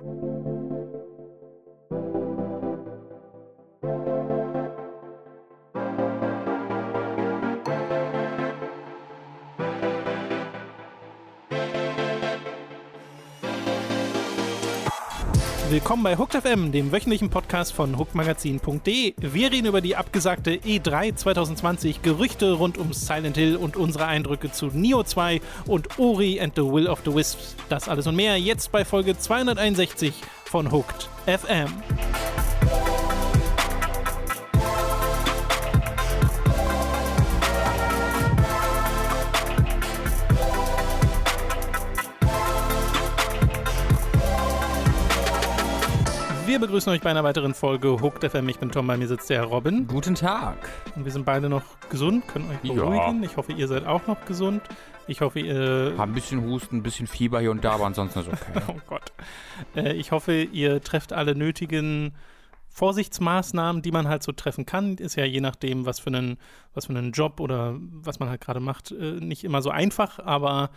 Thank you Willkommen bei Hooked FM, dem wöchentlichen Podcast von hookmagazin.de. Wir reden über die abgesagte E3 2020, Gerüchte rund um Silent Hill und unsere Eindrücke zu Neo 2 und Ori and the Will of the Wisps. Das alles und mehr jetzt bei Folge 261 von Hooked FM. Wir begrüßen euch bei einer weiteren Folge Hooked FM. Ich bin Tom, bei mir sitzt der Herr Robin. Guten Tag. Und wir sind beide noch gesund, können euch beruhigen. Ja. Ich hoffe, ihr seid auch noch gesund. Ich hoffe, ihr. Haben ein bisschen Husten, ein bisschen Fieber hier und da, aber ansonsten ist okay. oh Gott. Äh, ich hoffe, ihr trefft alle nötigen Vorsichtsmaßnahmen, die man halt so treffen kann. Ist ja je nachdem, was für einen, was für einen Job oder was man halt gerade macht, äh, nicht immer so einfach, aber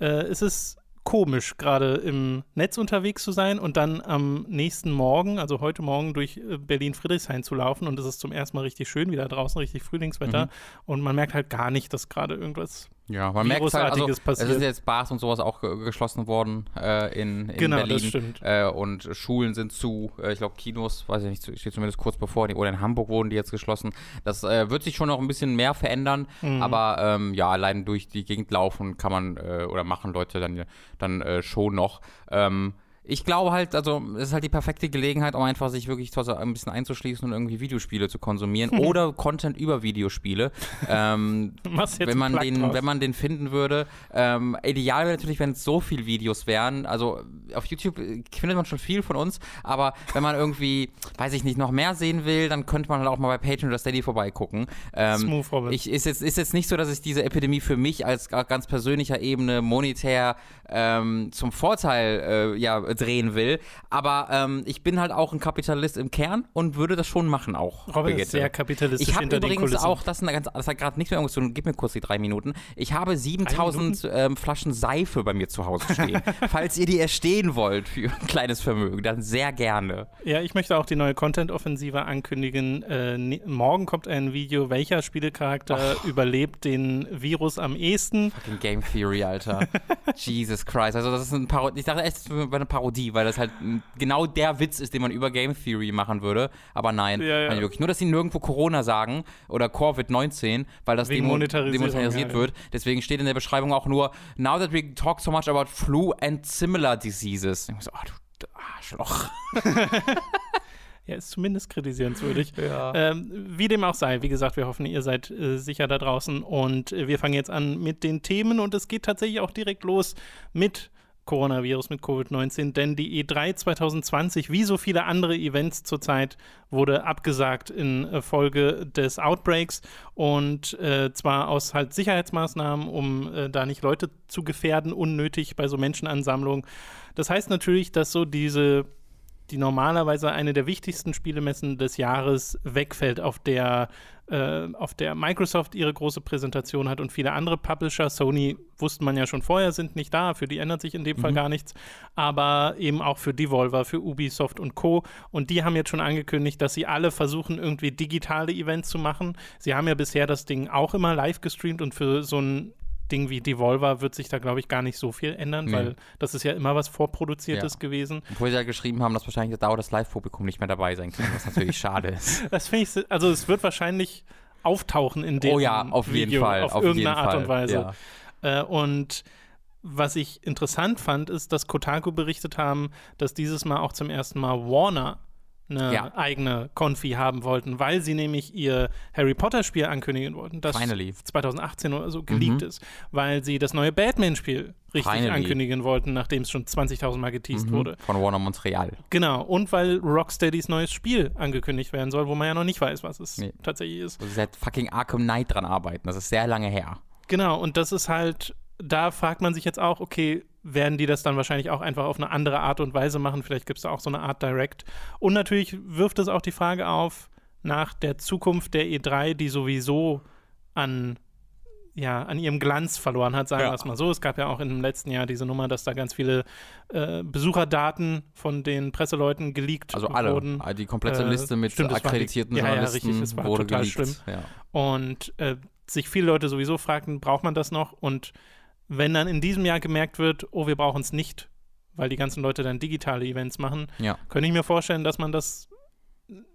äh, es ist komisch, gerade im Netz unterwegs zu sein und dann am nächsten Morgen, also heute Morgen, durch äh, Berlin-Friedrichshain zu laufen und es ist zum ersten Mal richtig schön, wieder draußen, richtig Frühlingswetter mhm. und man merkt halt gar nicht, dass gerade irgendwas ja, man merkt halt, also, passiert. es ist jetzt Bars und sowas auch geschlossen worden äh, in, in genau, Berlin. Das stimmt. Äh, und Schulen sind zu. Äh, ich glaube, Kinos, weiß ich nicht, steht zumindest kurz bevor. Oder in Hamburg wurden die jetzt geschlossen. Das äh, wird sich schon noch ein bisschen mehr verändern. Mhm. Aber ähm, ja, allein durch die Gegend laufen kann man äh, oder machen Leute dann, dann äh, schon noch. Ähm, ich glaube halt, also es ist halt die perfekte Gelegenheit, um einfach sich wirklich ein bisschen einzuschließen und irgendwie Videospiele zu konsumieren oder Content über Videospiele. ähm, wenn man den, draus. wenn man den finden würde. Ähm, ideal wäre natürlich, wenn es so viele Videos wären. Also auf YouTube findet man schon viel von uns, aber wenn man irgendwie, weiß ich nicht, noch mehr sehen will, dann könnte man halt auch mal bei Patreon oder Steady vorbeigucken. Ähm, Smooth Robin. Ich, ist, jetzt, ist jetzt nicht so, dass ich diese Epidemie für mich als ganz persönlicher Ebene monetär ähm, zum Vorteil äh, ja drehen will. Aber ähm, ich bin halt auch ein Kapitalist im Kern und würde das schon machen auch. Robin ist sehr kapitalistisch ich hinter übrigens den Kulissen. auch, das, ganz, das hat gerade nichts mehr zu tun, gib mir kurz die drei Minuten. Ich habe 7000 ähm, Flaschen Seife bei mir zu Hause stehen. Falls ihr die erstehen wollt für ein kleines Vermögen, dann sehr gerne. Ja, ich möchte auch die neue Content-Offensive ankündigen. Äh, ne, morgen kommt ein Video, welcher Spielecharakter oh. überlebt den Virus am ehesten. Fucking Game Theory, Alter. Jesus Christ. Also das ist ein Parodie. Ich dachte echt, das wäre eine Parodie weil das halt genau der Witz ist, den man über Game Theory machen würde. Aber nein, ja, ja. wirklich. Nur, dass sie nirgendwo Corona sagen oder Covid-19, weil das demonetarisiert wird. Deswegen steht in der Beschreibung auch nur, now that we talk so much about flu and similar diseases. Ich so, oh, du Arschloch. Ja, ist zumindest kritisierenswürdig. Ja. Ähm, wie dem auch sei, wie gesagt, wir hoffen, ihr seid äh, sicher da draußen und äh, wir fangen jetzt an mit den Themen und es geht tatsächlich auch direkt los mit Coronavirus, mit Covid-19, denn die E3 2020, wie so viele andere Events zurzeit, wurde abgesagt in äh, Folge des Outbreaks und äh, zwar aus halt Sicherheitsmaßnahmen, um äh, da nicht Leute zu gefährden, unnötig bei so Menschenansammlungen. Das heißt natürlich, dass so diese die normalerweise eine der wichtigsten Spielemessen des Jahres wegfällt, auf der, äh, auf der Microsoft ihre große Präsentation hat und viele andere Publisher. Sony wusste man ja schon vorher, sind nicht da, für die ändert sich in dem mhm. Fall gar nichts, aber eben auch für Devolver, für Ubisoft und Co. Und die haben jetzt schon angekündigt, dass sie alle versuchen, irgendwie digitale Events zu machen. Sie haben ja bisher das Ding auch immer live gestreamt und für so ein Ding wie Devolver wird sich da, glaube ich, gar nicht so viel ändern, nee. weil das ist ja immer was Vorproduziertes ja. gewesen. Obwohl sie ja geschrieben haben, dass wahrscheinlich da das Live-Publikum nicht mehr dabei sein kann, was natürlich schade ist. Das finde ich, also es wird wahrscheinlich auftauchen in dem oh ja, auf Video, jeden Fall, auf, auf irgendeine Art Fall. und Weise. Ja. Äh, und was ich interessant fand, ist, dass Kotaku berichtet haben, dass dieses Mal auch zum ersten Mal Warner eine ja. eigene Konfi haben wollten, weil sie nämlich ihr Harry Potter Spiel ankündigen wollten, das Finally. 2018 oder so geleakt mhm. ist, weil sie das neue Batman Spiel richtig Finally. ankündigen wollten, nachdem es schon 20.000 Mal geteased mhm. wurde. Von Warner Montreal. Genau, und weil Rocksteadys neues Spiel angekündigt werden soll, wo man ja noch nicht weiß, was es nee. tatsächlich ist. Wo sie seit fucking Arkham Knight dran arbeiten, das ist sehr lange her. Genau, und das ist halt, da fragt man sich jetzt auch, okay, werden die das dann wahrscheinlich auch einfach auf eine andere Art und Weise machen. Vielleicht gibt es da auch so eine Art Direct. Und natürlich wirft es auch die Frage auf nach der Zukunft der E3, die sowieso an ja, an ihrem Glanz verloren hat, sagen wir es mal so. Es gab ja auch im letzten Jahr diese Nummer, dass da ganz viele äh, Besucherdaten von den Presseleuten geleakt also alle, wurden. Also die komplette Liste mit stimmt, akkreditierten Journalisten ja, ja, richtig, es war wurde total geleakt. schlimm. Ja. Und äh, sich viele Leute sowieso fragten, braucht man das noch? Und wenn dann in diesem Jahr gemerkt wird, oh, wir brauchen es nicht, weil die ganzen Leute dann digitale Events machen, ja. könnte ich mir vorstellen, dass man das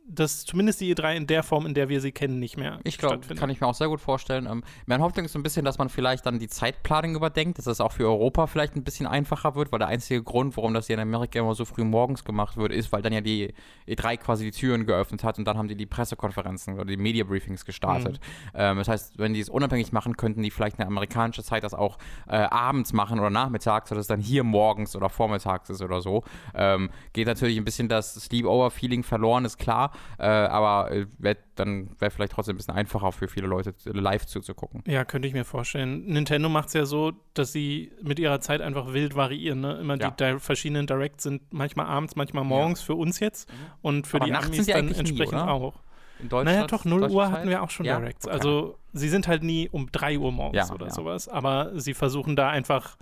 dass zumindest die E3 in der Form, in der wir sie kennen, nicht mehr Ich glaube, kann ich mir auch sehr gut vorstellen. Ähm, meine Hoffnung ist so ein bisschen, dass man vielleicht dann die Zeitplanung überdenkt, dass es auch für Europa vielleicht ein bisschen einfacher wird, weil der einzige Grund, warum das hier in Amerika immer so früh morgens gemacht wird, ist, weil dann ja die E3 quasi die Türen geöffnet hat und dann haben die die Pressekonferenzen oder die Media Briefings gestartet. Mhm. Ähm, das heißt, wenn die es unabhängig machen, könnten die vielleicht eine amerikanische Zeit das auch äh, abends machen oder nachmittags, sodass es dann hier morgens oder vormittags ist oder so. Ähm, geht natürlich ein bisschen das Sleepover-Feeling verloren, ist klar, äh, aber äh, wär, dann wäre vielleicht trotzdem ein bisschen einfacher für viele Leute live zuzugucken. Ja, könnte ich mir vorstellen. Nintendo macht es ja so, dass sie mit ihrer Zeit einfach wild variieren. Ne? Immer ja. die verschiedenen Directs sind manchmal abends, manchmal morgens ja. für uns jetzt mhm. und für aber die Amis dann entsprechend nie, auch. In Deutschland, naja, doch, 0 Uhr hatten wir auch schon ja? Directs. Okay. Also sie sind halt nie um 3 Uhr morgens oder sowas, aber sie versuchen da einfach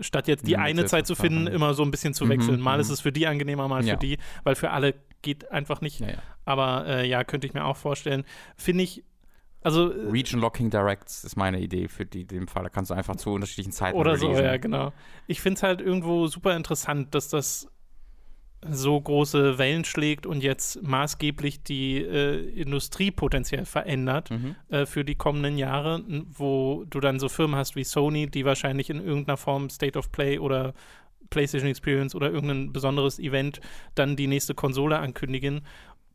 statt jetzt die ja, eine Zeit zu finden, immer so ein bisschen zu wechseln. Mhm, mal ist mhm. es für die angenehmer, mal ja. für die, weil für alle geht einfach nicht. Ja, Aber äh, ja, könnte ich mir auch vorstellen. Finde ich, also. Äh, Region Locking Directs ist meine Idee für die, den Fall. Da kannst du einfach zu unterschiedlichen Zeiten Oder releasen. so, ja, genau. Ich finde es halt irgendwo super interessant, dass das so große Wellen schlägt und jetzt maßgeblich die äh, Industrie potenziell verändert mhm. äh, für die kommenden Jahre, wo du dann so Firmen hast wie Sony, die wahrscheinlich in irgendeiner Form State of Play oder PlayStation Experience oder irgendein besonderes Event dann die nächste Konsole ankündigen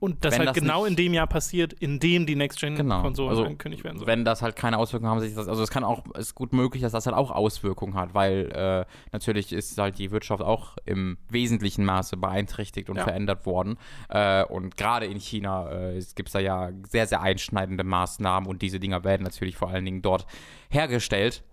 und das wenn halt das genau in dem Jahr passiert, in dem die Next-Gen-Konsolen genau. also, angekündigt werden sollen. Wenn das halt keine Auswirkungen haben, sich das, also es kann auch, ist gut möglich, dass das halt auch Auswirkungen hat, weil äh, natürlich ist halt die Wirtschaft auch im wesentlichen Maße beeinträchtigt und ja. verändert worden. Äh, und gerade in China äh, gibt es da ja sehr, sehr einschneidende Maßnahmen und diese Dinger werden natürlich vor allen Dingen dort hergestellt.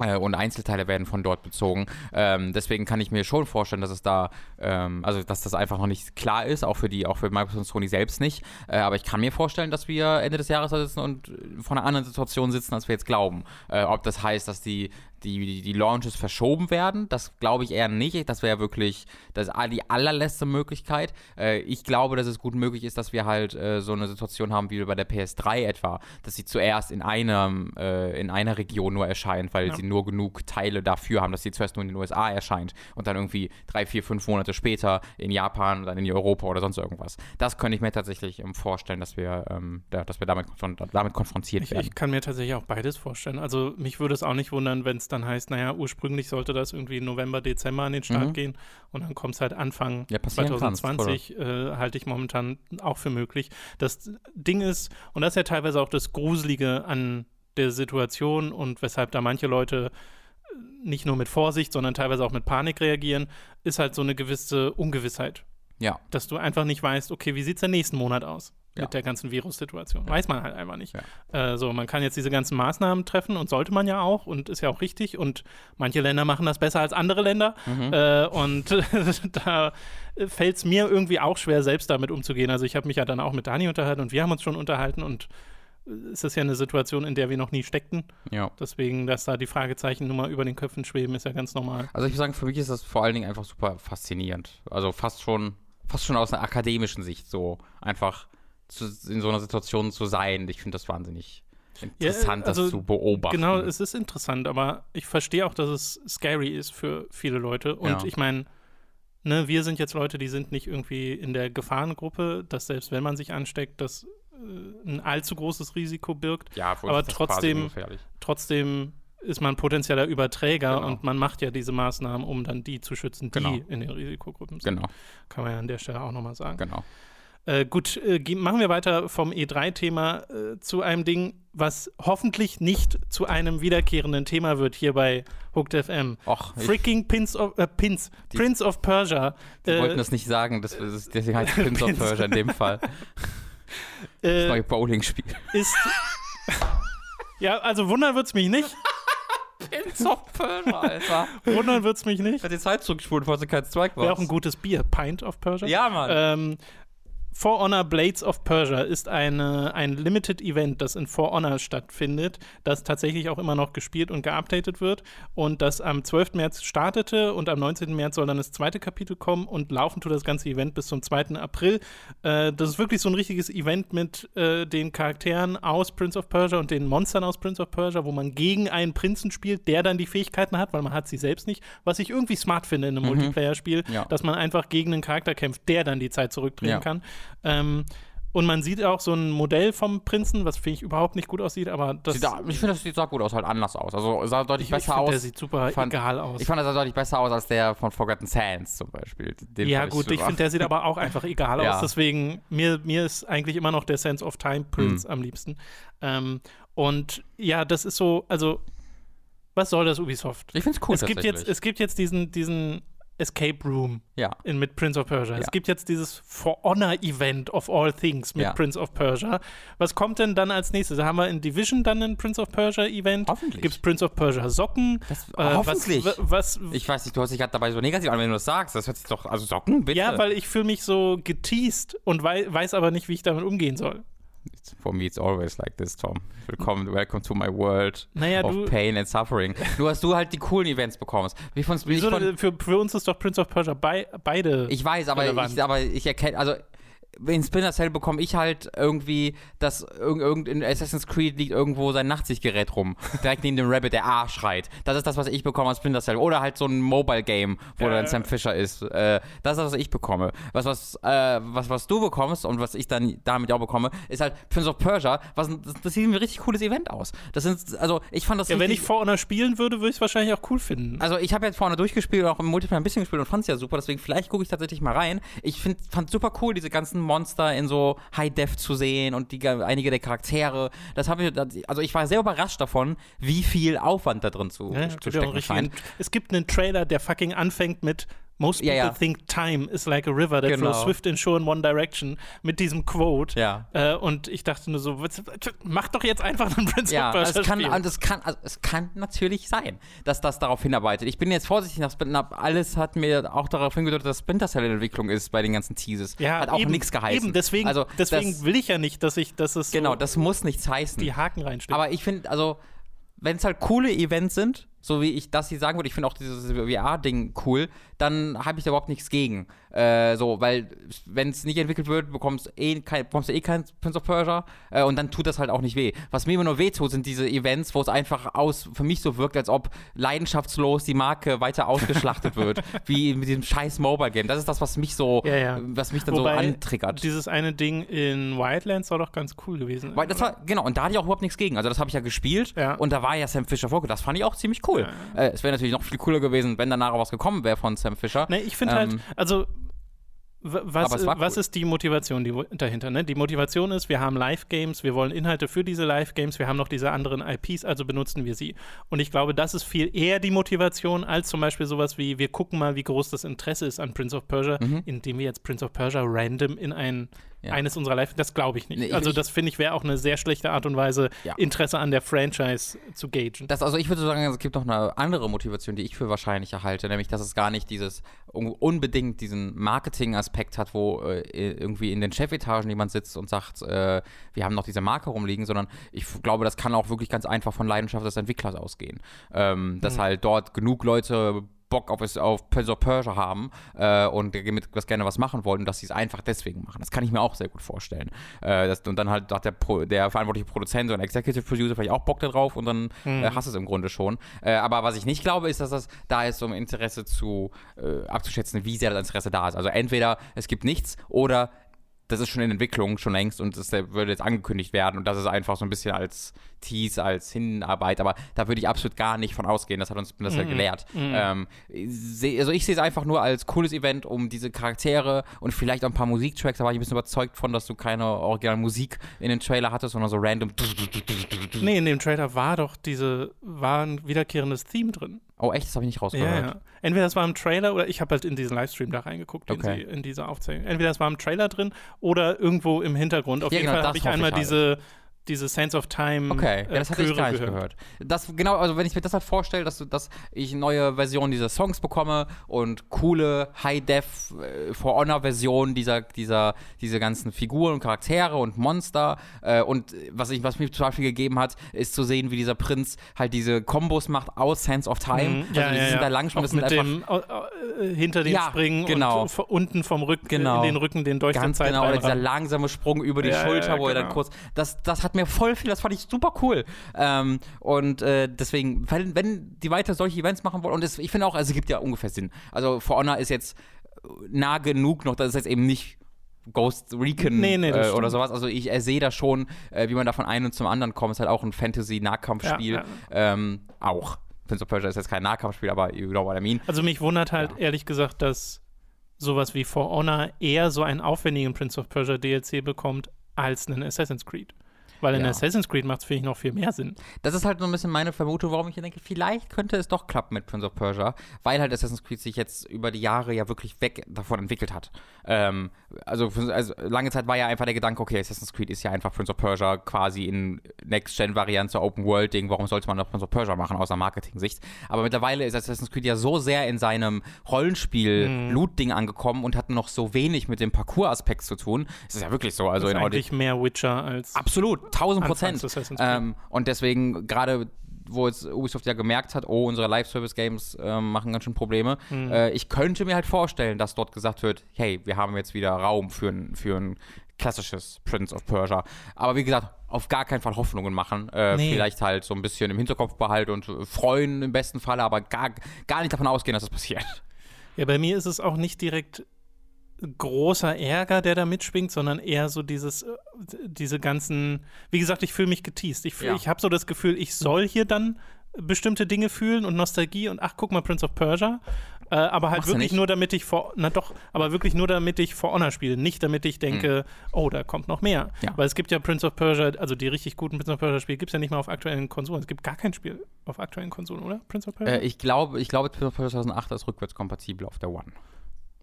Äh, und Einzelteile werden von dort bezogen. Ähm, deswegen kann ich mir schon vorstellen, dass es da, ähm, also dass das einfach noch nicht klar ist, auch für die, auch für Microsoft und Sony selbst nicht. Äh, aber ich kann mir vorstellen, dass wir Ende des Jahres da sitzen und vor einer anderen Situation sitzen, als wir jetzt glauben. Äh, ob das heißt, dass die die, die Launches verschoben werden. Das glaube ich eher nicht. Das wäre wirklich das, die allerletzte Möglichkeit. Äh, ich glaube, dass es gut möglich ist, dass wir halt äh, so eine Situation haben wie bei der PS3 etwa, dass sie zuerst in, einem, äh, in einer Region nur erscheint, weil ja. sie nur genug Teile dafür haben, dass sie zuerst nur in den USA erscheint und dann irgendwie drei, vier, fünf Monate später in Japan, dann in Europa oder sonst irgendwas. Das könnte ich mir tatsächlich ähm, vorstellen, dass wir, ähm, da, dass wir damit, damit konfrontiert ich, werden. Ich kann mir tatsächlich auch beides vorstellen. Also mich würde es auch nicht wundern, wenn es dann heißt, naja, ursprünglich sollte das irgendwie November, Dezember an den Start mhm. gehen und dann kommt es halt Anfang ja, 2020, äh, halte ich momentan auch für möglich. Das Ding ist, und das ist ja teilweise auch das Gruselige an der Situation und weshalb da manche Leute äh, nicht nur mit Vorsicht, sondern teilweise auch mit Panik reagieren, ist halt so eine gewisse Ungewissheit. Ja. Dass du einfach nicht weißt, okay, wie sieht es der nächsten Monat aus? Ja. mit der ganzen Virussituation. Ja. Weiß man halt einfach nicht. Ja. Äh, so, man kann jetzt diese ganzen Maßnahmen treffen und sollte man ja auch und ist ja auch richtig. Und manche Länder machen das besser als andere Länder. Mhm. Äh, und da fällt es mir irgendwie auch schwer, selbst damit umzugehen. Also ich habe mich ja dann auch mit Dani unterhalten und wir haben uns schon unterhalten und es ist ja eine Situation, in der wir noch nie steckten. Ja. Deswegen, dass da die Fragezeichen nur mal über den Köpfen schweben, ist ja ganz normal. Also ich würde sagen, für mich ist das vor allen Dingen einfach super faszinierend. Also fast schon, fast schon aus einer akademischen Sicht so einfach zu, in so einer Situation zu sein. Ich finde das wahnsinnig interessant, ja, also, das zu beobachten. Genau, es ist interessant, aber ich verstehe auch, dass es scary ist für viele Leute. Und ja. ich meine, ne, wir sind jetzt Leute, die sind nicht irgendwie in der Gefahrengruppe, dass selbst wenn man sich ansteckt, das äh, ein allzu großes Risiko birgt. Ja, aber trotzdem, trotzdem ist man potenzieller Überträger genau. und man macht ja diese Maßnahmen, um dann die zu schützen, die genau. in den Risikogruppen sind. Genau. Kann man ja an der Stelle auch nochmal sagen. Genau. Äh, gut, äh, machen wir weiter vom E3-Thema äh, zu einem Ding, was hoffentlich nicht zu einem wiederkehrenden Thema wird hier bei Hooked FM. Och, Freaking Pins of, äh, Pins, die, Prince of Persia. Die wollten das nicht sagen, das, das, deswegen heißt Prince of Persia in dem Fall. das äh, neue Bowling-Spiel. Ist. ja, also wundern wird's mich nicht. Pins of Persia, Alter. Wundern wird's mich nicht. Hat die Zeit zurückgespult, bevor sie kein Strike war. Wäre auch ein gutes Bier. Pint of Persia. Ja, Mann. Ähm, For Honor Blades of Persia ist eine, ein Limited Event, das in For Honor stattfindet, das tatsächlich auch immer noch gespielt und geupdatet wird und das am 12. März startete und am 19. März soll dann das zweite Kapitel kommen und laufen tut das ganze Event bis zum 2. April. Äh, das ist wirklich so ein richtiges Event mit äh, den Charakteren aus Prince of Persia und den Monstern aus Prince of Persia, wo man gegen einen Prinzen spielt, der dann die Fähigkeiten hat, weil man hat sie selbst nicht, was ich irgendwie smart finde in einem mhm. Multiplayer-Spiel, ja. dass man einfach gegen einen Charakter kämpft, der dann die Zeit zurückdrehen ja. kann. Ähm, und man sieht auch so ein Modell vom Prinzen, was finde ich überhaupt nicht gut aussieht, aber das. Sieht, ich finde, das sieht auch gut aus, halt anders aus. Also sah deutlich ich, besser ich find, aus. Der sieht super fand, egal aus. Ich fand, das sah deutlich besser aus als der von Forgotten Sands zum Beispiel. Den ja, gut, ich, finde, der sieht aber auch einfach egal ja. aus. Deswegen, mir, mir ist eigentlich immer noch der Sense of Time Prince mhm. am liebsten. Ähm, und ja, das ist so, also, was soll das Ubisoft? Ich finde es cool. Es gibt jetzt, es gibt jetzt diesen, diesen Escape Room ja. in, mit Prince of Persia. Ja. Es gibt jetzt dieses For Honor Event of all things mit ja. Prince of Persia. Was kommt denn dann als nächstes? Haben wir in Division dann ein Prince of Persia Event? Hoffentlich. Gibt es Prince of Persia Socken? Das, äh, hoffentlich. Was, was, ich weiß nicht, du hast dich gerade dabei so negativ an, wenn du das sagst. Das hört sich doch, also Socken, bitte. Ja, weil ich fühle mich so geteased und wei weiß aber nicht, wie ich damit umgehen soll. For me, it's always like this, Tom. Willkommen, welcome to my world naja, of pain and suffering. Du hast du halt die coolen Events bekommst. Wie von, wie Wieso, von, für, für uns ist doch Prince of Persia bei, beide. Ich weiß, aber ich, aber ich erkenne, also in Splinter Cell bekomme ich halt irgendwie, dass irgend, in Assassin's Creed liegt irgendwo sein Nachtsichtgerät rum. Direkt neben dem Rabbit, der A schreit. Das ist das, was ich bekomme aus Splinter Cell. Oder halt so ein Mobile Game, wo ja, dann Sam Fisher ist. Äh, das ist das, was ich bekomme. Was, was, äh, was, was du bekommst und was ich dann damit auch bekomme, ist halt Prince of Persia. Was, das, das sieht ein richtig cooles Event aus. Das sind, also ich fand das Ja, wenn ich For Honor spielen würde, würde ich es wahrscheinlich auch cool finden. Also ich habe jetzt For Honor durchgespielt und auch im Multiplayer ein bisschen gespielt und fand es ja super. Deswegen vielleicht gucke ich tatsächlich mal rein. Ich find, fand super cool, diese ganzen Monster in so High Def zu sehen und die, einige der Charaktere. Das habe ich, also ich war sehr überrascht davon, wie viel Aufwand da drin zu, ja, zu stecken scheint. Es gibt einen Trailer, der fucking anfängt mit Most people ja, ja. think time is like a river that genau. flows swift and sure in one direction mit diesem Quote. Ja. Äh, und ich dachte nur so, mach doch jetzt einfach einen Prince ja, of Persia. Es kann, das kann, also es kann natürlich sein, dass das darauf hinarbeitet. Ich bin jetzt vorsichtig nach Splinter, alles hat mir auch darauf hingedeutet, dass Splinter Cell in Entwicklung ist bei den ganzen Teases. Ja, hat auch nichts geheißen. Eben, deswegen, also, deswegen das, will ich ja nicht, dass ich, dass es Genau, so das muss nichts heißen. Die Haken reinstecken. Aber ich finde, also, wenn es halt coole Events sind, so wie ich das hier sagen würde, ich finde auch dieses VR-Ding cool, dann habe ich da überhaupt nichts gegen. Äh, so, weil wenn es nicht entwickelt wird, bekommst, eh kein, bekommst du eh kein Prince of Persia äh, und dann tut das halt auch nicht weh. Was mir immer nur weh tut, sind diese Events, wo es einfach aus, für mich so wirkt, als ob leidenschaftslos die Marke weiter ausgeschlachtet wird, wie mit diesem scheiß Mobile-Game. Das ist das, was mich so, ja, ja. was mich dann Wobei, so antriggert. Dieses eine Ding in Wildlands war doch ganz cool gewesen. Weil das war, genau, und da hatte ich auch überhaupt nichts gegen. Also das habe ich ja gespielt ja. und da war ja Sam Fisher vorgekommen. Das fand ich auch ziemlich cool. Äh, es wäre natürlich noch viel cooler gewesen, wenn danach was gekommen wäre von Sam Fisher. Nee, ich finde halt, ähm, halt, also was, was cool. ist die Motivation die, dahinter? Ne? Die Motivation ist, wir haben Live-Games, wir wollen Inhalte für diese Live-Games, wir haben noch diese anderen IPs, also benutzen wir sie. Und ich glaube, das ist viel eher die Motivation, als zum Beispiel sowas wie, wir gucken mal, wie groß das Interesse ist an Prince of Persia, mhm. indem wir jetzt Prince of Persia random in ein ja. eines unserer Live, das glaube ich nicht. Nee, ich, also das finde ich wäre auch eine sehr schlechte Art und Weise, ja. Interesse an der Franchise zu gagen. Das, also ich würde sagen, es gibt noch eine andere Motivation, die ich für wahrscheinlich erhalte, nämlich, dass es gar nicht dieses unbedingt diesen Marketing-Aspekt hat, wo äh, irgendwie in den Chefetagen jemand sitzt und sagt, äh, wir haben noch diese Marke rumliegen, sondern ich glaube, das kann auch wirklich ganz einfach von Leidenschaft des Entwicklers ausgehen. Ähm, dass mhm. halt dort genug Leute Bock auf, auf Prince of Persia haben äh, und damit was gerne was machen wollten, dass sie es einfach deswegen machen. Das kann ich mir auch sehr gut vorstellen. Äh, das, und dann halt hat der, Pro, der verantwortliche Produzent und Executive Producer vielleicht auch Bock darauf und dann mhm. äh, hast du es im Grunde schon. Äh, aber was ich nicht glaube, ist, dass das da ist, um Interesse zu äh, abzuschätzen, wie sehr das Interesse da ist. Also entweder es gibt nichts oder das ist schon in Entwicklung schon längst und das würde jetzt angekündigt werden und das ist einfach so ein bisschen als Tease, als Hinarbeit, aber da würde ich absolut gar nicht von ausgehen, das hat uns das mhm. ja gelehrt. Mhm. Ähm, also ich sehe es einfach nur als cooles Event, um diese Charaktere und vielleicht auch ein paar Musiktracks, da war ich ein bisschen überzeugt von, dass du keine originale Musik in den Trailer hattest, sondern so random. Nee, in dem Trailer war doch diese, war ein wiederkehrendes Theme drin. Oh, echt? Das habe ich nicht rausgehört. Ja, ja. Entweder das war im Trailer oder ich habe halt in diesen Livestream da reingeguckt, okay. in diese Aufzeichnung. Entweder das war im Trailer drin oder irgendwo im Hintergrund. Auf ja, jeden genau, Fall habe ich einmal halt. diese diese Sense of Time. Okay, ja, das hatte ich gar nicht gehört. gehört. Das, genau, also wenn ich mir das halt vorstelle, dass, dass ich neue Versionen dieser Songs bekomme und coole High-Def äh, For Honor-Versionen dieser, dieser, diese ganzen Figuren und Charaktere und Monster. Äh, und was, ich, was mir zum Beispiel gegeben hat, ist zu sehen, wie dieser Prinz halt diese Kombos macht aus Sense of Time. Mhm. Ja, also die ja, sind ja. da lang schon, mit dem äh, hinter ja, Springen genau. und unten vom Rücken genau. in den Rücken den durch Ganz genau, oder dieser langsame Sprung über die Schulter, wo er dann genau. kurz. Das, das hat mir voll viel, das fand ich super cool. Ähm, und äh, deswegen, wenn, wenn die weiter solche Events machen wollen, und das, ich finde auch, also es gibt ja ungefähr Sinn. Also For Honor ist jetzt nah genug noch, dass es jetzt eben nicht Ghost Recon nee, nee, äh, oder sowas. Also ich äh, sehe da schon, äh, wie man da von einem zum anderen kommt. Es ist halt auch ein Fantasy-Nahkampfspiel. Ja, ja. ähm, auch. Prince of Persia ist jetzt kein Nahkampfspiel, aber you know what I mean. Also mich wundert halt ja. ehrlich gesagt, dass sowas wie For Honor eher so einen aufwendigen Prince of Persia DLC bekommt als einen Assassin's Creed. Weil in ja. Assassin's Creed macht es, finde ich, noch viel mehr Sinn. Das ist halt so ein bisschen meine Vermutung, warum ich denke, vielleicht könnte es doch klappen mit Prince of Persia, weil halt Assassin's Creed sich jetzt über die Jahre ja wirklich weg davon entwickelt hat. Ähm, also, also, lange Zeit war ja einfach der Gedanke, okay, Assassin's Creed ist ja einfach Prince of Persia quasi in Next-Gen-Variante, Open-World-Ding, warum sollte man noch Prince of Persia machen, außer Marketing-Sicht? Aber mittlerweile ist Assassin's Creed ja so sehr in seinem Rollenspiel-Loot-Ding angekommen und hat noch so wenig mit dem Parcours-Aspekt zu tun. Es ist ja wirklich so. Also das ist in eigentlich mehr Witcher als. Absolut. 1000 Prozent. Ähm, und deswegen, gerade wo jetzt Ubisoft ja gemerkt hat, oh, unsere Live-Service-Games äh, machen ganz schön Probleme. Mhm. Äh, ich könnte mir halt vorstellen, dass dort gesagt wird, hey, wir haben jetzt wieder Raum für ein, für ein klassisches Prince of Persia. Aber wie gesagt, auf gar keinen Fall Hoffnungen machen. Äh, nee. Vielleicht halt so ein bisschen im Hinterkopf behalten und freuen im besten Falle, aber gar, gar nicht davon ausgehen, dass das passiert. Ja, bei mir ist es auch nicht direkt großer Ärger, der da mitschwingt, sondern eher so dieses, äh, diese ganzen, wie gesagt, ich fühle mich geteased. Ich, ja. ich habe so das Gefühl, ich soll hier dann bestimmte Dinge fühlen und Nostalgie und ach, guck mal, Prince of Persia. Äh, aber halt Machst wirklich nur damit ich vor, na doch, aber wirklich nur damit ich For Honor spiele, nicht damit ich denke, mhm. oh, da kommt noch mehr. Ja. Weil es gibt ja Prince of Persia, also die richtig guten Prince of Persia Spiele gibt es ja nicht mal auf aktuellen Konsolen. Es gibt gar kein Spiel auf aktuellen Konsolen, oder? Prince of Persia? Äh, ich glaube, ich glaube, Prince of Persia 2008 ist rückwärtskompatibel auf der One.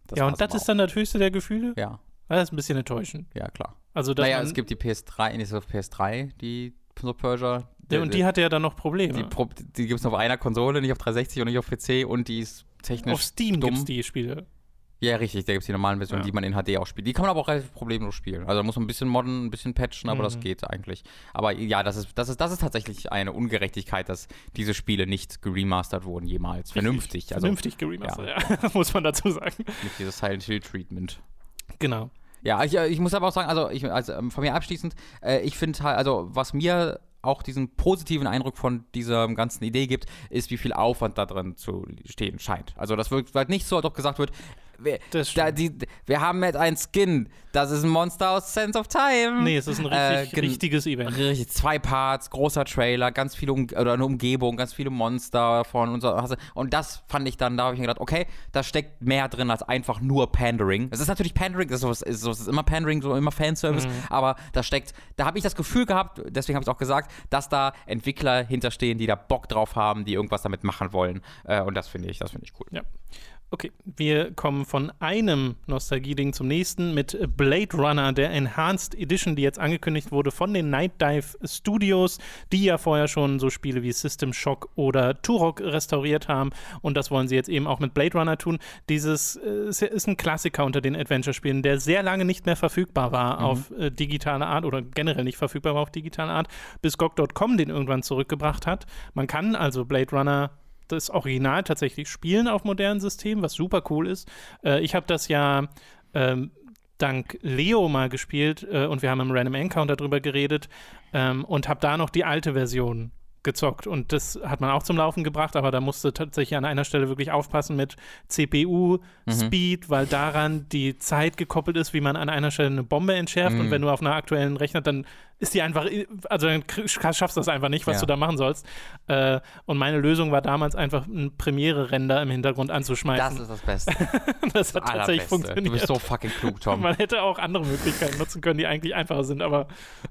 Das ja, und das ist dann das höchste der Gefühle? Ja. Das ist ein bisschen enttäuschend. Ja, klar. Also, naja, es gibt die PS3, nicht auf PS3, die Prince of Persia. Der, und die hatte ja dann noch Probleme. Die, die gibt es nur auf einer Konsole, nicht auf 360 und nicht auf PC und die ist technisch. Auf Steam gibt es die Spiele. Ja, richtig, da gibt es die normalen Versionen, ja. die man in HD auch spielt. Die kann man aber auch relativ problemlos spielen. Also da muss man ein bisschen modden, ein bisschen patchen, aber mhm. das geht eigentlich. Aber ja, das ist, das, ist, das ist tatsächlich eine Ungerechtigkeit, dass diese Spiele nicht geremastert wurden jemals. Richtig. Vernünftig. Also, Vernünftig geremastert, ja. ja. muss man dazu sagen. Nicht dieses Silent Hill Treatment. Genau. Ja, ich, ich, muss aber auch sagen, also, ich, also von mir abschließend, äh, ich finde halt, also was mir auch diesen positiven Eindruck von dieser ganzen Idee gibt, ist, wie viel Aufwand da drin zu stehen scheint. Also das wird halt nicht so, als ob gesagt wird, wir, da, die, wir haben jetzt ein Skin. Das ist ein Monster aus Sense of Time. Nee, es ist ein richtig, äh, richtiges Event. Richtig, zwei Parts, großer Trailer, ganz viele um oder eine Umgebung, ganz viele Monster von und so. Und das fand ich dann, da habe ich mir gedacht, okay, da steckt mehr drin als einfach nur Pandering. Es ist natürlich Pandering, das ist, ist, ist immer Pandering, so immer Fanservice, mhm. aber da steckt, da habe ich das Gefühl gehabt, deswegen habe ich auch gesagt, dass da Entwickler hinterstehen, die da Bock drauf haben, die irgendwas damit machen wollen. Äh, und das finde ich, das finde ich cool. Ja. Okay, wir kommen von einem Nostalgie-Ding zum nächsten mit Blade Runner, der Enhanced Edition, die jetzt angekündigt wurde von den Night Dive Studios, die ja vorher schon so Spiele wie System Shock oder Turok restauriert haben. Und das wollen sie jetzt eben auch mit Blade Runner tun. Dieses äh, ist ein Klassiker unter den Adventure-Spielen, der sehr lange nicht mehr verfügbar war mhm. auf äh, digitale Art oder generell nicht verfügbar war auf digitale Art, bis GOG.com den irgendwann zurückgebracht hat. Man kann also Blade Runner das Original tatsächlich spielen auf modernen Systemen, was super cool ist. Äh, ich habe das ja ähm, dank Leo mal gespielt äh, und wir haben im Random Encounter drüber geredet ähm, und habe da noch die alte Version gezockt und das hat man auch zum Laufen gebracht, aber da musste tatsächlich an einer Stelle wirklich aufpassen mit CPU, mhm. Speed, weil daran die Zeit gekoppelt ist, wie man an einer Stelle eine Bombe entschärft mhm. und wenn du auf einer aktuellen Rechner, dann ist die einfach, also dann schaffst du das einfach nicht, was ja. du da machen sollst. Äh, und meine Lösung war damals einfach ein Premiere-Render im Hintergrund anzuschmeißen. Das ist das Beste. das hat tatsächlich funktioniert. Du bist so fucking klug, Tom. Man hätte auch andere Möglichkeiten nutzen können, die eigentlich einfacher sind, aber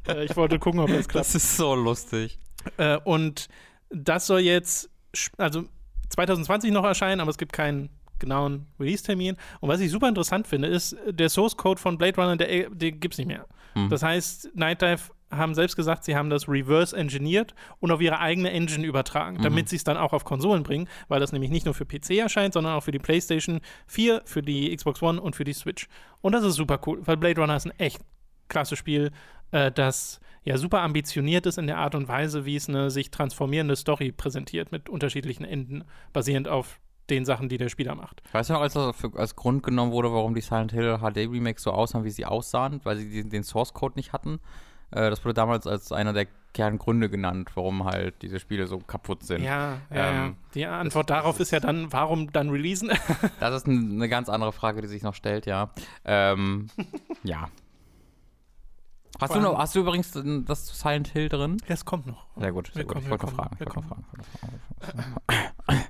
äh, ich wollte gucken, ob das klappt. Das ist so lustig. Äh, und das soll jetzt, also 2020 noch erscheinen, aber es gibt keinen genauen Release-Termin. Und was ich super interessant finde, ist, der Source-Code von Blade Runner, der, der gibt es nicht mehr. Mhm. Das heißt, Night Dive haben selbst gesagt, sie haben das reverse engineert und auf ihre eigene Engine übertragen, mhm. damit sie es dann auch auf Konsolen bringen, weil das nämlich nicht nur für PC erscheint, sondern auch für die PlayStation 4, für die Xbox One und für die Switch. Und das ist super cool, weil Blade Runner ist ein echt klasse Spiel, äh, das ja super ambitioniert ist in der Art und Weise, wie es eine sich transformierende Story präsentiert mit unterschiedlichen Enden, basierend auf den Sachen, die der Spieler macht. Weißt du noch, als das für, als Grund genommen wurde, warum die Silent Hill HD Remakes so aussahen, wie sie aussahen, weil sie den, den Source Code nicht hatten? Äh, das wurde damals als einer der Kerngründe genannt, warum halt diese Spiele so kaputt sind. Ja, ja, ähm. Die Antwort darauf ist ja dann, warum dann releasen? das ist eine ganz andere Frage, die sich noch stellt, ja. Ähm, ja. Hast du, noch, hast du übrigens das Silent Hill drin? Ja, es kommt noch. Sehr gut. Sehr gut. ich wollte noch fragen. Wir wollte fragen.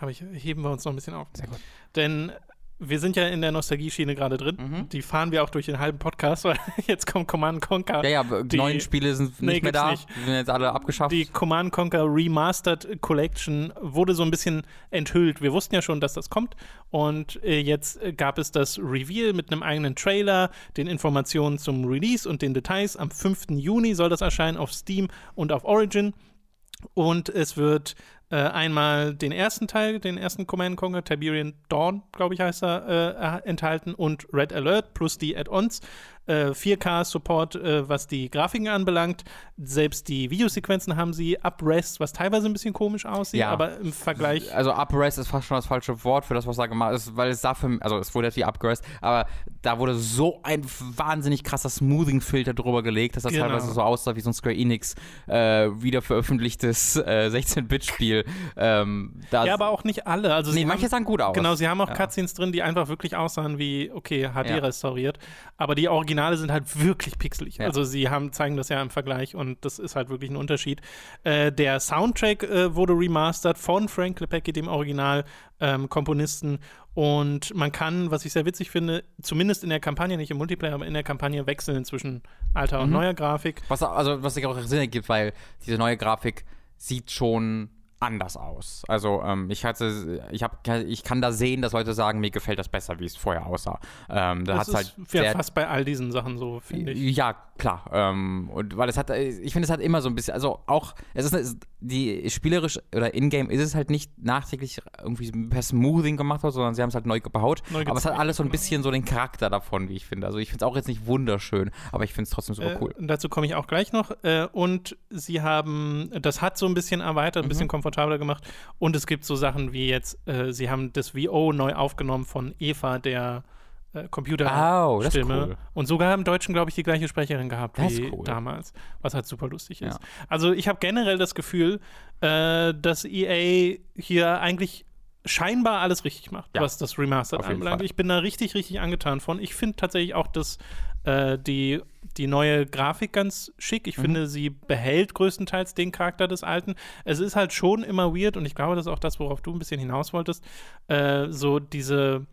Habe ich, heben wir uns noch ein bisschen auf. Sehr gut. Denn wir sind ja in der Nostalgie-Schiene gerade drin. Mhm. Die fahren wir auch durch den halben Podcast, weil jetzt kommt Command Conquer. Ja, ja, die neuen Spiele sind nicht nee, mehr da. Nicht. Die sind jetzt alle abgeschafft. Die Command Conquer Remastered Collection wurde so ein bisschen enthüllt. Wir wussten ja schon, dass das kommt. Und äh, jetzt gab es das Reveal mit einem eigenen Trailer, den Informationen zum Release und den Details. Am 5. Juni soll das erscheinen auf Steam und auf Origin. Und es wird äh, einmal den ersten Teil, den ersten Command Conquer, Tiberian Dawn, glaube ich, heißt er, äh, enthalten und Red Alert plus die Add-ons. Äh, 4K-Support, äh, was die Grafiken anbelangt. Selbst die Videosequenzen haben sie. Uprest, was teilweise ein bisschen komisch aussieht, ja. aber im Vergleich. Also, Uprest ist fast schon das falsche Wort für das, was da gemacht ist, weil es dafür, also es wurde jetzt die Upgrades, aber da wurde so ein wahnsinnig krasser Smoothing-Filter drüber gelegt, dass das genau. teilweise so aussah wie so ein Square Enix äh, wiederveröffentlichtes 16-Bit-Spiel. Beispiel. Ähm, ja, aber auch nicht alle. Also nee, manche haben, sahen gut aus. Genau, sie haben auch ja. Cutscenes drin, die einfach wirklich aussahen wie, okay, HD ja. restauriert. Aber die Originale sind halt wirklich pixelig. Ja. Also sie haben, zeigen das ja im Vergleich und das ist halt wirklich ein Unterschied. Äh, der Soundtrack äh, wurde remastert von Frank Lepecki, dem Original. Ähm, Komponisten und man kann, was ich sehr witzig finde, zumindest in der Kampagne, nicht im Multiplayer, aber in der Kampagne wechseln zwischen alter und mhm. neuer Grafik. Was also was sich auch Sinn ergibt, weil diese neue Grafik sieht schon anders aus. Also ähm, ich hatte, ich habe, ich kann da sehen, dass Leute sagen, mir gefällt das besser, wie es vorher aussah. Ähm, da das ist halt ja fast bei all diesen Sachen so, finde ich. Ja, klar. Ähm, und weil es hat, ich finde, es hat immer so ein bisschen, also auch, es ist die spielerisch oder in-game ist es halt nicht nachträglich irgendwie per Smoothing gemacht worden, sondern sie haben es halt neu gebaut. Neu aber es hat alles so ein genau. bisschen so den Charakter davon, wie ich finde. Also ich finde es auch jetzt nicht wunderschön, aber ich finde es trotzdem super äh, cool. Dazu komme ich auch gleich noch. Äh, und sie haben, das hat so ein bisschen erweitert, ein mhm. bisschen komfortabler gemacht. Und es gibt so Sachen wie jetzt, äh, sie haben das VO neu aufgenommen von Eva, der äh, Computerstimme. Oh, cool. Und sogar im Deutschen, glaube ich, die gleiche Sprecherin gehabt das wie cool. damals, was halt super lustig ist. Ja. Also ich habe generell das Gefühl, äh, dass EA hier eigentlich scheinbar alles richtig macht, ja. was das Remastered anbelangt. Ich bin da richtig, richtig angetan von. Ich finde tatsächlich auch, dass äh, die, die neue Grafik ganz schick. Ich mhm. finde, sie behält größtenteils den Charakter des Alten. Es ist halt schon immer weird und ich glaube, das ist auch das, worauf du ein bisschen hinaus wolltest. Äh, so diese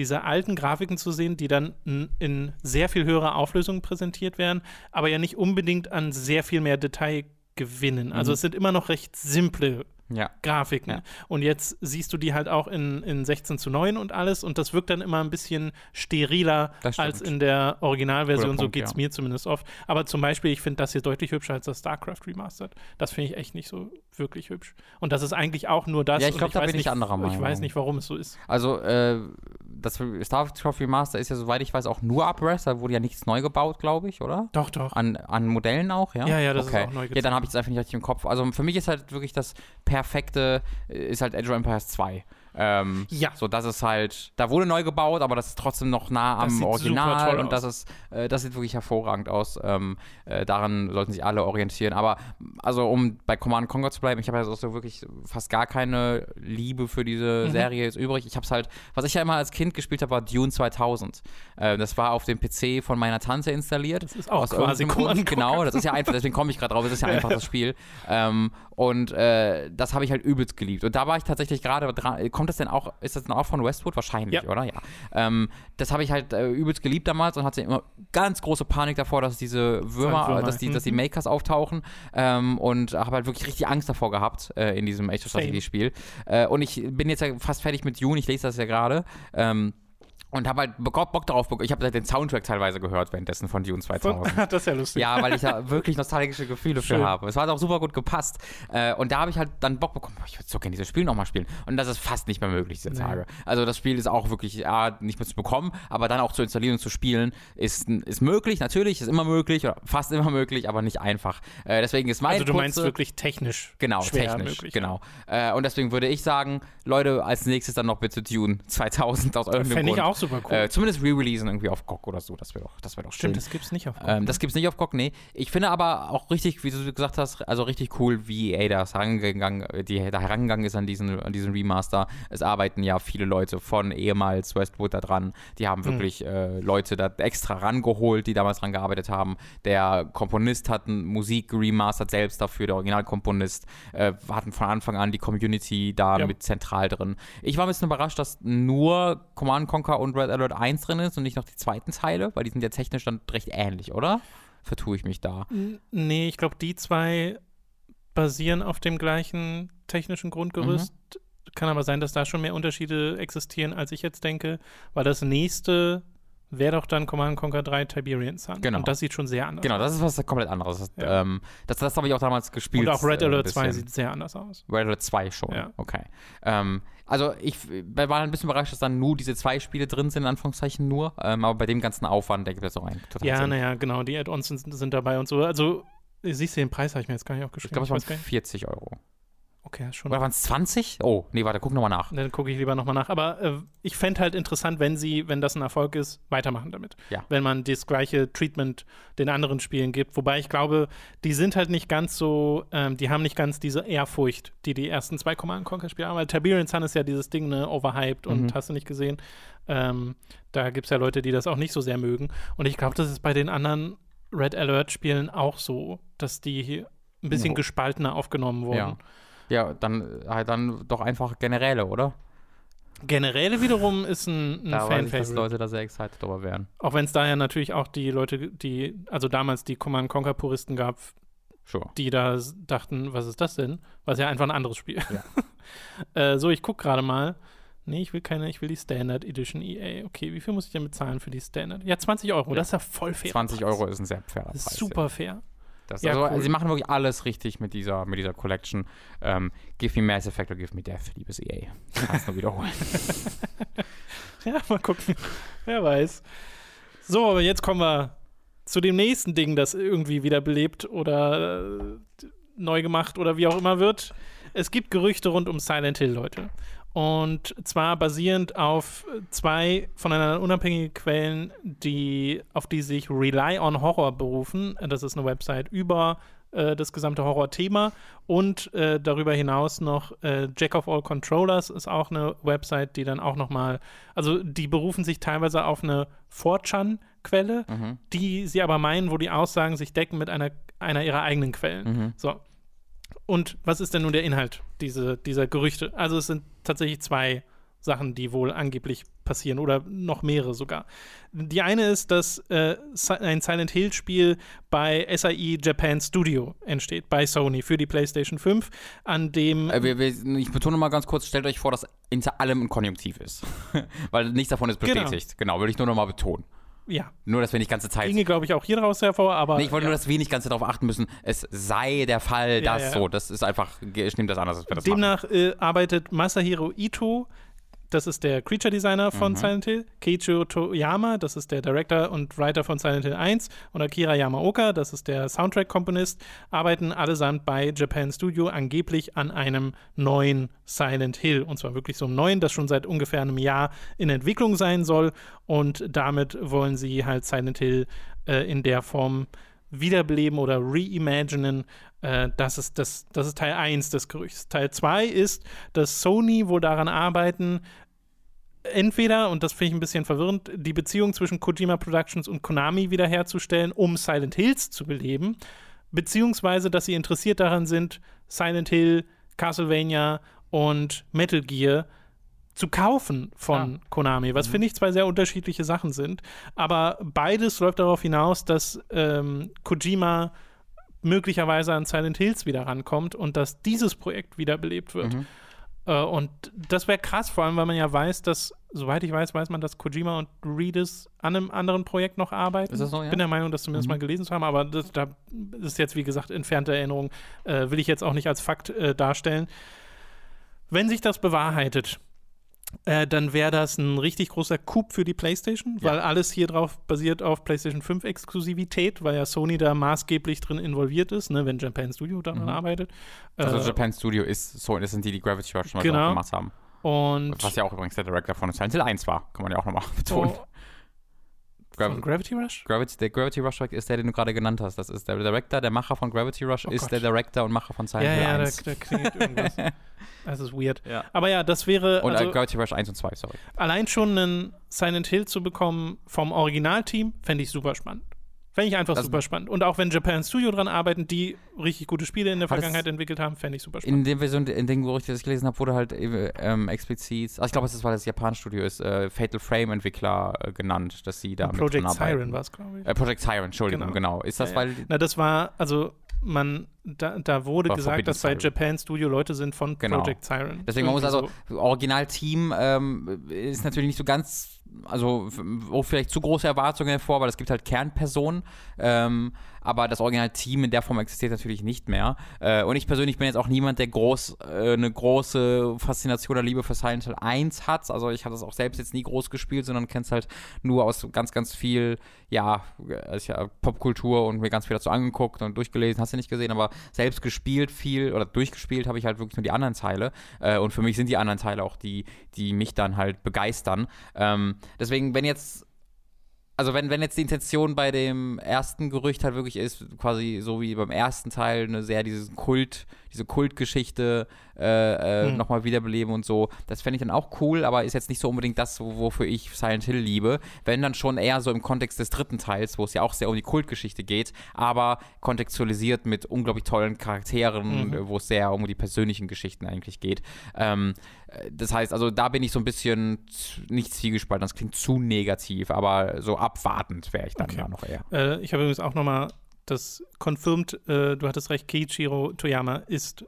diese alten Grafiken zu sehen, die dann in sehr viel höherer Auflösung präsentiert werden, aber ja nicht unbedingt an sehr viel mehr Detail gewinnen. Also mhm. es sind immer noch recht simple ja. Grafiken. Ja. Und jetzt siehst du die halt auch in, in 16 zu 9 und alles und das wirkt dann immer ein bisschen steriler als in der Originalversion. Punkt, so geht es ja. mir zumindest oft. Aber zum Beispiel, ich finde das hier deutlich hübscher als das StarCraft Remastered. Das finde ich echt nicht so wirklich hübsch. Und das ist eigentlich auch nur das. Ja, ich glaube, da bin nicht, ich anderer Meinung. Ich weiß nicht, warum es so ist. Also, äh, das StarCraft Remaster ist ja, soweit ich weiß, auch nur Uprest. Da wurde ja nichts neu gebaut, glaube ich, oder? Doch, doch. An, an Modellen auch, ja? Ja, ja, das okay. ist auch neu gezogen. Ja, dann habe ich es einfach nicht richtig im Kopf. Also für mich ist halt wirklich das perfekte, äh, ist halt Age of Empires 2. Ähm, ja. So, das ist halt, da wurde neu gebaut, aber das ist trotzdem noch nah am Original und das ist, äh, das sieht wirklich hervorragend aus. Ähm, äh, daran sollten sich alle orientieren. Aber also um bei Command Conquer zu bleiben, ich habe ja so wirklich fast gar keine Liebe für diese mhm. Serie jetzt übrig. Ich habe es halt, was ich ja immer als Kind gespielt habe, war Dune 2000. Äh, das war auf dem PC von meiner Tante installiert. Das ist auch quasi Command Conquer. Genau, das ist ja einfach, deswegen komme ich gerade drauf. Das ist ja einfach das Spiel. Ähm, und äh, das habe ich halt übelst geliebt. Und da war ich tatsächlich gerade dran kommt das denn auch, ist das denn auch von Westwood? Wahrscheinlich, ja. oder? Ja. Ähm, das habe ich halt äh, übelst geliebt damals und hatte immer ganz große Panik davor, dass diese Würmer, dass die, dass die mhm. Makers auftauchen ähm, und habe halt wirklich richtig Angst davor gehabt äh, in diesem Age of Strategy Spiel. Äh, und ich bin jetzt ja fast fertig mit Juni, ich lese das ja gerade. Ähm, und habe halt Bock, darauf bekommen. Ich habe den Soundtrack teilweise gehört währenddessen von Dune 2000. das ist ja lustig. Ja, weil ich da wirklich nostalgische Gefühle für habe. Es hat auch super gut gepasst. Äh, und da habe ich halt dann Bock bekommen, ich würde so gerne dieses Spiel nochmal spielen. Und das ist fast nicht mehr möglich diese Tage. Nee. Also das Spiel ist auch wirklich ja, nicht mehr zu bekommen, aber dann auch zu installieren und zu spielen ist, ist möglich, natürlich, ist immer möglich, oder fast immer möglich, aber nicht einfach. Äh, deswegen ist mein Also du kurze, meinst wirklich technisch Genau, technisch, möglich, genau. Ja. Äh, und deswegen würde ich sagen, Leute, als nächstes dann noch bitte Dune 2000 aus irgendeinem Fände ich auch super cool. Äh, zumindest re-releasen irgendwie auf GOG oder so. Das wäre doch, das wär doch Stimmt, schön. das gibt's nicht auf GOG. Ähm, das gibt's nicht auf GOG, nee. Ich finde aber auch richtig, wie du gesagt hast, also richtig cool, wie EA das herangegangen, die, da herangegangen ist an diesen, an diesen Remaster. Es arbeiten ja viele Leute von ehemals Westwood da dran. Die haben hm. wirklich mhm. äh, Leute da extra rangeholt, die damals dran gearbeitet haben. Der Komponist hat Musik remastert selbst dafür, der Originalkomponist. Äh, hatten von Anfang an die Community da ja. mit zentral drin. Ich war ein bisschen überrascht, dass nur Command Conquer und Red Alert 1 drin ist und nicht noch die zweiten Teile, weil die sind ja technisch dann recht ähnlich, oder? Vertue ich mich da? Nee, ich glaube, die zwei basieren auf dem gleichen technischen Grundgerüst. Mhm. Kann aber sein, dass da schon mehr Unterschiede existieren, als ich jetzt denke, weil das nächste wäre doch dann Command Conquer 3 Tiberian Sun. Genau. Und das sieht schon sehr anders genau, aus. Genau, das ist was komplett anderes. Das, ja. ähm, das, das habe ich auch damals gespielt. Und auch Red Alert äh, 2 sieht sehr anders aus. Red Alert 2 schon, ja. okay. Ähm, also ich war ein bisschen überrascht, dass dann nur diese zwei Spiele drin sind, in Anführungszeichen nur. Ähm, aber bei dem ganzen Aufwand, der gibt es auch einen total Ja, naja, genau, die Add-ons sind, sind, dabei und so. Also siehst du, den Preis habe ich mir jetzt gar nicht aufgeschrieben. Ich glaube, es waren 40 Euro. Okay, schon. Oder waren es 20? Oh, nee, warte, guck nochmal nach. Dann gucke ich lieber nochmal nach. Aber äh, ich fände halt interessant, wenn sie, wenn das ein Erfolg ist, weitermachen damit. Ja. Wenn man das gleiche Treatment den anderen Spielen gibt. Wobei ich glaube, die sind halt nicht ganz so, ähm, die haben nicht ganz diese Ehrfurcht, die die ersten zwei Command Conquer-Spiele haben. Weil Tiberian Sun ist ja dieses Ding, ne, overhyped und mhm. hast du nicht gesehen. Ähm, da gibt es ja Leute, die das auch nicht so sehr mögen. Und ich glaube, das ist bei den anderen Red Alert-Spielen auch so, dass die ein bisschen no. gespaltener aufgenommen wurden. Ja. Ja, dann halt dann doch einfach Generäle, oder? Generäle wiederum ist ein, ein da fan weiß ich, dass Leute da sehr excited darüber wären. Auch wenn es da ja natürlich auch die Leute, die, also damals die Command Conquer Puristen gab, sure. die da dachten, was ist das denn? Was ja einfach ein anderes Spiel. Ja. äh, so, ich gucke gerade mal. Nee, ich will keine, ich will die Standard Edition EA. Okay, wie viel muss ich denn bezahlen für die Standard? Ja, 20 Euro, ja. das ist ja voll fair. 20 Preis. Euro ist ein sehr fairer Preis. Super ja. fair. Das, ja, also, cool. sie machen wirklich alles richtig mit dieser, mit dieser Collection. Ähm, give me Mass Effect or give me Death, liebes EA. Kannst nur wiederholen. ja, mal gucken. Wer weiß. So, aber jetzt kommen wir zu dem nächsten Ding, das irgendwie wieder belebt oder äh, neu gemacht oder wie auch immer wird. Es gibt Gerüchte rund um Silent Hill, Leute. Und zwar basierend auf zwei voneinander unabhängige Quellen, die, auf die sich Rely on Horror berufen. Das ist eine Website über äh, das gesamte Horror-Thema. Und äh, darüber hinaus noch äh, Jack of All Controllers ist auch eine Website, die dann auch nochmal, also die berufen sich teilweise auf eine 4chan-Quelle, mhm. die sie aber meinen, wo die Aussagen sich decken mit einer, einer ihrer eigenen Quellen. Mhm. So. Und was ist denn nun der Inhalt diese, dieser Gerüchte? Also es sind tatsächlich zwei Sachen, die wohl angeblich passieren oder noch mehrere sogar. Die eine ist, dass äh, ein Silent Hill Spiel bei SAI Japan Studio entsteht, bei Sony für die PlayStation 5, an dem. Äh, wir, wir, ich betone mal ganz kurz, stellt euch vor, dass hinter allem ein Konjunktiv ist. Weil nichts davon ist genau. bestätigt. Genau, genau würde ich nur noch mal betonen. Ja. Nur, dass wir nicht ganze Zeit. Ginge, glaube ich, auch hier daraus hervor, aber. Nee, ich wollte ja. nur, dass wir nicht ganze Zeit darauf achten müssen, es sei der Fall, dass ja, so. Das ist einfach, ich nehme das anders, als wir das Demnach äh, arbeitet Masahiro Ito das ist der Creature Designer von mhm. Silent Hill. Keiichiro Toyama, das ist der Director und Writer von Silent Hill 1. Und Akira Yamaoka, das ist der Soundtrack-Komponist, arbeiten allesamt bei Japan Studio angeblich an einem neuen Silent Hill. Und zwar wirklich so einem neuen, das schon seit ungefähr einem Jahr in Entwicklung sein soll. Und damit wollen sie halt Silent Hill äh, in der Form wiederbeleben oder reimaginen. Äh, das, ist das, das ist Teil 1 des Gerüchts. Teil 2 ist, dass Sony wohl daran arbeiten, entweder, und das finde ich ein bisschen verwirrend, die Beziehung zwischen Kojima Productions und Konami wiederherzustellen, um Silent Hills zu beleben, beziehungsweise, dass sie interessiert daran sind, Silent Hill, Castlevania und Metal Gear zu kaufen von ja. Konami, was mhm. finde ich zwei sehr unterschiedliche Sachen sind. Aber beides läuft darauf hinaus, dass ähm, Kojima möglicherweise an Silent Hills wieder rankommt und dass dieses Projekt wiederbelebt wird. Mhm. Äh, und das wäre krass, vor allem, weil man ja weiß, dass, soweit ich weiß, weiß man, dass Kojima und Reedus an einem anderen Projekt noch arbeiten. Ist das so, ja? Ich bin der Meinung, das zumindest mhm. mal gelesen zu haben, aber das, da ist jetzt, wie gesagt, entfernte Erinnerung, äh, will ich jetzt auch nicht als Fakt äh, darstellen. Wenn sich das bewahrheitet, äh, dann wäre das ein richtig großer Coup für die PlayStation, ja. weil alles hier drauf basiert auf PlayStation 5 Exklusivität, weil ja Sony da maßgeblich drin involviert ist, ne, wenn Japan Studio daran mhm. arbeitet. Also äh, Japan Studio ist so, das sind die, die Gravity Rush schon genau. gemacht haben. Und Was ja auch übrigens der Director von Silent Hill 1 war, kann man ja auch nochmal betonen. Gravi von Gravity Rush? Gravity, der Gravity Rush ist der, den du gerade genannt hast. Das ist der Director, der Macher von Gravity Rush, oh ist Gott. der Director und Macher von Silent Hill ja, 1. Ja, da, da klingelt irgendwas. das ist weird. Ja. Aber ja, das wäre. Und äh, also, Gravity Rush 1 und 2, sorry. Allein schon einen Silent Hill zu bekommen vom Originalteam, fände ich super spannend. Fände ich einfach also, super spannend. Und auch wenn Japan Studio dran arbeiten, die richtig gute Spiele in der Vergangenheit entwickelt haben, fände ich super spannend. In der Version, in dem das ich gelesen habe, wurde halt ähm, explizit, also ich glaube, es ist, weil das Japan-Studio ist, äh, Fatal Frame-Entwickler äh, genannt, dass sie da Und mit Project Siren war es, glaube ich. Äh, Project Siren, Entschuldigung, genau. genau. Ist das, ja, ja. weil. Na, das war, also man, da, da wurde gesagt, dass bei Japan Studio Leute sind von genau. Project Siren. Deswegen man muss also, so. Originalteam ähm, ist natürlich nicht so ganz also auch vielleicht zu große Erwartungen hervor, weil es gibt halt Kernpersonen, ähm, aber das Originalteam in der Form existiert natürlich nicht mehr. Äh, und ich persönlich bin jetzt auch niemand, der groß äh, eine große Faszination oder Liebe für Silent Hill 1 hat. Also ich habe das auch selbst jetzt nie groß gespielt, sondern kenne es halt nur aus ganz, ganz viel, ja, ja Popkultur und mir ganz viel dazu angeguckt und durchgelesen, hast du nicht gesehen, aber selbst gespielt viel oder durchgespielt habe ich halt wirklich nur die anderen Teile. Äh, und für mich sind die anderen Teile auch die, die mich dann halt begeistern. Ähm, deswegen, wenn jetzt also wenn, wenn jetzt die Intention bei dem ersten Gerücht halt wirklich ist, quasi so wie beim ersten Teil, eine sehr diesen Kult, diese Kultgeschichte äh, äh, mhm. nochmal wiederbeleben und so. Das fände ich dann auch cool, aber ist jetzt nicht so unbedingt das, wofür ich Silent Hill liebe. Wenn dann schon eher so im Kontext des dritten Teils, wo es ja auch sehr um die Kultgeschichte geht, aber kontextualisiert mit unglaublich tollen Charakteren, mhm. wo es sehr um die persönlichen Geschichten eigentlich geht. Ähm, das heißt, also da bin ich so ein bisschen nicht zwiegespalten, das klingt zu negativ, aber so abwartend wäre ich dann okay. ja noch eher. Äh, ich habe übrigens auch nochmal das confirmed, äh, du hattest recht, Keiichiro Toyama ist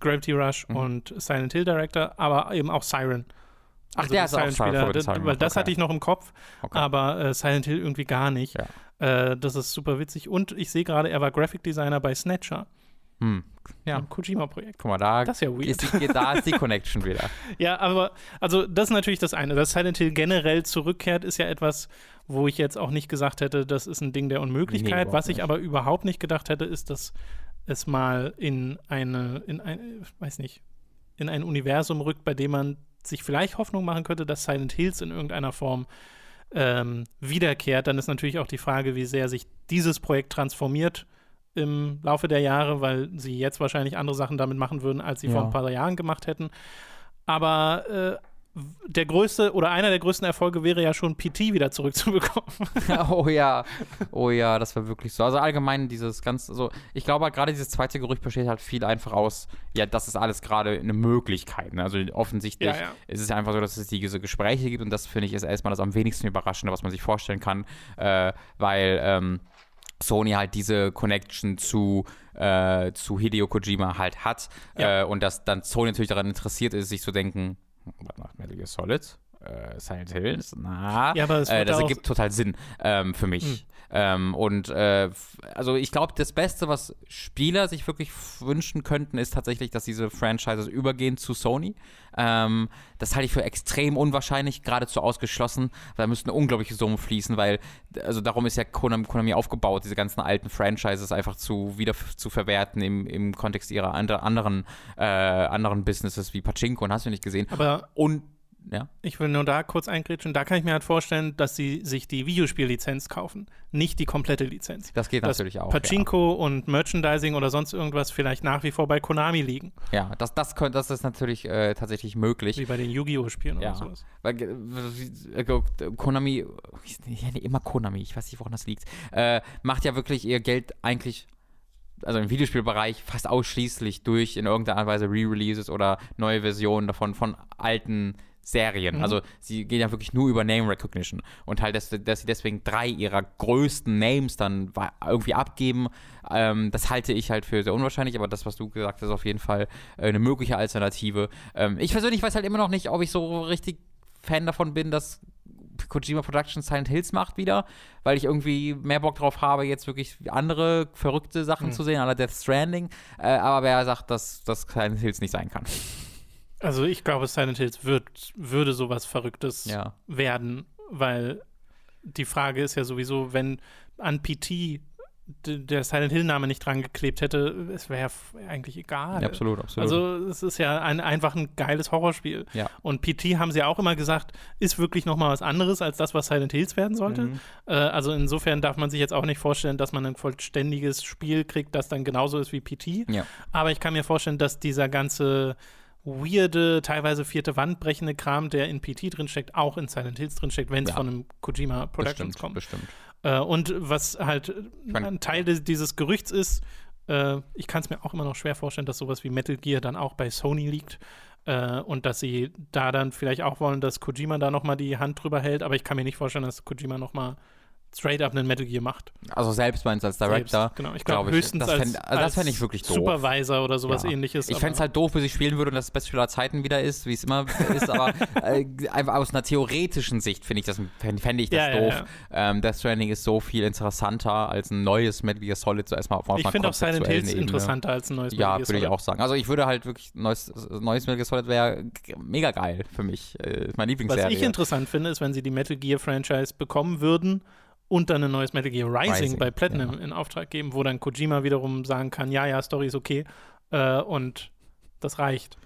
Gravity Rush mhm. und Silent Hill Director, aber eben auch Siren. Ach, also der ist auch Spieler, das, weil das okay. hatte ich noch im Kopf, okay. aber äh, Silent Hill irgendwie gar nicht. Ja. Äh, das ist super witzig. Und ich sehe gerade, er war Graphic Designer bei Snatcher. Hm. Ja. Im Kojima-Projekt. Guck mal, da, das ist, ja weird. Ist die, da ist die Connection wieder. ja, aber also das ist natürlich das eine. Dass Silent Hill generell zurückkehrt, ist ja etwas, wo ich jetzt auch nicht gesagt hätte, das ist ein Ding der Unmöglichkeit. Nee, Was ich nicht. aber überhaupt nicht gedacht hätte, ist, dass es mal in eine, in ein, weiß nicht, in ein Universum rückt, bei dem man sich vielleicht Hoffnung machen könnte, dass Silent Hills in irgendeiner Form ähm, wiederkehrt. Dann ist natürlich auch die Frage, wie sehr sich dieses Projekt transformiert im Laufe der Jahre, weil sie jetzt wahrscheinlich andere Sachen damit machen würden, als sie ja. vor ein paar Jahren gemacht hätten. Aber äh, der größte oder einer der größten Erfolge wäre ja schon PT wieder zurückzubekommen. oh ja, oh ja, das war wirklich so. Also allgemein dieses ganze, so ich glaube halt gerade dieses zweite Gerücht besteht halt viel einfach aus, ja, das ist alles gerade eine Möglichkeit. Ne? Also offensichtlich ja, ja. ist es ja einfach so, dass es diese Gespräche gibt und das finde ich ist erstmal das am wenigsten Überraschende, was man sich vorstellen kann, äh, weil ähm, Sony halt diese Connection zu, äh, zu Hideo Kojima halt hat ja. äh, und dass dann Sony natürlich daran interessiert ist, sich zu denken, was macht Metal Gear Solid? Äh, Silent Hills? Na, ja, aber das, äh, das ergibt total Sinn ähm, für mich. Hm. Ähm, und äh, also ich glaube, das Beste, was Spieler sich wirklich wünschen könnten, ist tatsächlich, dass diese Franchises übergehen zu Sony. Ähm, das halte ich für extrem unwahrscheinlich, geradezu ausgeschlossen. Da müssten unglaubliche Summen fließen, weil, also darum ist ja Konami, Konami aufgebaut, diese ganzen alten Franchises einfach zu wieder zu verwerten im, im Kontext ihrer andre, anderen, äh, anderen Businesses wie Pachinko und hast du nicht gesehen. Aber und ja. Ich will nur da kurz eingrätschen. Da kann ich mir halt vorstellen, dass sie sich die Videospiellizenz kaufen, nicht die komplette Lizenz. Das geht dass natürlich auch. Pachinko ja. und Merchandising oder sonst irgendwas vielleicht nach wie vor bei Konami liegen. Ja, das, das, könnte, das ist natürlich äh, tatsächlich möglich. Wie bei den Yu-Gi-Oh! Spielen ja. oder sowas. Weil, äh, Konami, ich nenne immer Konami, ich weiß nicht, woran das liegt, äh, macht ja wirklich ihr Geld eigentlich also im Videospielbereich fast ausschließlich durch in irgendeiner Art und Weise Re-Releases oder neue Versionen davon von alten Serien. Mhm. Also sie gehen ja wirklich nur über Name Recognition und halt, dass, dass sie deswegen drei ihrer größten Names dann irgendwie abgeben, ähm, das halte ich halt für sehr unwahrscheinlich, aber das, was du gesagt hast, ist auf jeden Fall äh, eine mögliche Alternative. Ähm, ich persönlich weiß halt immer noch nicht, ob ich so richtig Fan davon bin, dass Kojima Productions Silent Hills macht wieder, weil ich irgendwie mehr Bock drauf habe, jetzt wirklich andere verrückte Sachen mhm. zu sehen, aller Death Stranding. Äh, aber wer sagt, dass das Silent Hills nicht sein kann? Also ich glaube, Silent Hills wird, würde sowas Verrücktes ja. werden, weil die Frage ist ja sowieso, wenn an PT der Silent Hill-Name nicht dran geklebt hätte, es wäre eigentlich egal. Ja, absolut, absolut. Also es ist ja ein, einfach ein geiles Horrorspiel. Ja. Und PT haben sie ja auch immer gesagt, ist wirklich nochmal was anderes als das, was Silent Hills werden sollte. Mhm. Äh, also insofern darf man sich jetzt auch nicht vorstellen, dass man ein vollständiges Spiel kriegt, das dann genauso ist wie PT. Ja. Aber ich kann mir vorstellen, dass dieser ganze weirde, teilweise vierte Wand brechende Kram, der in PT drinsteckt, auch in Silent Hills drinsteckt, wenn es ja. von einem Kojima Productions bestimmt, kommt. Bestimmt. Äh, und was halt mein, ein Teil des, dieses Gerüchts ist, äh, ich kann es mir auch immer noch schwer vorstellen, dass sowas wie Metal Gear dann auch bei Sony liegt. Äh, und dass sie da dann vielleicht auch wollen, dass Kojima da nochmal die Hand drüber hält, aber ich kann mir nicht vorstellen, dass Kojima nochmal straight up einen Metal Gear macht. Also selbst meinst als Director. Selbst, genau, ich glaube glaub höchstens das fänd, als, also das fände ich wirklich doof. Supervisor oder sowas ja. ähnliches. Ich fände es halt doof, bis ich spielen würde und das beste aller Zeiten wieder ist, wie es immer ist, aber äh, einfach aus einer theoretischen Sicht finde ich das, fände ich das ja, doof. Ja, ähm, Death Stranding ist so viel interessanter als ein neues Metal Gear Solid so erstmal auf Ich finde auch Silent Hills Ebene. interessanter als ein neues Metal Gear Solid. Ja, würde ich auch sagen. Also ich würde halt wirklich, neues, neues Metal Gear Solid wäre mega geil für mich. Äh, mein Lieblingsserie. Was ich interessant finde, ist, wenn sie die Metal Gear Franchise bekommen würden und dann ein neues Metal Gear Rising, Rising bei Platinum ja. in Auftrag geben, wo dann Kojima wiederum sagen kann, ja, ja, Story ist okay äh, und das reicht.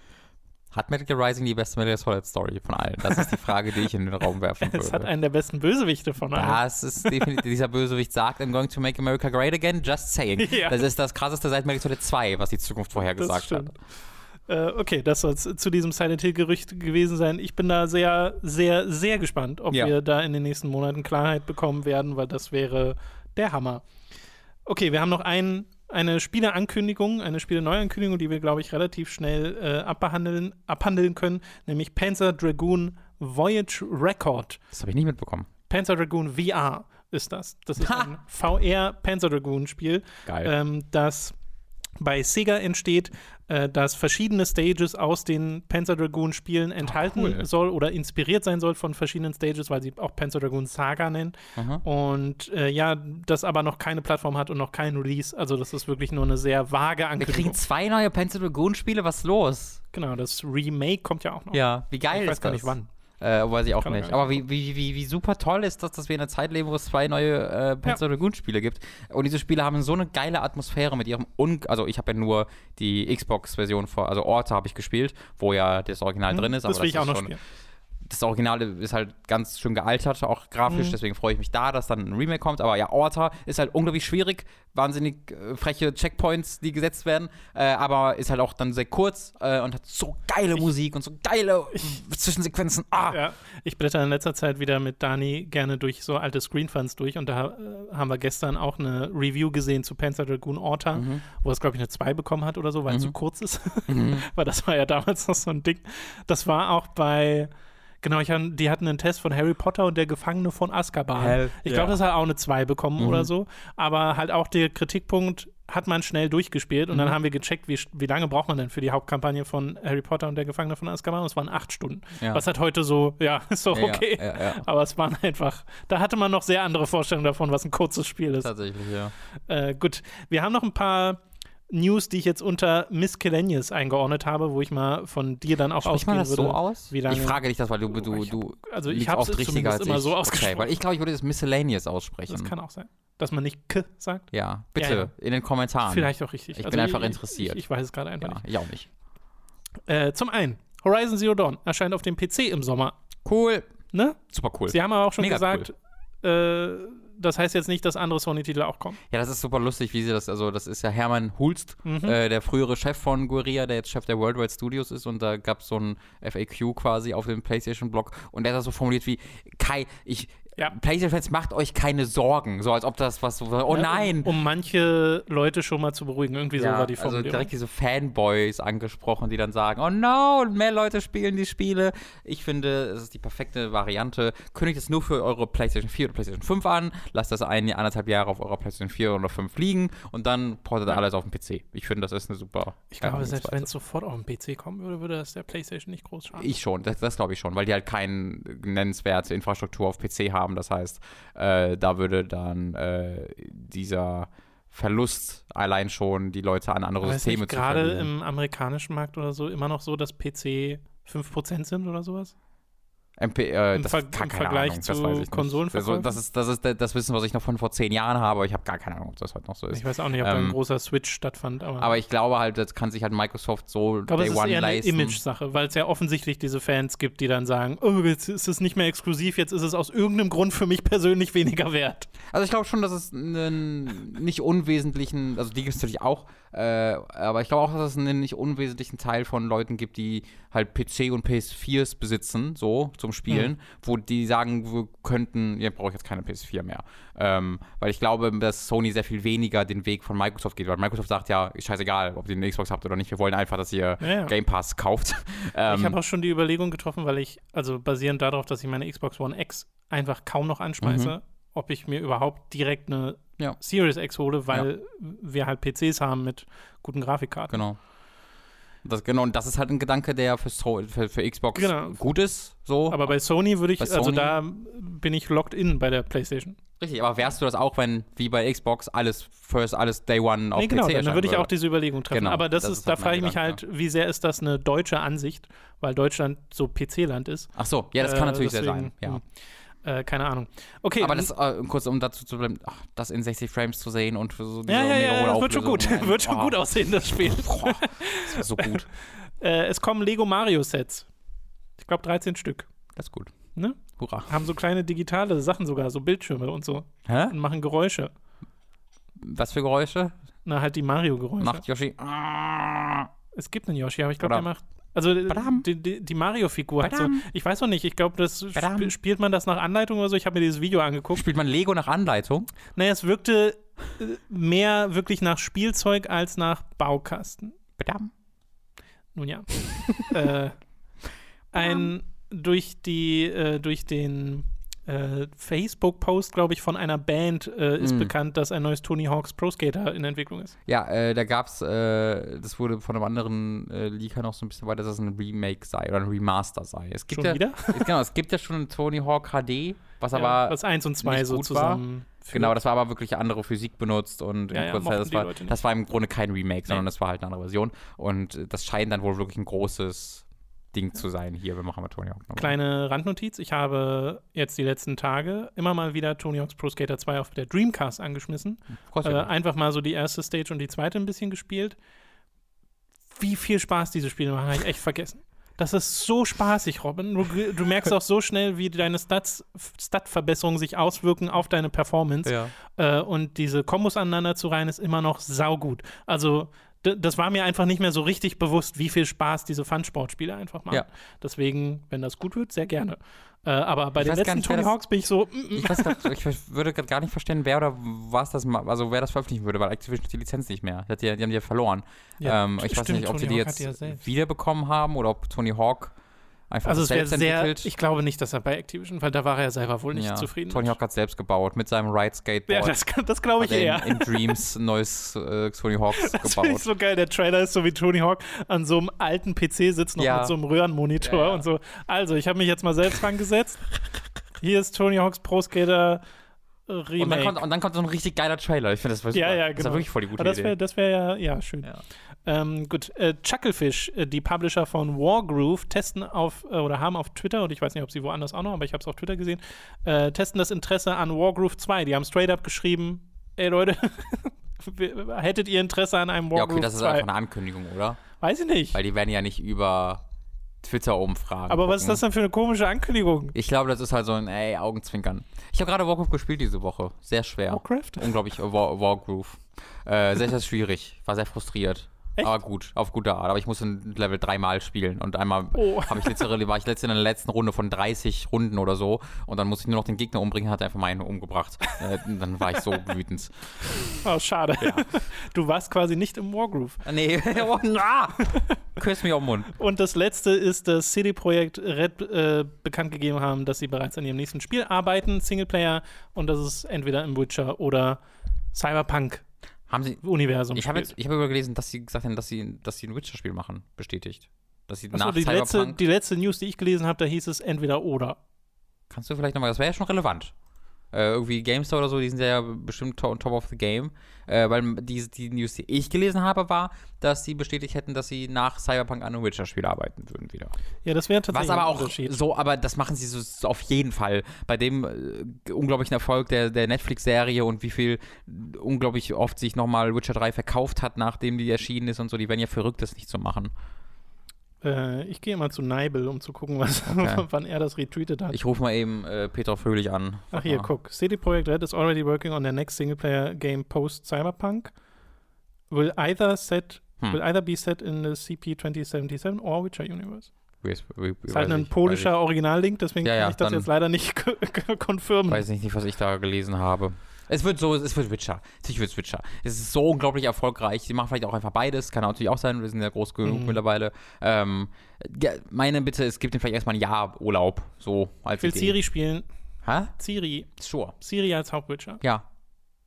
Hat Metal Gear Rising die beste Metal Gear Solid Story von allen? Das ist die Frage, die ich in den Raum werfen würde. Es hat einen der besten Bösewichte von allen. Das ist definitiv, dieser Bösewicht sagt, I'm going to make America great again, just saying. Ja. Das ist das krasseste seit Metal Gear Solid 2, was die Zukunft vorhergesagt hat. Äh, okay, das soll zu diesem Silent Hill-Gerücht gewesen sein. Ich bin da sehr, sehr, sehr gespannt, ob ja. wir da in den nächsten Monaten Klarheit bekommen werden, weil das wäre der Hammer. Okay, wir haben noch ein, eine Spieleankündigung, eine Spiele-Neuankündigung, die wir, glaube ich, relativ schnell äh, abbehandeln, abhandeln können, nämlich Panzer Dragoon Voyage Record. Das habe ich nicht mitbekommen. Panzer Dragoon VR ist das. Das ist ein VR Panzer Dragoon Spiel, ähm, das bei Sega entsteht, äh, das verschiedene Stages aus den Panzer Dragoon Spielen enthalten cool. soll oder inspiriert sein soll von verschiedenen Stages, weil sie auch Panzer Dragoon Saga nennen. Aha. Und äh, ja, das aber noch keine Plattform hat und noch kein Release. Also das ist wirklich nur eine sehr vage Ankündigung. Wir kriegen zwei neue Panzer Dragoon Spiele, was ist los? Genau, das Remake kommt ja auch noch. Ja, wie geil ich ist weiß das? gar nicht wann. Äh, weiß ich auch Kann nicht. Aber wie, wie, wie, wie super toll ist das, dass wir in einer Zeit leben, wo es zwei neue äh, Panzer Dragoon Spiele gibt. Und diese Spiele haben so eine geile Atmosphäre mit ihrem Un also ich habe ja nur die Xbox-Version vor, also Orte habe ich gespielt, wo ja das Original hm, drin ist. Das will ich auch noch schon, spielen das Original ist halt ganz schön gealtert, auch grafisch, mhm. deswegen freue ich mich da, dass dann ein Remake kommt. Aber ja, Orta ist halt unglaublich schwierig, wahnsinnig äh, freche Checkpoints, die gesetzt werden, äh, aber ist halt auch dann sehr kurz äh, und hat so geile ich, Musik und so geile ich, Zwischensequenzen. Ah! Ja, ich blätter in letzter Zeit wieder mit Dani gerne durch so alte Screenfans durch und da äh, haben wir gestern auch eine Review gesehen zu Panzer Dragoon Orta, mhm. wo es, glaube ich, eine 2 bekommen hat oder so, weil mhm. es so kurz ist. Mhm. weil das war ja damals noch so ein Ding. Das war auch bei Genau, ich die hatten einen Test von Harry Potter und der Gefangene von Azkaban. Hell, ich glaube, ja. das hat auch eine 2 bekommen mhm. oder so. Aber halt auch der Kritikpunkt hat man schnell durchgespielt und mhm. dann haben wir gecheckt, wie, wie lange braucht man denn für die Hauptkampagne von Harry Potter und der Gefangene von Azkaban? Und es waren acht Stunden. Ja. Was hat heute so, ja, ist doch okay. Ja, Aber es waren einfach, da hatte man noch sehr andere Vorstellungen davon, was ein kurzes Spiel ist. Tatsächlich, ja. Äh, gut, wir haben noch ein paar News, die ich jetzt unter Miscellaneous eingeordnet habe, wo ich mal von dir dann auch Sprich ausgehen das würde. so aus? ich frage dich das, weil du, du, du also ich habe es richtiger als immer ich. so ausgesprochen. Okay, weil ich glaube, ich würde das Miscellaneous aussprechen. Das kann auch sein. Dass man nicht K sagt? Ja, bitte, ja, ja. in den Kommentaren. Vielleicht auch richtig. Ich also bin einfach interessiert. Ich, ich, weiß es gerade einfach ja, nicht. Ich auch nicht. Äh, zum einen, Horizon Zero Dawn erscheint auf dem PC im Sommer. Cool. Ne? Super cool. Sie haben aber auch schon Mega gesagt, cool. äh, das heißt jetzt nicht, dass andere Sony-Titel auch kommen. Ja, das ist super lustig, wie sie das, also das ist ja Hermann Hulst, mhm. äh, der frühere Chef von Guerilla, der jetzt Chef der Worldwide Studios ist und da gab es so ein FAQ quasi auf dem PlayStation-Blog und der hat das so formuliert wie, Kai, ich, ja. PlayStation-Fans, macht euch keine Sorgen. So als ob das was so, oh ja, nein. Um, um, manche Leute schon mal zu beruhigen. Irgendwie ja, so war die Formulierung. Also direkt diese Fanboys angesprochen, die dann sagen, oh no, mehr Leute spielen die Spiele. Ich finde, es ist die perfekte Variante. Kündigt es nur für eure PlayStation 4 oder PlayStation 5 an, lasst das ein, anderthalb Jahre auf eurer PlayStation 4 oder 5 liegen und dann portet alles auf den PC. Ich finde, das ist eine super. Ich glaube, selbst wenn es sofort auf den PC kommen würde, würde das der PlayStation nicht groß schaden. Ich schon, das, das glaube ich schon, weil die halt keine nennenswerte Infrastruktur auf PC haben. Das heißt, äh, da würde dann äh, dieser Verlust allein schon die Leute an andere Aber Systeme zu Gerade im amerikanischen Markt oder so immer noch so, dass PC 5% sind oder sowas? MP, äh, Im, das, Ver im Vergleich Ahnung, zu Konsolen also, das, ist, das ist das Wissen, was ich noch von vor zehn Jahren habe, aber ich habe gar keine Ahnung, ob das heute noch so ist. Ich weiß auch nicht, ob ähm, da ein großer Switch stattfand. Aber, aber, ich glaube halt, das kann sich halt Microsoft so ich glaube, Day es ist One eher leisten. eine Image-Sache, weil es ja offensichtlich diese Fans gibt, die dann sagen, oh, jetzt ist es nicht mehr exklusiv, jetzt ist es aus irgendeinem Grund für mich persönlich weniger wert. Also ich glaube schon, dass es einen nicht unwesentlichen, also die gibt es natürlich auch, äh, aber ich glaube auch, dass es einen nicht unwesentlichen Teil von Leuten gibt, die halt PC und PS4s besitzen, so zum Spielen, mhm. wo die sagen, wir könnten, ja, brauche ich jetzt keine PS4 mehr. Ähm, weil ich glaube, dass Sony sehr viel weniger den Weg von Microsoft geht, weil Microsoft sagt ja, ist scheißegal, ob ihr eine Xbox habt oder nicht, wir wollen einfach, dass ihr ja, ja. Game Pass kauft. ähm, ich habe auch schon die Überlegung getroffen, weil ich, also basierend darauf, dass ich meine Xbox One X einfach kaum noch anschmeiße, mhm. Ob ich mir überhaupt direkt eine ja. Series X hole, weil ja. wir halt PCs haben mit guten Grafikkarten. Genau. Das, genau, und das ist halt ein Gedanke, der für, so für, für, Xbox genau. gut ist. So. Aber bei Sony würde ich, bei also da bin ich locked in bei der PlayStation. Richtig, aber wärst du das auch, wenn, wie bei Xbox, alles First, alles Day One auf nee, genau, PC dann würde ich auch diese Überlegung treffen. Genau, aber das, das ist, ist, da halt frage ich mich halt, wie sehr ist das eine deutsche Ansicht, weil Deutschland so PC-Land ist. Ach so, ja, das kann äh, natürlich deswegen, sehr sein. Ja. Äh, keine Ahnung. Okay. Aber das, äh, kurz um dazu zu bleiben, ach, das in 60 Frames zu sehen und für so Ja, ja, ja, das wird schon gut. Nein. wird schon oh. gut aussehen, das Spiel. Boah, das so gut. äh, es kommen Lego Mario Sets. Ich glaube 13 Stück. Das ist gut. Ne? Hurra. Haben so kleine digitale Sachen sogar, so Bildschirme und so. Hä? Und machen Geräusche. Was für Geräusche? Na, halt die Mario-Geräusche. Macht Yoshi. Es gibt einen Yoshi, aber ich glaube, der macht also die, die, die Mario-Figur hat so, ich weiß noch nicht, ich glaube, das sp spielt man das nach Anleitung oder so. Ich habe mir dieses Video angeguckt. Spielt man Lego nach Anleitung? Naja, es wirkte äh, mehr wirklich nach Spielzeug als nach Baukasten. Badam. Nun ja. äh, ein durch die, äh, durch den äh, Facebook-Post, glaube ich, von einer Band äh, ist mm. bekannt, dass ein neues Tony Hawks Pro Skater in Entwicklung ist. Ja, äh, da gab es, äh, das wurde von einem anderen äh, Leaker noch so ein bisschen weiter, dass es ein Remake sei oder ein Remaster sei. Es gibt schon ja, wieder? genau, es gibt ja schon ein Tony Hawk HD, was ja, aber. Was 1 und 2 so zusammen. War. Genau, das war aber wirklich andere Physik benutzt und ja, ja, das, war, das war im Grunde kein Remake, sondern nee. das war halt eine andere Version. Und das scheint dann wohl wirklich ein großes Ding zu sein hier. Wir machen mal Tony Hawk. Kleine Randnotiz: Ich habe jetzt die letzten Tage immer mal wieder Tony Hawk's Pro Skater 2 auf der Dreamcast angeschmissen. Äh, einfach mal so die erste Stage und die zweite ein bisschen gespielt. Wie viel Spaß diese Spiele machen, habe ich echt vergessen. Das ist so spaßig, Robin. Du, du merkst auch so schnell, wie deine Stat-Verbesserungen sich auswirken auf deine Performance. Ja. Äh, und diese Kombos aneinander zu reihen, ist immer noch saugut. Also, das war mir einfach nicht mehr so richtig bewusst, wie viel Spaß diese Fun-Sportspiele einfach machen. Ja. Deswegen, wenn das gut wird, sehr gerne. Äh, aber bei ich den letzten nicht, Tony Hawks bin ich so. Mm, mm. Ich, grad, ich würde gar nicht verstehen, wer oder was das, also wer das veröffentlichen würde, weil Activision die Lizenz nicht mehr. Die, die haben die ja verloren. Ja, ähm, ich stimmt, weiß nicht, ob Tony sie die jetzt ja wiederbekommen haben oder ob Tony Hawk Einfach also es wäre sehr, ich glaube nicht, dass er bei Activision, weil da war er selber wohl nicht ja, zufrieden. Tony Hawk hat selbst gebaut mit seinem Ride Skateboard. Ja, das, das glaube ich eher. In, in Dreams neues äh, Tony Hawks gebaut. Das finde ich so geil. Der Trailer ist so wie Tony Hawk an so einem alten PC sitzt noch ja. mit so einem Röhrenmonitor ja, und so. Also, ich habe mich jetzt mal selbst rangesetzt. Hier ist Tony Hawks Pro Skater Remake. Und dann, kommt, und dann kommt so ein richtig geiler Trailer. Ich finde, das war super. Ja, ja, genau. Das war wirklich voll die gute Aber das wär, Idee. Das wäre ja, ja, schön. Ja. Ähm, gut, äh, Chucklefish, äh, die Publisher von Wargroove, testen auf äh, oder haben auf Twitter, und ich weiß nicht, ob sie woanders auch noch, aber ich habe es auf Twitter gesehen, äh, testen das Interesse an Wargroove 2. Die haben straight up geschrieben, ey Leute, hättet ihr Interesse an einem Wargroove 2? Ja, okay, das ist 2? einfach eine Ankündigung, oder? Weiß ich nicht. Weil die werden ja nicht über Twitter-Umfragen. Aber gucken. was ist das denn für eine komische Ankündigung? Ich glaube, das ist halt so ein, ey, Augenzwinkern. Ich habe gerade Warcraft gespielt diese Woche. Sehr schwer. Warcraft? Unglaublich, äh, War, Wargroove. Äh, sehr, sehr schwierig. War sehr frustriert. Echt? Aber gut, auf gute Art. Aber ich musste ein Level dreimal spielen und einmal oh. ich letzte, war ich letzte in der letzten Runde von 30 Runden oder so und dann musste ich nur noch den Gegner umbringen, hat einfach meinen umgebracht. äh, dann war ich so wütend. Oh, schade. Ja. Du warst quasi nicht im Wargroove. Nee, oh, na! Küss mich auf den Mund. Und das letzte ist, dass CD Projekt Red äh, bekannt gegeben haben, dass sie bereits an ihrem nächsten Spiel arbeiten, Singleplayer, und das ist entweder im Witcher oder Cyberpunk haben sie Universum. Ich habe jetzt, ich habe gelesen, dass sie gesagt haben, dass sie, dass sie ein Witcher-Spiel machen, bestätigt. Dass sie Achso, nach die letzte, die letzte News, die ich gelesen habe, da hieß es entweder oder. Kannst du vielleicht nochmal, das wäre ja schon relevant äh, irgendwie GameStar oder so, die sind ja bestimmt top, top of the game. Äh, weil die, die News, die ich gelesen habe, war, dass sie bestätigt hätten, dass sie nach Cyberpunk an einem Witcher-Spiel arbeiten würden wieder. Ja, das wäre tatsächlich Was aber auch so, aber das machen sie so, so auf jeden Fall. Bei dem äh, unglaublichen Erfolg der, der Netflix-Serie und wie viel unglaublich oft sich nochmal Witcher 3 verkauft hat, nachdem die erschienen ist und so, die werden ja verrückt, das nicht zu machen. Äh, ich gehe mal zu Neibel, um zu gucken, was, okay. wann er das retweetet hat. Ich rufe mal eben äh, Peter Fröhlich an. Ach hier, guck. CD Projekt Red is already working on their next single-player game post Cyberpunk. Will either set hm. will either be set in the CP 2077 or Witcher Universe. Das ist halt ein polischer Originallink, deswegen ja, ja, kann ich das jetzt leider nicht konfirmen. Weiß ich nicht, was ich da gelesen habe. Es wird so, es wird Witcher. Natürlich wird Witcher. Es ist so unglaublich erfolgreich. Sie machen vielleicht auch einfach beides. Kann natürlich auch sein. Wir sind ja groß genug mhm. mittlerweile. Ähm, ja, meine Bitte, es gibt ihm vielleicht erstmal ein Jahr Urlaub. So als Ich will Idee. Ciri spielen. Hä? Ciri. Sure. Ciri als Hauptwitcher. Ja.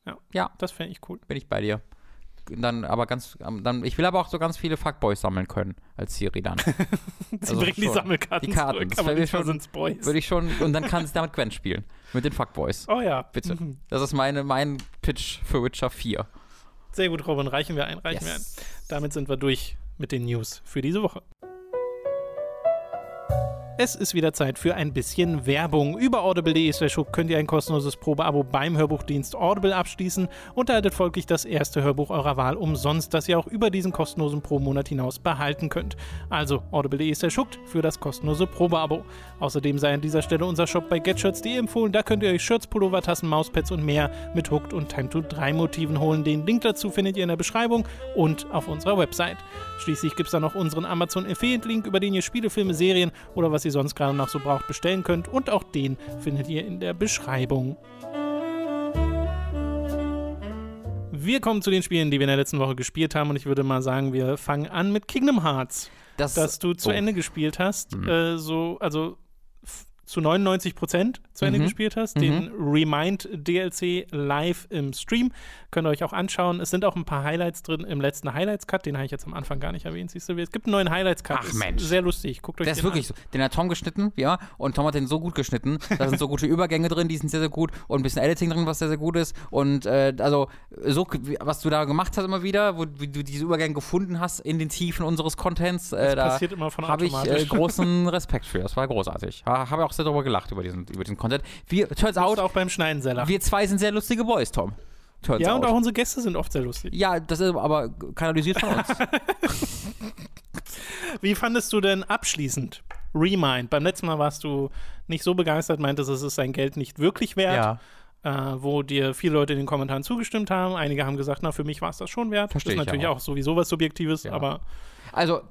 Ja. Ja. Das fände ich cool. Bin ich bei dir dann aber ganz, dann, ich will aber auch so ganz viele Fuckboys sammeln können als Siri dann. Sie also bringen die Sammelkarten Die Karten, zurück, das aber schon, sind's Boys. Würde ich schon, und dann kann es damit Gwen spielen. Mit den Fuckboys. Oh ja. Bitte. Mhm. Das ist meine, mein Pitch für Witcher 4. Sehr gut, Robin, reichen wir ein, reichen yes. wir ein. Damit sind wir durch mit den News für diese Woche. Es ist wieder Zeit für ein bisschen Werbung. Über audible.de könnt ihr ein kostenloses Probeabo beim Hörbuchdienst Audible abschließen und erhaltet folglich das erste Hörbuch eurer Wahl umsonst, das ihr auch über diesen kostenlosen Pro-Monat hinaus behalten könnt. Also audible.de für das kostenlose Probeabo. Außerdem sei an dieser Stelle unser Shop bei getshirts.de empfohlen. Da könnt ihr euch Shirts, Pullover, Tassen, Mauspads und mehr mit Hooked und Time to 3 Motiven holen. Den Link dazu findet ihr in der Beschreibung und auf unserer Website. Schließlich gibt es da noch unseren Amazon Affiliate Link, über den ihr Spiele, Filme, Serien oder was ihr sonst gerade noch so braucht bestellen könnt. Und auch den findet ihr in der Beschreibung. Wir kommen zu den Spielen, die wir in der letzten Woche gespielt haben. Und ich würde mal sagen, wir fangen an mit Kingdom Hearts. Das, das du zu oh. Ende gespielt hast. Mhm. Äh, so, also zu 99 Prozent zu Ende mhm. gespielt hast. Mhm. Den Remind DLC live im Stream. Könnt ihr euch auch anschauen. Es sind auch ein paar Highlights drin im letzten Highlights-Cut. Den habe ich jetzt am Anfang gar nicht erwähnt. Siehst du, es gibt einen neuen Highlights-Cut. Ach Mensch. Sehr lustig. Guckt euch Der ist wirklich an. so. Den hat Tom geschnitten, ja. Und Tom hat den so gut geschnitten. Da sind so gute Übergänge drin, die sind sehr, sehr gut. Und ein bisschen Editing drin, was sehr, sehr gut ist. Und äh, also, so, was du da gemacht hast immer wieder, wo wie du diese Übergänge gefunden hast in den Tiefen unseres Contents, äh, da habe ich äh, großen Respekt für. Das war großartig. Habe auch sehr darüber gelacht, über diesen über diesen Content. Wir, turns out, auch beim Schneiden sehr Wir zwei sind sehr lustige Boys, Tom. Turns ja, out. und auch unsere Gäste sind oft sehr lustig. Ja, das ist aber kanalisiert von uns. Wie fandest du denn abschließend Remind? Beim letzten Mal warst du nicht so begeistert, meintest, es ist sein Geld nicht wirklich wert. Ja. Äh, wo dir viele Leute in den Kommentaren zugestimmt haben. Einige haben gesagt, na, für mich war es das schon wert. Verstehe das ist natürlich auch. auch sowieso was Subjektives, ja. aber. Also,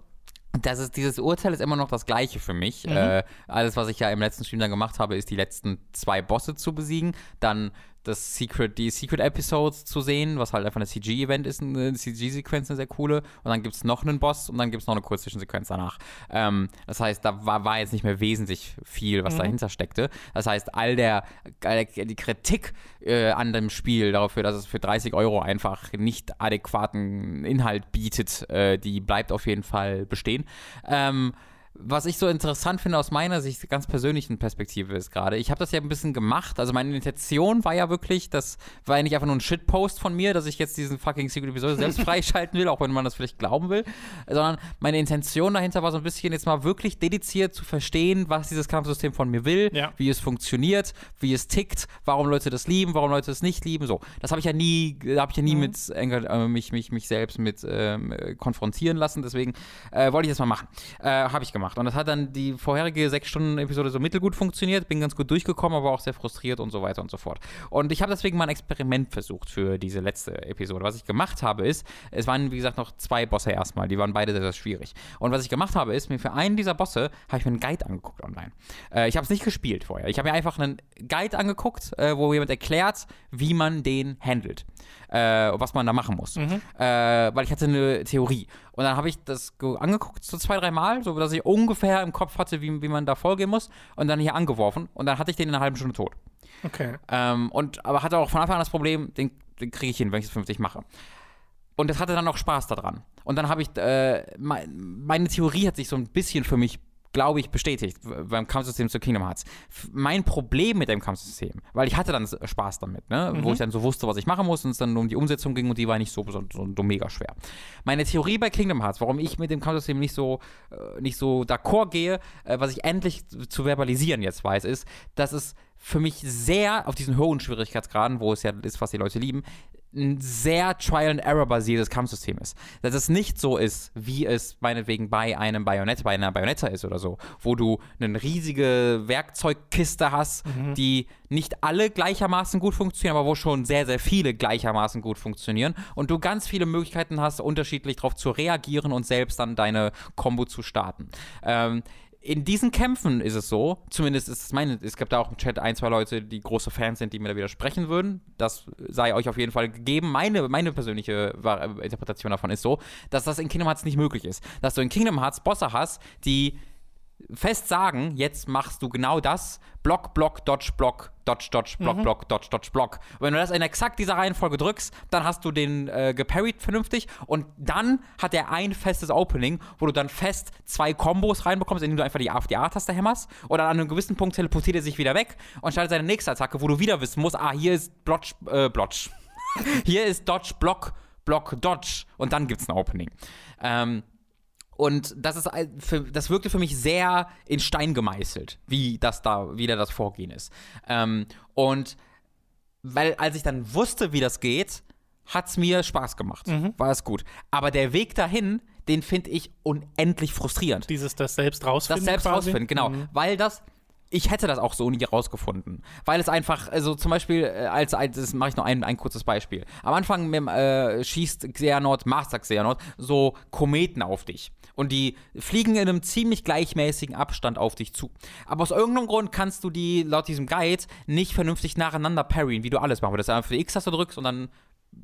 das ist, dieses Urteil ist immer noch das gleiche für mich. Mhm. Äh, alles, was ich ja im letzten Stream dann gemacht habe, ist die letzten zwei Bosse zu besiegen. Dann das Secret, die Secret Episodes zu sehen, was halt einfach eine CG-Event ist, eine CG-Sequenz, eine sehr coole. Und dann gibt es noch einen Boss und dann gibt es noch eine Kurzzwischensequenz danach. Ähm, das heißt, da war, war, jetzt nicht mehr wesentlich viel, was mhm. dahinter steckte. Das heißt, all der, all der die Kritik äh, an dem Spiel dafür, dass es für 30 Euro einfach nicht adäquaten Inhalt bietet, äh, die bleibt auf jeden Fall bestehen. Ähm, was ich so interessant finde aus meiner Sicht, ganz persönlichen Perspektive ist gerade, ich habe das ja ein bisschen gemacht. Also meine Intention war ja wirklich, das war ja nicht einfach nur ein Shitpost von mir, dass ich jetzt diesen fucking Secret Episode selbst freischalten will, auch wenn man das vielleicht glauben will, sondern meine Intention dahinter war so ein bisschen jetzt mal wirklich dediziert zu verstehen, was dieses Kampfsystem von mir will, ja. wie es funktioniert, wie es tickt, warum Leute das lieben, warum Leute es nicht lieben. So, das habe ich ja nie, habe ich ja nie mhm. mit äh, mich, mich, mich selbst mit ähm, konfrontieren lassen. Deswegen äh, wollte ich das mal machen. Äh, habe ich gemacht gemacht. Und das hat dann die vorherige sechs Stunden Episode so mittelgut funktioniert, bin ganz gut durchgekommen, aber auch sehr frustriert und so weiter und so fort. Und ich habe deswegen mal ein Experiment versucht für diese letzte Episode. Was ich gemacht habe, ist, es waren, wie gesagt, noch zwei Bosse erstmal, die waren beide sehr, sehr schwierig. Und was ich gemacht habe, ist, mir für einen dieser Bosse habe ich mir einen Guide angeguckt online. Äh, ich habe es nicht gespielt vorher. Ich habe mir einfach einen Guide angeguckt, äh, wo jemand erklärt, wie man den handelt. Äh, was man da machen muss. Mhm. Äh, weil ich hatte eine Theorie. Und dann habe ich das angeguckt, so zwei, drei Mal, so dass ich ungefähr im Kopf hatte, wie, wie man da vorgehen muss. Und dann hier angeworfen. Und dann hatte ich den in einer halben Stunde tot. Okay. Ähm, und, aber hatte auch von Anfang an das Problem, den, den kriege ich hin, wenn ich es 50 mache. Und das hatte dann auch Spaß daran. Und dann habe ich, äh, meine Theorie hat sich so ein bisschen für mich glaube ich, bestätigt beim Kampfsystem zu Kingdom Hearts. Mein Problem mit dem Kampfsystem, weil ich hatte dann Spaß damit, ne? Mhm. wo ich dann so wusste, was ich machen muss und es dann um die Umsetzung ging und die war nicht so, so, so, mega schwer. Meine Theorie bei Kingdom Hearts, warum ich mit dem Kampfsystem nicht so, äh, nicht so d'accord gehe, äh, was ich endlich zu verbalisieren jetzt weiß, ist, dass es für mich sehr auf diesen hohen Schwierigkeitsgraden, wo es ja ist, was die Leute lieben, ein sehr Trial-and-Error-basiertes Kampfsystem ist. Dass es nicht so ist, wie es meinetwegen bei einem Bayonetta, bei einer Bayonetta ist oder so, wo du eine riesige Werkzeugkiste hast, mhm. die nicht alle gleichermaßen gut funktionieren, aber wo schon sehr, sehr viele gleichermaßen gut funktionieren und du ganz viele Möglichkeiten hast, unterschiedlich darauf zu reagieren und selbst dann deine Combo zu starten. Ähm, in diesen Kämpfen ist es so, zumindest ist es meine, es gibt da auch im Chat ein, zwei Leute, die große Fans sind, die mir da widersprechen würden. Das sei euch auf jeden Fall gegeben. Meine, meine persönliche Interpretation davon ist so, dass das in Kingdom Hearts nicht möglich ist. Dass du in Kingdom Hearts Bosse hast, die fest sagen, jetzt machst du genau das, Block, Block, Dodge, Block, Dodge, Dodge, Block, mhm. Block, Dodge, Dodge, Block. Und wenn du das in exakt dieser Reihenfolge drückst, dann hast du den äh, geparried vernünftig und dann hat er ein festes Opening, wo du dann fest zwei Kombos reinbekommst, indem du einfach die A auf die A-Taste hämmerst und dann an einem gewissen Punkt teleportiert er sich wieder weg und startet seine nächste Attacke, wo du wieder wissen musst, ah, hier ist Blotch, äh, Blotch. hier ist Dodge, Block, Block, Dodge und dann gibt's ein Opening. Ähm, und das ist für, das wirkte für mich sehr in Stein gemeißelt, wie das da, wie da das Vorgehen ist. Ähm, und weil, als ich dann wusste, wie das geht, hat es mir Spaß gemacht. Mhm. War es gut. Aber der Weg dahin, den finde ich unendlich frustrierend. Dieses das selbst rausfinden. Das selbst quasi? rausfinden, genau. Mhm. Weil das ich hätte das auch so nie rausgefunden. Weil es einfach, also zum Beispiel, äh, als, als mache ich noch ein, ein kurzes Beispiel. Am Anfang äh, schießt Xehanort, Master Xehanort, so Kometen auf dich. Und die fliegen in einem ziemlich gleichmäßigen Abstand auf dich zu. Aber aus irgendeinem Grund kannst du die laut diesem Guide nicht vernünftig nacheinander parryen, wie du alles machen würdest. Einfach die X-Taste drückst und dann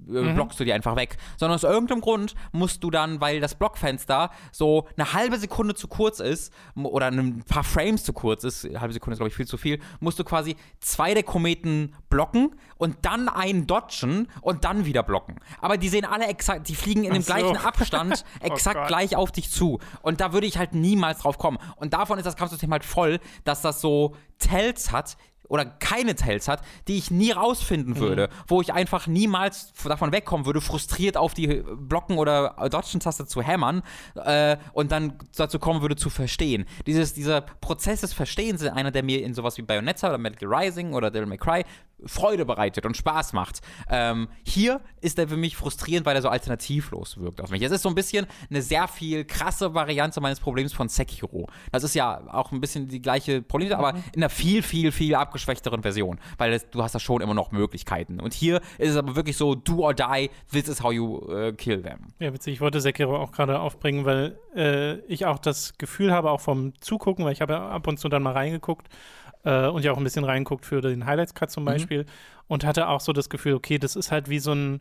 mhm. blockst du die einfach weg. Sondern aus irgendeinem Grund musst du dann, weil das Blockfenster so eine halbe Sekunde zu kurz ist oder ein paar Frames zu kurz ist, eine halbe Sekunde ist glaube ich viel zu viel, musst du quasi zwei der Kometen blocken und dann einen dodgen und dann wieder blocken. Aber die sehen alle exakt, die fliegen in dem so. gleichen Abstand oh exakt oh gleich auf dich zu. Und da würde ich halt niemals drauf kommen. Und davon ist das Kampfsystem halt voll, dass das so Tells hat, oder keine Tells hat, die ich nie rausfinden würde, mhm. wo ich einfach niemals davon wegkommen würde, frustriert auf die Blocken- oder Dodgen-Taste zu hämmern äh, und dann dazu kommen würde, zu verstehen. Dieses, dieser Prozess des Verstehens ist einer, der mir in sowas wie Bayonetta oder Metal Rising oder Devil May Cry Freude bereitet und Spaß macht. Ähm, hier ist er für mich frustrierend, weil er so alternativlos wirkt auf mich. Es ist so ein bisschen eine sehr viel krasse Variante meines Problems von Sekiro. Das ist ja auch ein bisschen die gleiche Probleme, mhm. aber in einer viel, viel, viel abgeschwächteren Version, weil das, du hast da schon immer noch Möglichkeiten. Und hier ist es aber wirklich so, do or die, this is how you uh, kill them. Ja, witzig. Ich wollte Sekiro auch gerade aufbringen, weil äh, ich auch das Gefühl habe, auch vom Zugucken, weil ich habe ja ab und zu dann mal reingeguckt, äh, und ja auch ein bisschen reinguckt für den Highlights-Cut zum mhm. Beispiel mhm. und hatte auch so das Gefühl, okay, das ist halt wie so ein,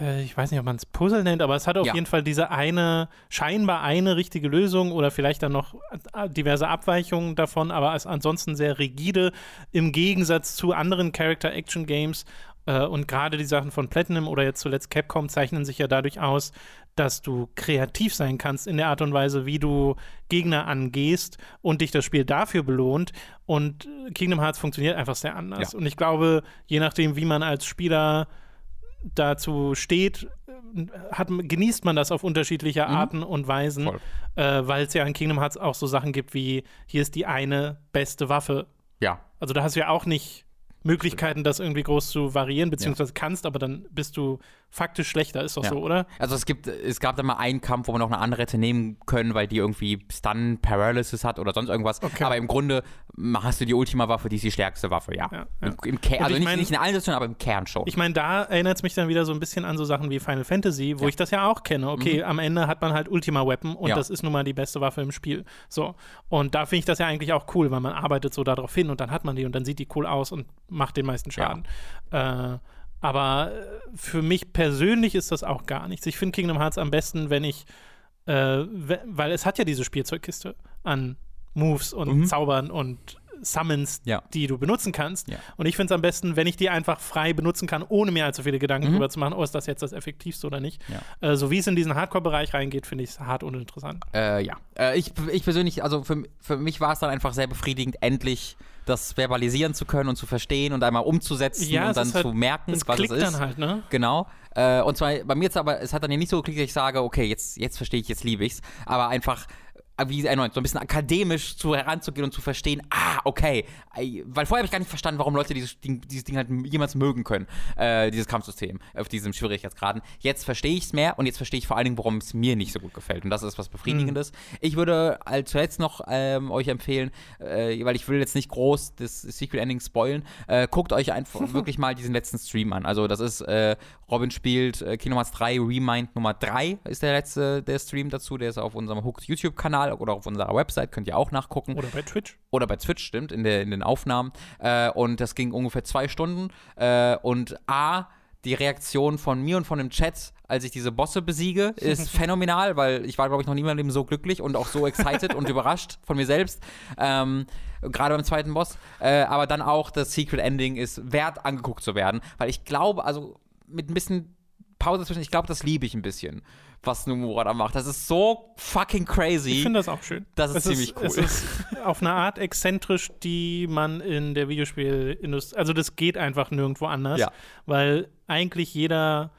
äh, ich weiß nicht, ob man es Puzzle nennt, aber es hat auf ja. jeden Fall diese eine, scheinbar eine richtige Lösung oder vielleicht dann noch äh, diverse Abweichungen davon, aber ist ansonsten sehr rigide im Gegensatz zu anderen Character-Action-Games. Äh, und gerade die Sachen von Platinum oder jetzt zuletzt Capcom zeichnen sich ja dadurch aus, dass du kreativ sein kannst in der Art und Weise, wie du Gegner angehst und dich das Spiel dafür belohnt. Und Kingdom Hearts funktioniert einfach sehr anders. Ja. Und ich glaube, je nachdem, wie man als Spieler dazu steht, hat, genießt man das auf unterschiedliche mhm. Arten und Weisen, äh, weil es ja in Kingdom Hearts auch so Sachen gibt wie, hier ist die eine beste Waffe. Ja. Also da hast du ja auch nicht Möglichkeiten, das irgendwie groß zu variieren, beziehungsweise ja. kannst, aber dann bist du faktisch schlechter, ist doch ja. so, oder? Also es gibt, es gab da mal einen Kampf, wo man noch eine andere hätte nehmen können, weil die irgendwie Stun Paralysis hat oder sonst irgendwas. Okay. Aber im Grunde hast du die Ultima-Waffe, die ist die stärkste Waffe, ja. ja, Im, im Kern, also nicht, mein, nicht, in allen Situationen, aber im Kern schon. Ich meine, da erinnert es mich dann wieder so ein bisschen an so Sachen wie Final Fantasy, wo ich das ja auch kenne. Okay, mhm. am Ende hat man halt Ultima-Weapon und das ist nun mal die beste Waffe im Spiel. So. Und da finde ich das ja eigentlich auch cool, weil man arbeitet so darauf hin und dann hat man die und dann sieht die cool aus und macht den meisten Schaden. Äh, aber äh, für mich persönlich ist das auch gar nichts. Ich finde Kingdom Hearts am besten, wenn ich, äh, weil es hat ja diese Spielzeugkiste an Moves und mhm. Zaubern und Summons, ja. die du benutzen kannst. Ja. Und ich finde es am besten, wenn ich die einfach frei benutzen kann, ohne mir allzu viele Gedanken mhm. darüber zu machen, oh, ist das jetzt das Effektivste oder nicht. Ja. Äh, so wie es in diesen Hardcore-Bereich reingeht, finde ich es hart uninteressant. Äh, ja. Äh, ich, ich persönlich, also für, für mich war es dann einfach sehr befriedigend, endlich das verbalisieren zu können und zu verstehen und einmal umzusetzen ja, und dann halt, zu merken, was es ist. Dann halt, ne? Genau. Äh, und zwar bei mir jetzt aber, es hat dann ja nicht so geklickt, dass ich sage, okay, jetzt, jetzt verstehe ich, jetzt liebe ich es. Aber einfach wie erneut, so ein bisschen akademisch zu heranzugehen und zu verstehen, ah, okay, weil vorher habe ich gar nicht verstanden, warum Leute dieses Ding, dieses Ding halt jemals mögen können, äh, dieses Kampfsystem auf diesem Schwierigkeitsgraden. Jetzt verstehe ich es mehr und jetzt verstehe ich vor allen Dingen, warum es mir nicht so gut gefällt. Und das ist was Befriedigendes. Mhm. Ich würde als zuletzt noch ähm, euch empfehlen, äh, weil ich will jetzt nicht groß das Sequel-Ending spoilen, äh, guckt euch einfach wirklich mal diesen letzten Stream an. Also das ist, äh, Robin spielt äh, Kingdom Hearts 3 Remind Nummer 3 ist der letzte, der Stream dazu, der ist auf unserem Hooked YouTube-Kanal oder auf unserer Website, könnt ihr auch nachgucken. Oder bei Twitch. Oder bei Twitch, stimmt, in, der, in den Aufnahmen. Äh, und das ging ungefähr zwei Stunden. Äh, und A, die Reaktion von mir und von dem Chat, als ich diese Bosse besiege, ist phänomenal, weil ich war, glaube ich, noch niemandem so glücklich und auch so excited und überrascht von mir selbst. Ähm, Gerade beim zweiten Boss. Äh, aber dann auch das Secret Ending ist wert, angeguckt zu werden, weil ich glaube, also mit ein bisschen Pause zwischen, ich glaube, das liebe ich ein bisschen was Nomura da macht. Das ist so fucking crazy. Ich finde das auch schön. Das ist es ziemlich ist, cool. Es ist auf eine Art exzentrisch, die man in der Videospielindustrie, also das geht einfach nirgendwo anders, ja. weil eigentlich jeder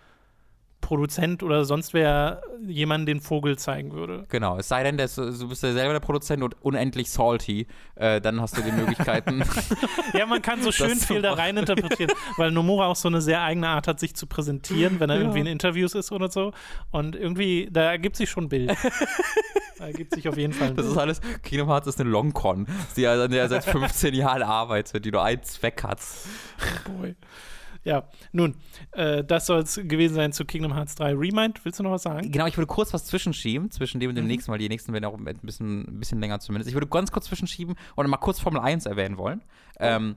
Produzent oder sonst wer jemanden den Vogel zeigen würde. Genau, es sei denn, dass, du bist ja selber der Produzent und unendlich salty, äh, dann hast du die Möglichkeiten. ja, man kann so schön viel da rein interpretieren, weil Nomura auch so eine sehr eigene Art hat, sich zu präsentieren, wenn er ja. irgendwie in Interviews ist oder so. Und irgendwie, da ergibt sich schon ein Bild. da ergibt sich auf jeden Fall ein Das ist alles, Kingdom Hearts ist eine Longcon, die, an der er seit 15 Jahren arbeitet, die nur einen Zweck hat. Oh boy. Ja, nun, äh, das soll es gewesen sein zu Kingdom Hearts 3 Remind. Willst du noch was sagen? Genau, ich würde kurz was zwischenschieben, zwischen dem und dem mhm. nächsten, weil die nächsten werden auch ein bisschen, ein bisschen länger zumindest. Ich würde ganz kurz zwischenschieben und mal kurz Formel 1 erwähnen wollen. Oh. Ähm,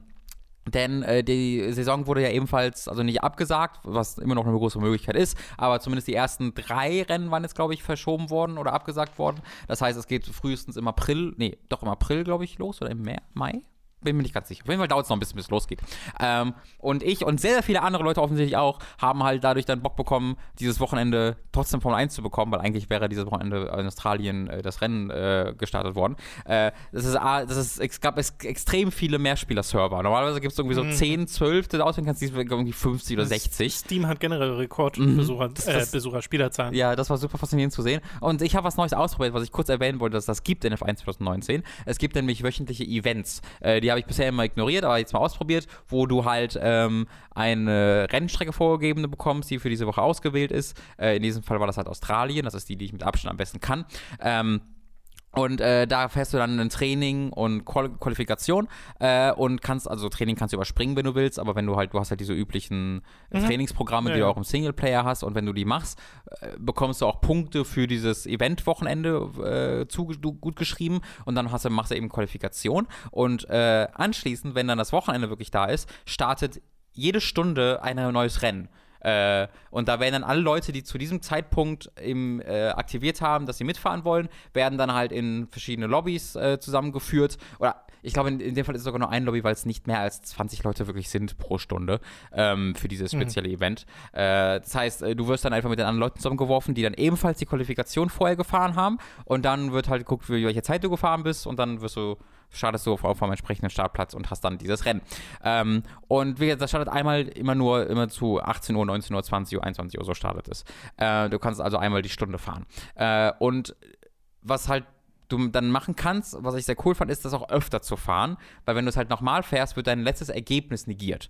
denn äh, die Saison wurde ja ebenfalls, also nicht abgesagt, was immer noch eine große Möglichkeit ist, aber zumindest die ersten drei Rennen waren jetzt, glaube ich, verschoben worden oder abgesagt worden. Das heißt, es geht frühestens im April, nee, doch im April, glaube ich, los oder im Mai? Bin mir nicht ganz sicher. Auf jeden Fall dauert es noch ein bisschen, bis es losgeht. Ähm, und ich und sehr, sehr viele andere Leute offensichtlich auch haben halt dadurch dann Bock bekommen, dieses Wochenende trotzdem Formel 1 zu bekommen, weil eigentlich wäre dieses Wochenende in Australien äh, das Rennen äh, gestartet worden. Äh, das ist, das ist, es gab es extrem viele Mehrspieler-Server. Normalerweise gibt es irgendwie so mhm. 10, 12, da auswählen kannst du irgendwie 50 oder 60. Steam hat generell Rekordbesucher, mhm. äh, Besucher, Spielerzahlen. Ja, das war super faszinierend zu sehen. Und ich habe was Neues ausprobiert, was ich kurz erwähnen wollte, dass das gibt in F1 2019. Es gibt nämlich wöchentliche Events. Äh, die habe ich bisher immer ignoriert, aber jetzt mal ausprobiert, wo du halt ähm, eine Rennstrecke vorgegebene bekommst, die für diese Woche ausgewählt ist. Äh, in diesem Fall war das halt Australien, das ist die, die ich mit Abstand am besten kann. Ähm, und äh, da fährst du dann ein Training und Qual Qualifikation äh, und kannst, also Training kannst du überspringen, wenn du willst, aber wenn du halt, du hast halt diese üblichen mhm. Trainingsprogramme, ja, die du auch im Singleplayer hast und wenn du die machst, äh, bekommst du auch Punkte für dieses Event-Wochenende äh, zu gut geschrieben und dann hast du, machst du eben Qualifikation und äh, anschließend, wenn dann das Wochenende wirklich da ist, startet jede Stunde ein neues Rennen. Äh, und da werden dann alle Leute, die zu diesem Zeitpunkt eben äh, aktiviert haben, dass sie mitfahren wollen, werden dann halt in verschiedene Lobbys äh, zusammengeführt. Oder ich glaube, in, in, dem Fall ist es sogar nur ein Lobby, weil es nicht mehr als 20 Leute wirklich sind pro Stunde ähm, für dieses mhm. spezielle mhm. Event. Äh, das heißt, äh, du wirst dann einfach mit den anderen Leuten zusammengeworfen, die dann ebenfalls die Qualifikation vorher gefahren haben. Und dann wird halt geguckt, wie welche Zeit du gefahren bist. Und dann wirst du startest du auf, auf einem entsprechenden Startplatz und hast dann dieses Rennen. Ähm, und wie gesagt, das startet einmal immer nur immer zu 18 Uhr, 19 Uhr, 20 Uhr, 21 Uhr, so startet es. Äh, du kannst also einmal die Stunde fahren. Äh, und was halt du dann machen kannst, was ich sehr cool fand, ist das auch öfter zu fahren, weil wenn du es halt nochmal fährst, wird dein letztes Ergebnis negiert.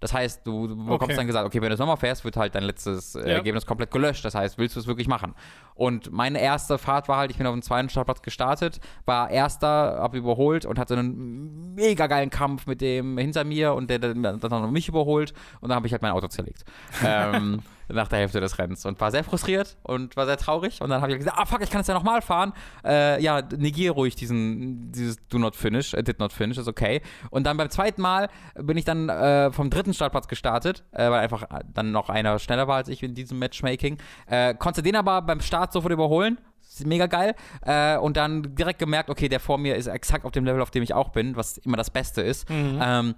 Das heißt, du, bekommst Okay. dann gesagt, okay, wenn du es nochmal fährst, wird halt dein letztes äh, Ja. Ergebnis komplett gelöscht. Das heißt, willst du es wirklich machen? Und meine erste Fahrt war halt, ich bin auf dem zweiten Startplatz gestartet, war erster, hab überholt und hatte einen mega geilen Kampf mit dem hinter mir und der der hat dann noch mich überholt und dann habe ich halt mein Auto zerlegt. ähm, nach der Hälfte des Rennens und war sehr frustriert und war sehr traurig und dann habe ich gesagt, ah fuck, ich kann es ja nochmal fahren. Äh, ja, negier ruhig diesen, dieses Do not finish, äh, did not finish, ist okay. Und dann beim zweiten Mal bin ich dann äh, vom dritten Startplatz gestartet, äh, weil einfach dann noch einer schneller war als ich in diesem Matchmaking. Äh, konnte den aber beim Start sofort überholen. Ist Mega geil. Äh, und dann direkt gemerkt, okay, der vor mir ist exakt auf dem Level, auf dem ich auch bin, was immer das Beste ist. Ähm,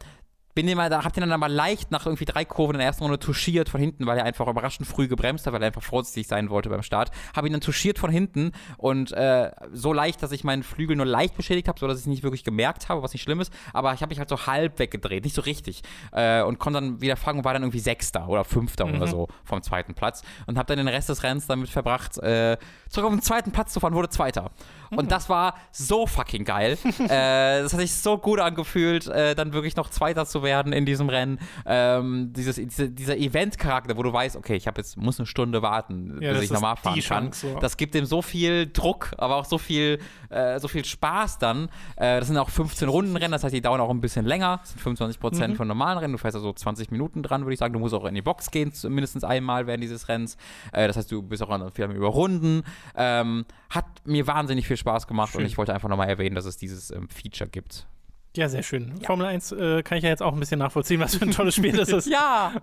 bin mal, da hab den dann aber leicht nach irgendwie drei Kurven in der ersten Runde touchiert von hinten, weil er einfach überraschend früh gebremst hat, weil er einfach vorsichtig sein wollte beim Start. Habe ihn dann touchiert von hinten und äh, so leicht, dass ich meinen Flügel nur leicht beschädigt habe, sodass ich es nicht wirklich gemerkt habe, was nicht schlimm ist. Aber ich habe mich halt so halb weggedreht, nicht so richtig. Äh, und konnte dann wieder fangen und war dann irgendwie Sechster oder Fünfter oder so vom zweiten Platz. Und habe dann den Rest des Rennens damit verbracht, äh, zurück auf den zweiten Platz zu fahren, wurde Zweiter. Und das war so fucking geil. äh, das hat sich so gut angefühlt, äh, dann wirklich noch Zweiter zu werden in diesem Rennen. Ähm, dieses, diese, dieser Event-Charakter, wo du weißt, okay, ich habe jetzt muss eine Stunde warten, Ja, bis ich die fahren kann. Chance, ja. Das gibt dem so viel Druck, aber auch so viel, äh, so viel Spaß dann. Äh, das sind auch 15 Rundenrennen, das heißt, die dauern auch ein bisschen länger. Das sind 25 Prozent von normalen Rennen. Du fährst also 20 Minuten dran, würde ich sagen. Du musst auch in die Box gehen, mindestens einmal während dieses Rennens. Äh, das heißt, du bist auch an viel am Überrunden. Ähm, hat mir wahnsinnig viel Spaß gemacht Schön. und ich wollte einfach nochmal erwähnen, dass es dieses ähm, Feature gibt. Ja, sehr schön. Formel 1 äh, kann ich ja jetzt auch ein bisschen nachvollziehen, was für ein tolles Spiel das ist. Ja!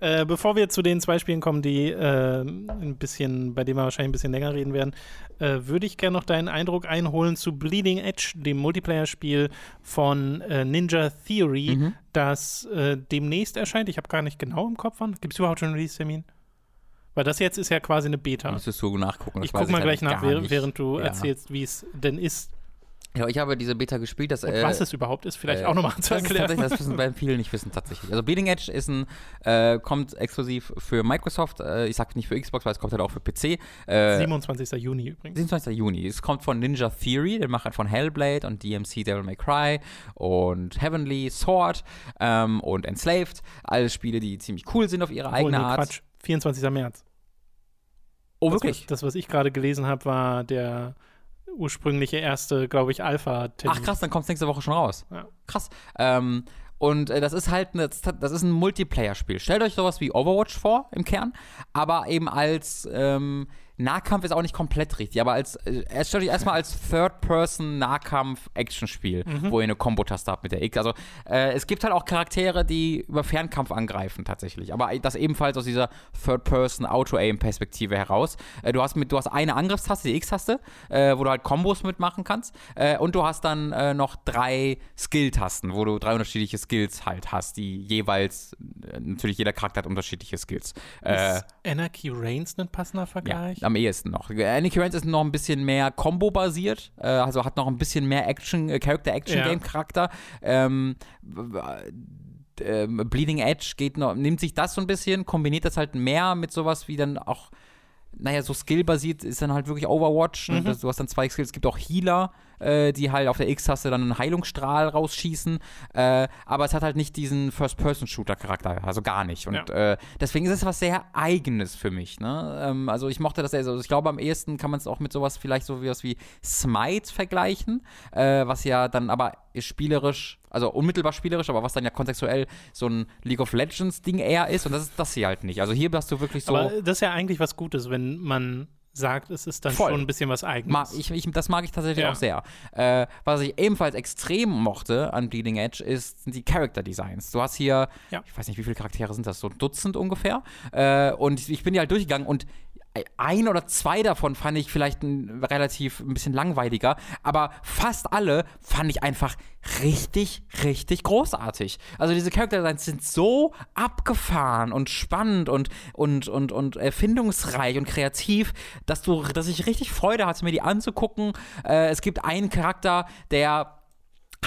Äh, bevor wir zu den zwei Spielen kommen, die äh, ein bisschen, bei denen wir wahrscheinlich ein bisschen länger reden werden, äh, würde ich gerne noch deinen Eindruck einholen zu Bleeding Edge, dem Multiplayer-Spiel von äh, Ninja Theory, Mhm. das äh, demnächst erscheint. Ich habe gar nicht genau im Kopf wann. Gibt es überhaupt schon einen Release-Termin? Weil das jetzt ist ja quasi eine Beta. Müsstest du nachgucken. das Ich gucke mal leider gleich nach, während, während du Ja. erzählst, wie es denn ist Ja, ich habe diese Beta gespielt. Das, äh, was es überhaupt ist. Vielleicht Äh, auch nochmal zu Das erklären. tatsächlich, das wissen bei vielen nicht wissen tatsächlich. Also Bleeding Edge ist ein, äh, kommt exklusiv für Microsoft. Äh, ich sag nicht für Xbox, weil es kommt halt auch für PC. Äh, 27. Juni übrigens. 27. Juni. Es kommt von Ninja Theory, den Machern von Hellblade und DMC Devil May Cry und Heavenly Sword ähm, und Enslaved. Alles Spiele, die ziemlich cool sind auf ihre eigene nee, Art. Quatsch. 24. März. Oh, Das, wirklich? was, das, was ich gerade gelesen habe, war der ursprüngliche erste, glaube ich, Alpha-Termin. Ach krass, dann kommt es nächste Woche schon raus. Ja. Krass. Ähm, und äh, das ist halt eine, das ist ein Multiplayer-Spiel. Stellt euch sowas wie Overwatch vor im Kern, aber eben als Nahkampf ist auch nicht komplett richtig, aber als äh, stellt euch erstmal als Third-Person-Nahkampf-Action-Spiel, wo ihr eine Kombo-Taste habt mit der X. Also äh, es gibt halt auch Charaktere, die über Fernkampf angreifen tatsächlich, aber das ebenfalls aus dieser Third-Person-Auto-Aim-Perspektive heraus. Äh, du hast mit, du hast eine Angriffstaste, die X-Taste, äh, wo du halt Kombos mitmachen kannst, äh, und du hast dann äh, noch drei Skill-Tasten, wo du drei unterschiedliche Skills halt hast, die jeweils äh, natürlich jeder Charakter hat unterschiedliche Skills. Ist Anarchy Reigns ein passender ja, Vergleich? Am ehesten noch. Anarchy Reigns ist noch ein bisschen mehr Combo-basiert, äh, also hat noch ein bisschen mehr Action, äh, Character-Action-Game-Charakter. Ähm, w- w- ähm, Bleeding Edge geht noch, nimmt sich das so ein bisschen, kombiniert das halt mehr mit sowas wie dann auch, naja, so skillbasiert ist dann halt wirklich Overwatch. Ne? Das- Du hast dann zwei Skills, es gibt auch Healer, äh, die halt auf der X-Taste dann einen Heilungsstrahl rausschießen. Äh, aber es hat halt nicht diesen First-Person-Shooter-Charakter, also gar nicht. Und äh, deswegen ist es was sehr Eigenes für mich. Ne? Ähm, also ich mochte das sehr. Also ich glaube, am ehesten kann man es auch mit sowas vielleicht so wie was wie Smite vergleichen, äh, was ja dann aber spielerisch, also unmittelbar spielerisch, aber was dann ja kontextuell so ein League of Legends-Ding eher ist. Und das ist das hier halt nicht. Also hier hast du wirklich so. Aber das ist ja eigentlich was Gutes, wenn man sagt, es ist dann Voll. schon ein bisschen was Eigenes. Ma ich, ich, das mag ich tatsächlich Ja. auch sehr. Äh, was ich ebenfalls extrem mochte an Bleeding Edge ist sind die Character Designs. Du hast hier, Ja. ich weiß nicht, wie viele Charaktere sind das, so ein Dutzend ungefähr. Äh, und ich, ich bin die halt durchgegangen und ein oder zwei davon fand ich vielleicht ein, relativ ein bisschen langweiliger, aber fast alle fand ich einfach richtig, richtig großartig. Also diese Character Designs sind so abgefahren und spannend und, und, und, und erfindungsreich und kreativ, dass du, dass ich richtig Freude hatte, mir die anzugucken. Äh, es gibt einen Charakter, der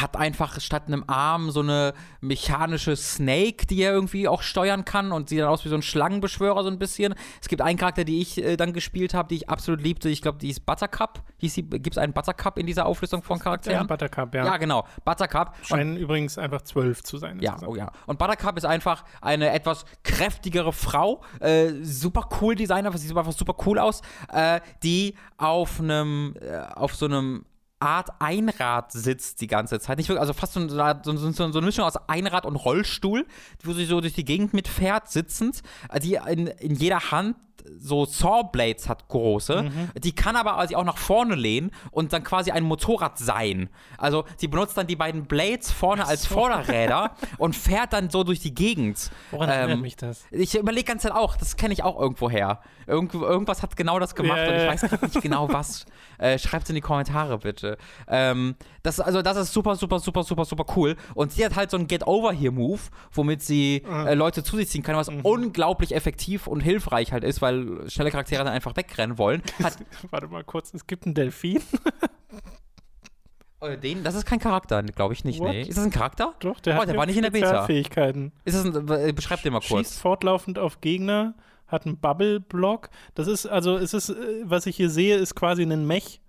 hat einfach statt einem Arm so eine mechanische Snake, die er irgendwie auch steuern kann und sieht dann aus wie so ein Schlangenbeschwörer so ein bisschen. Es gibt einen Charakter, die ich äh, dann gespielt habe, die ich absolut liebte. Ich glaube, die ist Buttercup. Gibt es einen Buttercup in dieser Auflistung von Charakteren? Ja, Buttercup, ja. Ja, genau. Buttercup. Scheinen und, übrigens einfach zwölf zu sein. Ja, oh ja. Und Buttercup ist einfach eine etwas kräftigere Frau. Äh, super cool Designer, sie sieht einfach super cool aus. Äh, die auf einem, äh, auf so einem Art Einrad sitzt die ganze Zeit. Nicht wirklich, also fast so, so, so, so, eine Mischung aus Einrad und Rollstuhl, wo sie so durch die Gegend mitfährt, sitzend, die in, in jeder Hand so Sawblades hat, große. Mhm. Die kann aber quasi auch nach vorne lehnen und dann quasi ein Motorrad sein. Also sie benutzt dann die beiden Blades vorne so. als Vorderräder und fährt dann so durch die Gegend. Woran ähm, erinnert mich das? Ich überlege ganz Zeit auch, das kenne ich auch irgendwo her. Irgend, irgendwas hat genau das gemacht yeah. und ich weiß nicht genau was. Äh, Schreibt es in die Kommentare bitte. Ähm, das, also das ist super, super, super, super, super cool. Und sie hat halt so einen Get-Over-Here-Move, womit sie mhm. äh, Leute zu sich ziehen kann, was mhm. unglaublich effektiv und hilfreich halt ist, weil schnelle Charaktere dann einfach wegrennen wollen. Hat, Warte mal kurz, es gibt einen Delfin. Oh, den, das ist kein Charakter, glaube ich nicht. Nee. Ist das ein Charakter? Doch, der oh, hat der war nicht in der Beta. Fähigkeiten. Ist das ein, äh, beschreib den mal kurz. Schießt fortlaufend auf Gegner, hat einen Bubble-Block. Das ist, also, es ist, äh, was ich hier sehe, ist quasi ein Mech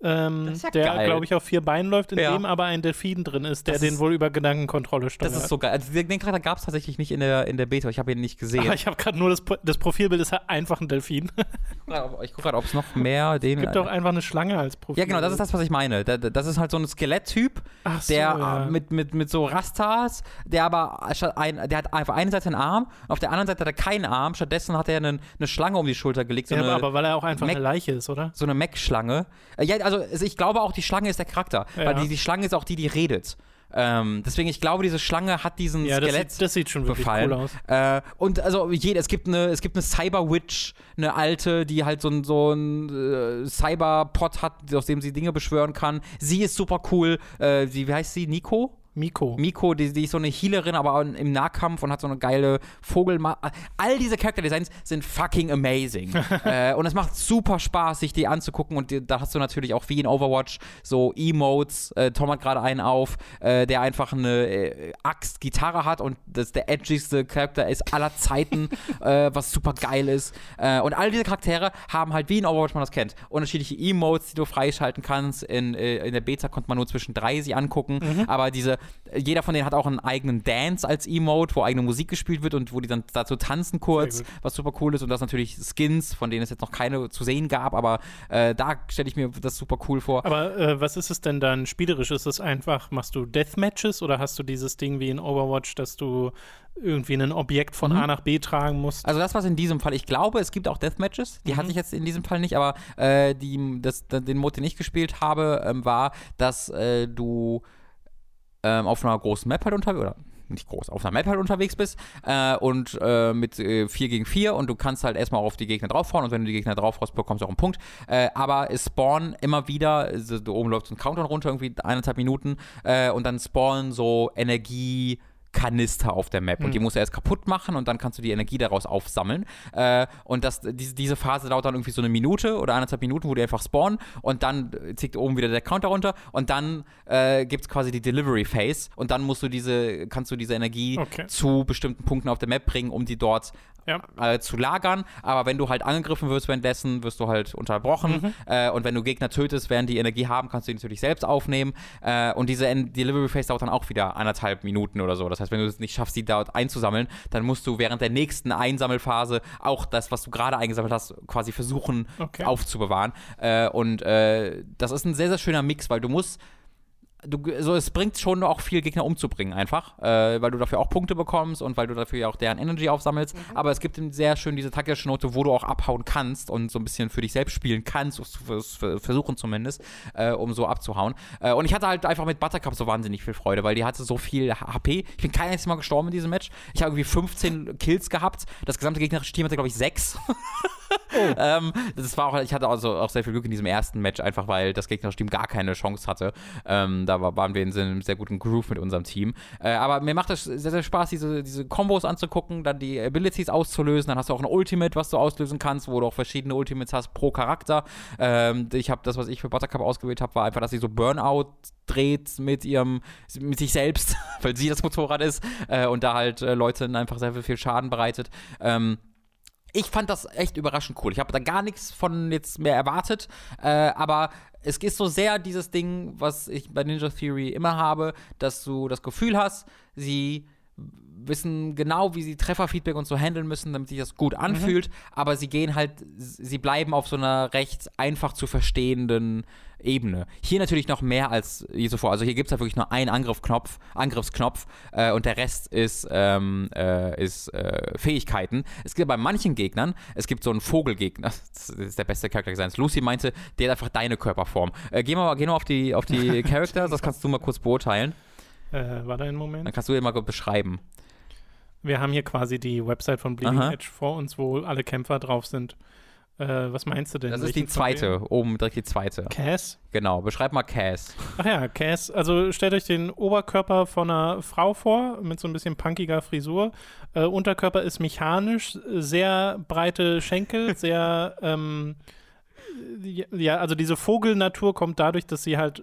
ähm, ja der, glaube ich, auf vier Beinen läuft, in ja. dem aber ein Delfin drin ist, der das den ist, wohl über Gedankenkontrolle steuert. Das ist so geil. Also, den Charakter gab es tatsächlich nicht in der, in der Beta. Ich habe ihn nicht gesehen. Aber ich habe gerade nur das, das Profilbild, ist halt einfach ein Delfin. ich gucke gerade, ob es noch mehr den. Es gibt doch einfach eine Schlange als Profil. Ja, genau, das ist das, was ich meine. Das ist halt so ein Skeletttyp, so, der ja. mit, mit, mit so Rastas, der aber ein, der hat einfach eine Seite einen Arm, auf der anderen Seite hat er keinen Arm. Stattdessen hat er einen, eine Schlange um die Schulter gelegt. So ja, eine aber weil er auch einfach Mac, eine Leiche ist, oder? So eine Mech-Schlange. Ja, also ich glaube auch, die Schlange ist der Charakter. Ja. Weil die, die Schlange ist auch die, die redet. Ähm, deswegen, ich glaube, diese Schlange hat diesen ja, Skelett. Das sieht, das sieht schon wirklich befallen. cool aus. Äh, und also jede, es gibt eine, es gibt eine Cyber-Witch, eine alte, die halt so ein, so ein äh, Cyber-Pod hat, aus dem sie Dinge beschwören kann. Sie ist super cool. Äh, wie heißt sie? Nico? Miko. Miko, die, die ist so eine Healerin, aber im Nahkampf und hat so eine geile Vogel. All diese Charakterdesigns sind fucking amazing. äh, und es macht super Spaß, sich die anzugucken. Und die, da hast du natürlich auch wie in Overwatch so Emotes. Äh, Tom hat gerade einen auf, äh, der einfach eine äh, Axt-Gitarre hat und das der edgigste Charakter ist aller Zeiten, äh, was super geil ist. Äh, und all diese Charaktere haben halt, wie in Overwatch man das kennt, unterschiedliche Emotes, die du freischalten kannst. In, in der Beta konnte man nur zwischen drei sie angucken, mhm. aber diese jeder von denen hat auch einen eigenen Dance als Emote, wo eigene Musik gespielt wird und wo die dann dazu tanzen kurz, was super cool ist. Und das natürlich Skins, von denen es jetzt noch keine zu sehen gab, aber äh, da stelle ich mir das super cool vor. Aber äh, was ist es denn dann spielerisch? Ist es einfach, machst du Deathmatches oder hast du dieses Ding wie in Overwatch, dass du irgendwie ein Objekt von mhm. A nach B tragen musst? Also das was in diesem Fall, ich glaube, es gibt auch Deathmatches, die mhm. hatte ich jetzt in diesem Fall nicht, aber äh, die, das, den Mode, den ich gespielt habe, ähm, war, dass äh, du ähm, auf einer großen Map halt unterwegs, oder nicht groß, auf einer Map halt unterwegs bist äh, und äh, mit äh, 4 gegen 4 und du kannst halt erstmal auf die Gegner draufhauen und wenn du die Gegner draufhaust, bekommst du auch einen Punkt. Äh, aber es spawnen immer wieder, also, oben läuft so ein Countdown runter, irgendwie eineinhalb Minuten äh, und dann spawnen so Energie- Kanister auf der Map. Mhm. Und die hm. musst du erst kaputt machen und dann kannst du die Energie daraus aufsammeln. Äh, und das, diese, diese Phase dauert dann irgendwie so eine Minute oder eineinhalb Minuten, wo die einfach spawnen und dann zieht oben wieder der Counter runter und dann äh, gibt es quasi die Delivery Phase und dann musst du diese, kannst du diese Energie okay. zu bestimmten Punkten auf der Map bringen, um die dort ja. äh, zu lagern. Aber wenn du halt angegriffen wirst währenddessen, wirst du halt unterbrochen. Mhm. Äh, und wenn du Gegner tötest, während die Energie haben, kannst du die natürlich selbst aufnehmen. Äh, und diese Delivery Phase dauert dann auch wieder anderthalb Minuten oder so. Das heißt, wenn du es nicht schaffst, die dort einzusammeln, dann musst du während der nächsten Einsammelphase auch das, was du gerade eingesammelt hast, quasi versuchen okay. aufzubewahren. Äh, und äh, das ist ein sehr, sehr schöner Mix, weil du musst du, so, es bringt schon auch viel Gegner umzubringen, einfach, äh, weil du dafür auch Punkte bekommst und weil du dafür ja auch deren Energy aufsammelst. Mhm. Aber es gibt sehr schön diese taktische Note, wo du auch abhauen kannst und so ein bisschen für dich selbst spielen kannst, versuchen zumindest, äh, um so abzuhauen. Äh, und ich hatte halt einfach mit Buttercup so wahnsinnig viel Freude, weil die hatte so viel HP. Ich bin kein einziges Mal gestorben in diesem Match. Ich habe irgendwie 15 Kills gehabt. Das gesamte gegnerische Team hatte, glaube ich, 6. Oh. ähm, das war auch, ich hatte also auch sehr viel Glück in diesem ersten Match, einfach weil das Gegnerteam gar keine Chance hatte. Ähm, da war, waren wir in einem sehr guten Groove mit unserem Team. Äh, aber mir macht es sehr, sehr Spaß, diese, diese Kombos anzugucken, dann die Abilities auszulösen. Dann hast du auch ein Ultimate, was du auslösen kannst, wo du auch verschiedene Ultimates hast pro Charakter. Ähm, ich habe das, was ich für Buttercup ausgewählt habe, war einfach, dass sie so Burnout dreht mit ihrem, mit sich selbst, weil sie das Motorrad ist äh, und da halt äh, Leuten einfach sehr viel Schaden bereitet. Ähm, ich fand das echt überraschend cool. Ich habe da gar nichts von jetzt mehr erwartet, äh, aber es ist so sehr dieses Ding, was ich bei Ninja Theory immer habe, dass du das Gefühl hast, sie wissen genau, wie sie Trefferfeedback und so handeln müssen, damit sich das gut mhm. anfühlt, mhm. aber sie gehen halt, sie bleiben auf so einer recht einfach zu verstehenden Ebene. Hier natürlich noch mehr als je zuvor. Also hier gibt es halt wirklich nur einen Angriffsknopf, Angriffsknopf äh, und der Rest ist, ähm, äh, ist äh, Fähigkeiten. Es gibt bei manchen Gegnern, es gibt so einen Vogelgegner, das ist der beste Charakter Design. Lucy meinte, der hat einfach deine Körperform. Äh, geh, mal, geh mal auf die, auf die Charakter, das kannst du mal kurz beurteilen. Äh, war da ein Moment? Dann kannst du dir mal beschreiben. Wir haben hier quasi die Website von Bleeding Aha. Edge vor uns, wo alle Kämpfer drauf sind. Äh, was meinst du denn? Das ist die zweite, oben direkt die zweite. Cass? Genau, beschreib mal Cass. Ach ja, Cass. Also stellt euch den Oberkörper von einer Frau vor, mit so ein bisschen punkiger Frisur. Äh, Unterkörper ist mechanisch, sehr breite Schenkel, sehr, ähm, ja, also diese Vogelnatur kommt dadurch, dass sie halt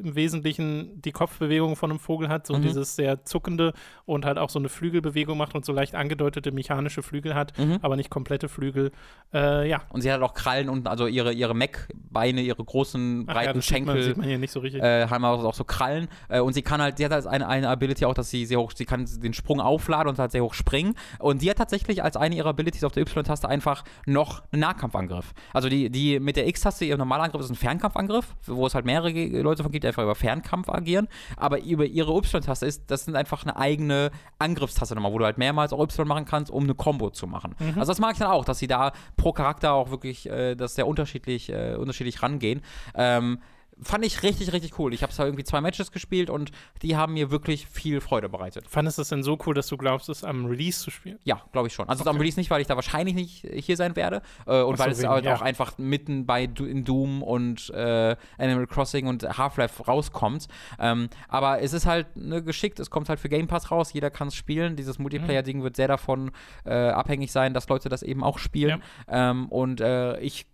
im Wesentlichen die Kopfbewegung von einem Vogel hat, so mhm. dieses sehr zuckende und halt auch so eine Flügelbewegung macht und so leicht angedeutete mechanische Flügel hat, mhm. aber nicht komplette Flügel. Äh, ja. Und sie hat auch Krallen und also ihre, ihre Mac-Beine, ihre großen, breiten ja, das Schenkel. Man, sieht man hier nicht so richtig. Äh, haben auch, auch so Krallen. Äh, und sie kann halt, sie hat halt eine, eine Ability auch, dass sie sehr hoch, sie kann den Sprung aufladen und halt sehr hoch springen. Und sie hat tatsächlich als eine ihrer Abilities auf der Y-Taste einfach noch einen Nahkampfangriff. Also die, die mit der X-Taste, ihr Normalangriff ist ein Fernkampfangriff, wo es halt mehrere Leute davon gibt, die einfach über Fernkampf agieren, aber über ihre Y-Taste ist, das sind einfach eine eigene Angriffstaste nochmal, wo du halt mehrmals auch Y machen kannst, um eine Combo zu machen. Mhm. Also das mag ich dann auch, dass sie da pro Charakter auch wirklich, äh, dass sehr unterschiedlich, äh, unterschiedlich rangehen. Ähm, fand ich richtig, richtig cool. Ich habe da irgendwie zwei Matches gespielt und die haben mir wirklich viel Freude bereitet. Fandest du es denn so cool, dass du glaubst, es am Release zu spielen? Ja, glaube ich schon. Also okay. am Release nicht, weil ich da wahrscheinlich nicht hier sein werde äh, und so, weil es halt ja. auch einfach mitten bei in Doom und äh, Animal Crossing und Half-Life rauskommt. Ähm, aber es ist halt ne, geschickt, es kommt halt für Game Pass raus, jeder kann es spielen. Dieses Multiplayer-Ding wird sehr davon äh, abhängig sein, dass Leute das eben auch spielen. Ja. Ähm, und äh, ich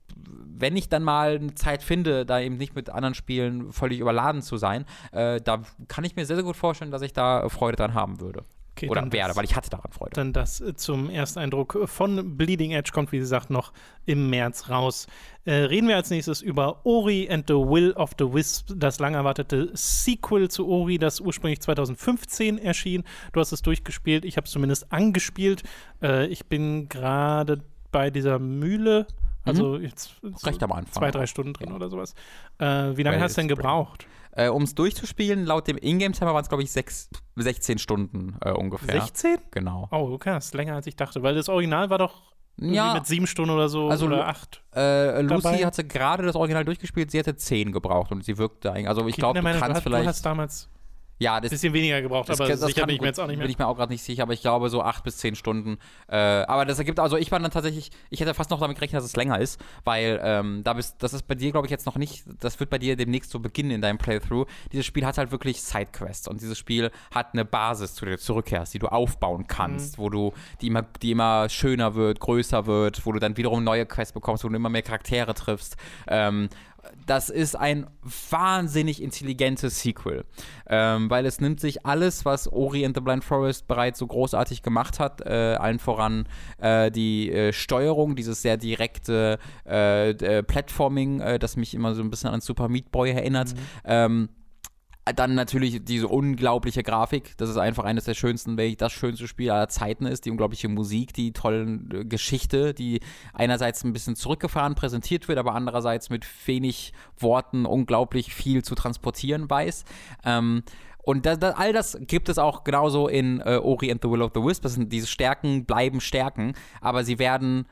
wenn ich dann mal eine Zeit finde, da eben nicht mit anderen Spielen völlig überladen zu sein, äh, da kann ich mir sehr, sehr gut vorstellen, dass ich da Freude dran haben würde. Okay, Oder werde, das, weil ich hatte daran Freude. Dann das äh, zum Ersteindruck von Bleeding Edge kommt, wie gesagt, noch im März raus. Äh, reden wir als nächstes über Ori and the Will of the Wisp, das lang erwartete Sequel zu Ori, das ursprünglich 2015 erschien. Du hast es durchgespielt, ich habe es zumindest angespielt. Äh, ich bin gerade bei dieser Mühle also mhm. jetzt Recht am Anfang. zwei, drei Stunden drin ja. oder sowas. Äh, wie lange hast du denn gebraucht? Äh, um es durchzuspielen, laut dem Ingame-Timer waren es, glaube ich, sechs, 16 Stunden äh, ungefähr. 16? Genau. Oh, okay, das ist länger als ich dachte, weil das Original war doch ja, mit sieben Stunden oder so also, oder acht. Äh, Lucy hatte gerade das Original durchgespielt, sie hatte zehn gebraucht und sie wirkte eigentlich. Also ich glaube, du kannst du vielleicht. Du hast damals ja, das bisschen weniger gebraucht, aber das sicher bin ich mir jetzt auch nicht mehr. Bin ich mir auch gerade nicht sicher, aber ich glaube so acht bis zehn Stunden. Äh, aber das ergibt, also ich war dann tatsächlich, ich hätte fast noch damit gerechnet, dass es länger ist, weil ähm, da bist, das ist bei dir, glaube ich, jetzt noch nicht, das wird bei dir demnächst so beginnen in deinem Playthrough. Dieses Spiel hat halt wirklich Sidequests und dieses Spiel hat eine Basis, zu der du zurückkehrst, die du aufbauen kannst, mhm. wo du, die immer, die immer schöner wird, größer wird, wo du dann wiederum neue Quests bekommst, wo du immer mehr Charaktere triffst. Ähm, das ist ein wahnsinnig intelligentes Sequel, ähm, weil es nimmt sich alles, was Ori and the Blind Forest bereits so großartig gemacht hat, äh, allen voran äh, die äh, Steuerung, dieses sehr direkte äh, äh, Platforming, äh, das mich immer so ein bisschen an Super Meat Boy erinnert. Mhm. Ähm, dann natürlich diese unglaubliche Grafik. Das ist einfach eines der schönsten, wenn nicht das schönste Spiel aller Zeiten ist. Die unglaubliche Musik, die tolle äh, Geschichte, die einerseits ein bisschen zurückgefahren präsentiert wird, aber andererseits mit wenig Worten unglaublich viel zu transportieren weiß. Ähm, und das, das, all das gibt es auch genauso in äh, Ori and the Will of the Wisp. Das sind diese Stärken bleiben Stärken, aber sie werden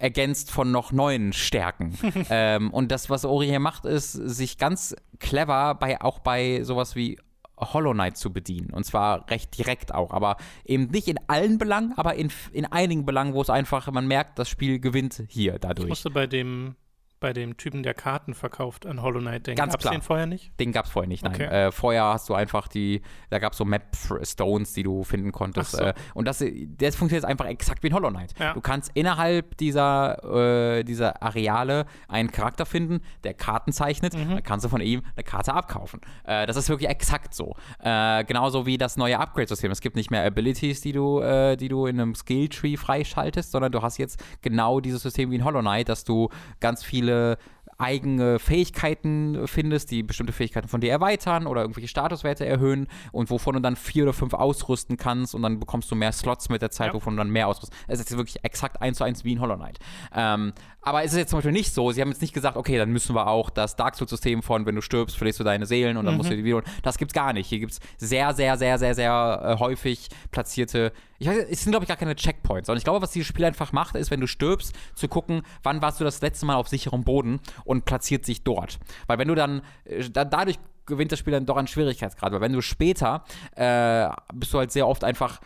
ergänzt von noch neuen Stärken. ähm, und das, was Ori hier macht, ist, sich ganz clever bei auch bei sowas wie Hollow Knight zu bedienen. Und zwar recht direkt auch. Aber eben nicht in allen Belangen, aber in, in einigen Belangen, wo es einfach, man merkt, das Spiel gewinnt hier dadurch. Ich musste bei dem bei dem Typen, der Karten verkauft an Hollow Knight denken. Ganz gab's klar. den vorher nicht? Den gab es vorher nicht, nein. Okay. Äh, vorher hast du einfach die, da gab es so Map-Stones, die du finden konntest. So. Äh, und das, das funktioniert einfach exakt wie in Hollow Knight. Ja. Du kannst innerhalb dieser, äh, dieser Areale einen Charakter finden, der Karten zeichnet, mhm. dann kannst du von ihm eine Karte abkaufen. Äh, das ist wirklich exakt so. Äh, genauso wie das neue Upgrade-System. Es gibt nicht mehr Abilities, die du, äh, die du in einem Skill-Tree freischaltest, sondern du hast jetzt genau dieses System wie in Hollow Knight, dass du ganz viele viele eigene Fähigkeiten findest, die bestimmte Fähigkeiten von dir erweitern oder irgendwelche Statuswerte erhöhen und wovon du dann vier oder fünf ausrüsten kannst und dann bekommst du mehr Slots mit der Zeit, ja. wovon du dann mehr ausrüstest. Es ist wirklich exakt eins zu eins wie in Hollow Knight. Ähm, aber es ist jetzt zum Beispiel nicht so, sie haben jetzt nicht gesagt, okay, dann müssen wir auch das Dark Souls-System von, wenn du stirbst, verlierst du deine Seelen und dann mhm. musst du die wieder. Das gibt's gar nicht. Hier gibt es sehr, sehr, sehr, sehr, sehr äh, häufig platzierte. Ich weiß, es sind, glaube ich, gar keine Checkpoints. Und ich glaube, was dieses Spiel einfach macht, ist, wenn du stirbst, zu gucken, wann warst du das letzte Mal auf sicherem Boden und platziert sich dort. Weil wenn du dann, äh, da, dadurch gewinnt das Spiel dann doch an Schwierigkeitsgrad. Weil wenn du später, äh, bist du halt sehr oft einfach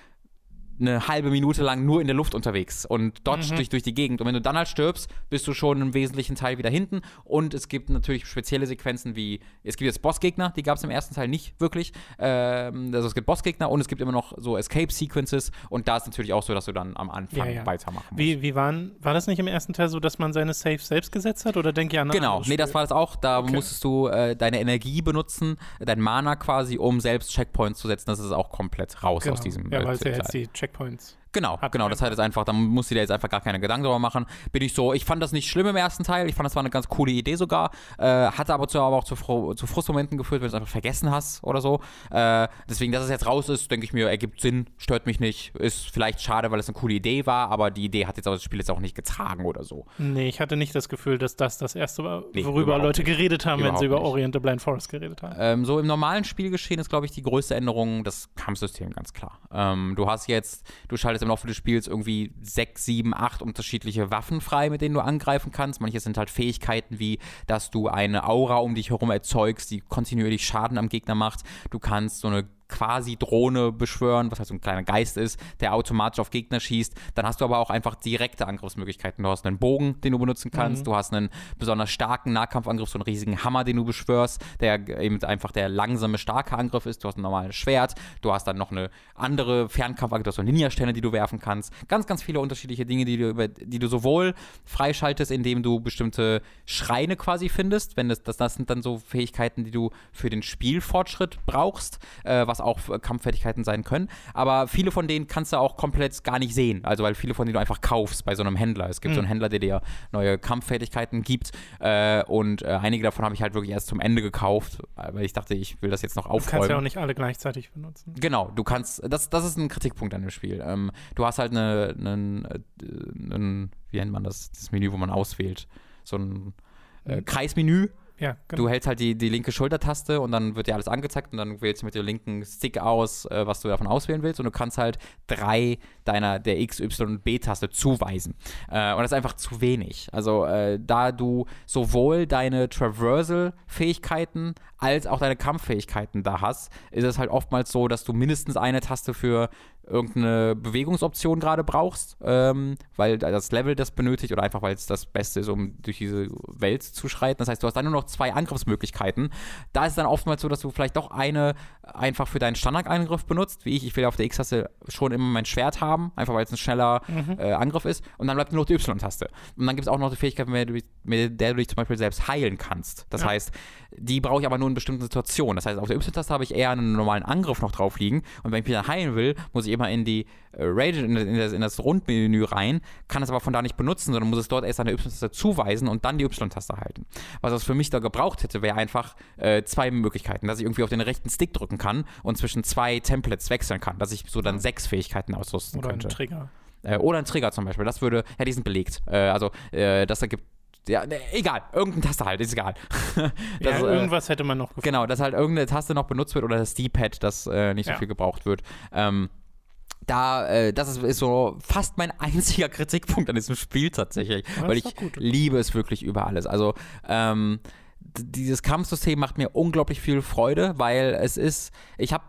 eine halbe Minute lang nur in der Luft unterwegs und dodge mhm. durch, durch die Gegend. Und wenn du dann halt stirbst, bist du schon im wesentlichen Teil wieder hinten. Und es gibt natürlich spezielle Sequenzen wie, es gibt jetzt Bossgegner, die gab es im ersten Teil nicht wirklich. Ähm, also es gibt Bossgegner und es gibt immer noch so Escape-Sequences. Und da ist natürlich auch so, dass du dann am Anfang ja, ja. weitermachen musst. Wie, wie waren, war das nicht im ersten Teil so, dass man seine Saves selbst gesetzt hat? Oder denke ich an Genau, nee, das war das auch. Da okay. musstest du äh, deine Energie benutzen, dein Mana quasi, um selbst Checkpoints zu setzen. Das ist auch komplett raus genau. aus diesem Ja, weil es ja jetzt die Checkpoints Checkpoints. Genau, genau. Das heißt jetzt einfach, da muss ich dir jetzt einfach gar keine Gedanken darüber machen. Bin ich so, ich fand das nicht schlimm im ersten Teil. Ich fand, das war eine ganz coole Idee sogar. Äh, hatte aber, zu, aber auch zu, zu Frustmomenten geführt, wenn du es einfach vergessen hast oder so. Äh, deswegen, dass es jetzt raus ist, denke ich mir, ergibt Sinn, stört mich nicht. Ist vielleicht schade, weil es eine coole Idee war, aber die Idee hat jetzt auch das Spiel jetzt auch nicht getragen oder so. Nee, ich hatte nicht das Gefühl, dass das das erste war, nee, worüber Leute nicht. geredet haben, überhaupt wenn sie über Orient the Blind Forest geredet haben. Ähm, so im normalen Spielgeschehen ist, glaube ich, die größte Änderung das Kampfsystem, ganz klar. Ähm, du hast jetzt, du schaltest im Laufe des Spiels irgendwie irgendwie sechs, sieben, acht unterschiedliche Waffen frei, mit denen du angreifen kannst. Manche sind halt Fähigkeiten wie, dass du eine Aura um dich herum erzeugst, die kontinuierlich Schaden am Gegner macht. Du kannst so eine quasi Drohne beschwören, was halt so ein kleiner Geist ist, der automatisch auf Gegner schießt. Dann hast du aber auch einfach direkte Angriffsmöglichkeiten. Du hast einen Bogen, den du benutzen kannst. Mhm. Du hast einen besonders starken Nahkampfangriff, so einen riesigen Hammer, den du beschwörst, der eben einfach der langsame, starke Angriff ist. Du hast ein normales Schwert. Du hast dann noch eine andere Fernkampfangriff, du hast so Ninja-Sterne, die du werfen kannst. Ganz, ganz viele unterschiedliche Dinge, die du, über, die du sowohl freischaltest, indem du bestimmte Schreine quasi findest. Wenn das, das, das sind dann so Fähigkeiten, die du für den Spielfortschritt brauchst, äh, was auch Kampffertigkeiten sein können. Aber viele von denen kannst du auch komplett gar nicht sehen. Also, weil viele von denen du einfach kaufst bei so einem Händler. Es gibt mhm. so einen Händler, der dir neue Kampffertigkeiten gibt. Äh, und äh, einige davon habe ich halt wirklich erst zum Ende gekauft, weil ich dachte, ich will das jetzt noch aufräumen. Du kannst ja auch nicht alle gleichzeitig benutzen. Genau, du kannst, das, das ist ein Kritikpunkt an dem Spiel. Ähm, du hast halt äh, eine, wie nennt man das, das Menü, wo man auswählt. So ein äh, hm. Kreismenü ja, genau. Du hältst halt die, die linke Schultertaste und dann wird dir alles angezeigt und dann wählst du mit dem linken Stick aus, äh, was du davon auswählen willst und du kannst halt drei deiner der X, Y und B-Taste zuweisen. Äh, und das ist einfach zu wenig. Also äh, da du sowohl deine Traversal-Fähigkeiten als auch deine Kampffähigkeiten da hast, ist es halt oftmals so, dass du mindestens eine Taste für irgendeine Bewegungsoption gerade brauchst, ähm, weil das Level das benötigt oder einfach weil es das Beste ist, um durch diese Welt zu schreiten. Das heißt, du hast dann nur noch zwei Angriffsmöglichkeiten. Da ist es dann oftmals so, dass du vielleicht doch eine einfach für deinen Standardangriff benutzt, wie ich. Ich will auf der X-Taste schon immer mein Schwert haben, einfach weil es ein schneller mhm. äh, Angriff ist. Und dann bleibt nur noch die Y-Taste. Und dann gibt es auch noch die Fähigkeit, mit der du dich zum Beispiel selbst heilen kannst. Das ja. heißt, die brauche ich aber nur in bestimmten Situationen. Das heißt, auf der Y-Taste habe ich eher einen normalen Angriff noch drauf liegen. Und wenn ich wieder heilen will, muss ich immer in die äh, Rage, in, in, das, in, das, Rundmenü rein, kann es aber von da nicht benutzen, sondern muss es dort erst an der Y-Taste zuweisen und dann die Y-Taste halten. Was das für mich da gebraucht hätte, wäre einfach äh, zwei Möglichkeiten, dass ich irgendwie auf den rechten Stick drücken kann und zwischen zwei Templates wechseln kann, dass ich so dann sechs Fähigkeiten ausrüsten oder könnte. Oder ein Trigger. Äh, oder ein Trigger zum Beispiel. Das würde, ja, die sind belegt. Äh, also, äh, das ergibt ja, ne, egal, irgendeine Taste halt, ist egal. das, ja, äh, irgendwas hätte man noch gefunden. Genau, dass halt irgendeine Taste noch benutzt wird oder das D-Pad, das äh, nicht so ja. viel gebraucht wird. Ähm, da, äh, das ist, ist, so fast mein einziger Kritikpunkt an diesem Spiel tatsächlich, das weil ich liebe es wirklich über alles. Also, ähm, dieses Kampfsystem macht mir unglaublich viel Freude, weil es ist, ich habe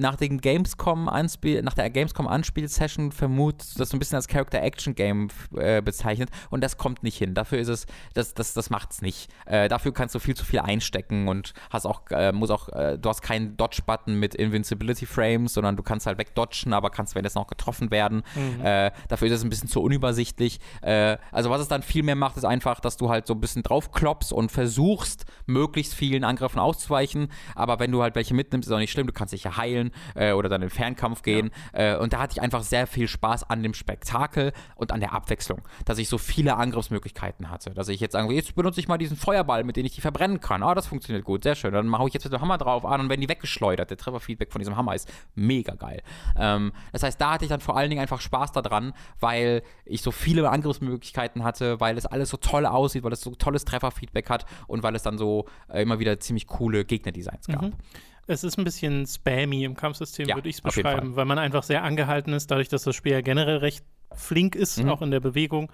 nach dem Gamescom Anspiel, nach der Gamescom Anspielsession vermutet, das so ein bisschen als Character Action Game äh, bezeichnet und das kommt nicht hin. Dafür ist es, das, das, das macht's nicht. Äh, dafür kannst du viel zu viel einstecken und hast auch, äh, muss auch, äh, du hast keinen Dodge-Button mit Invincibility Frames, sondern du kannst halt wegdodgen, aber kannst währenddessen noch getroffen werden. Mhm. Äh, dafür ist es ein bisschen zu unübersichtlich. Äh, also was es dann viel mehr macht, ist einfach, dass du halt so ein bisschen draufklopfst und versuchst, möglichst vielen Angriffen auszuweichen. Aber wenn du halt welche mitnimmst, ist auch nicht schlimm, du kannst dich ja heilen spielen äh, oder dann in Fernkampf gehen. Ja. Äh, und da hatte ich einfach sehr viel Spaß an dem Spektakel und an der Abwechslung, dass ich so viele Angriffsmöglichkeiten hatte. Dass ich jetzt sage, jetzt benutze ich mal diesen Feuerball, mit dem ich die verbrennen kann. Ah, das funktioniert gut, sehr schön. Dann mache ich jetzt mit dem Hammer drauf an und werden die weggeschleudert. Der Trefferfeedback von diesem Hammer ist mega geil. Ähm, das heißt, da hatte ich dann vor allen Dingen einfach Spaß daran, weil ich so viele Angriffsmöglichkeiten hatte, weil es alles so toll aussieht, weil es so tolles Trefferfeedback hat und weil es dann so äh, immer wieder ziemlich coole Gegnerdesigns gab. Mhm. Es ist ein bisschen spammy im Kampfsystem, ja, würde ich es beschreiben, weil man einfach sehr angehalten ist, dadurch, dass das Spiel ja generell recht flink ist, mhm. auch in der Bewegung,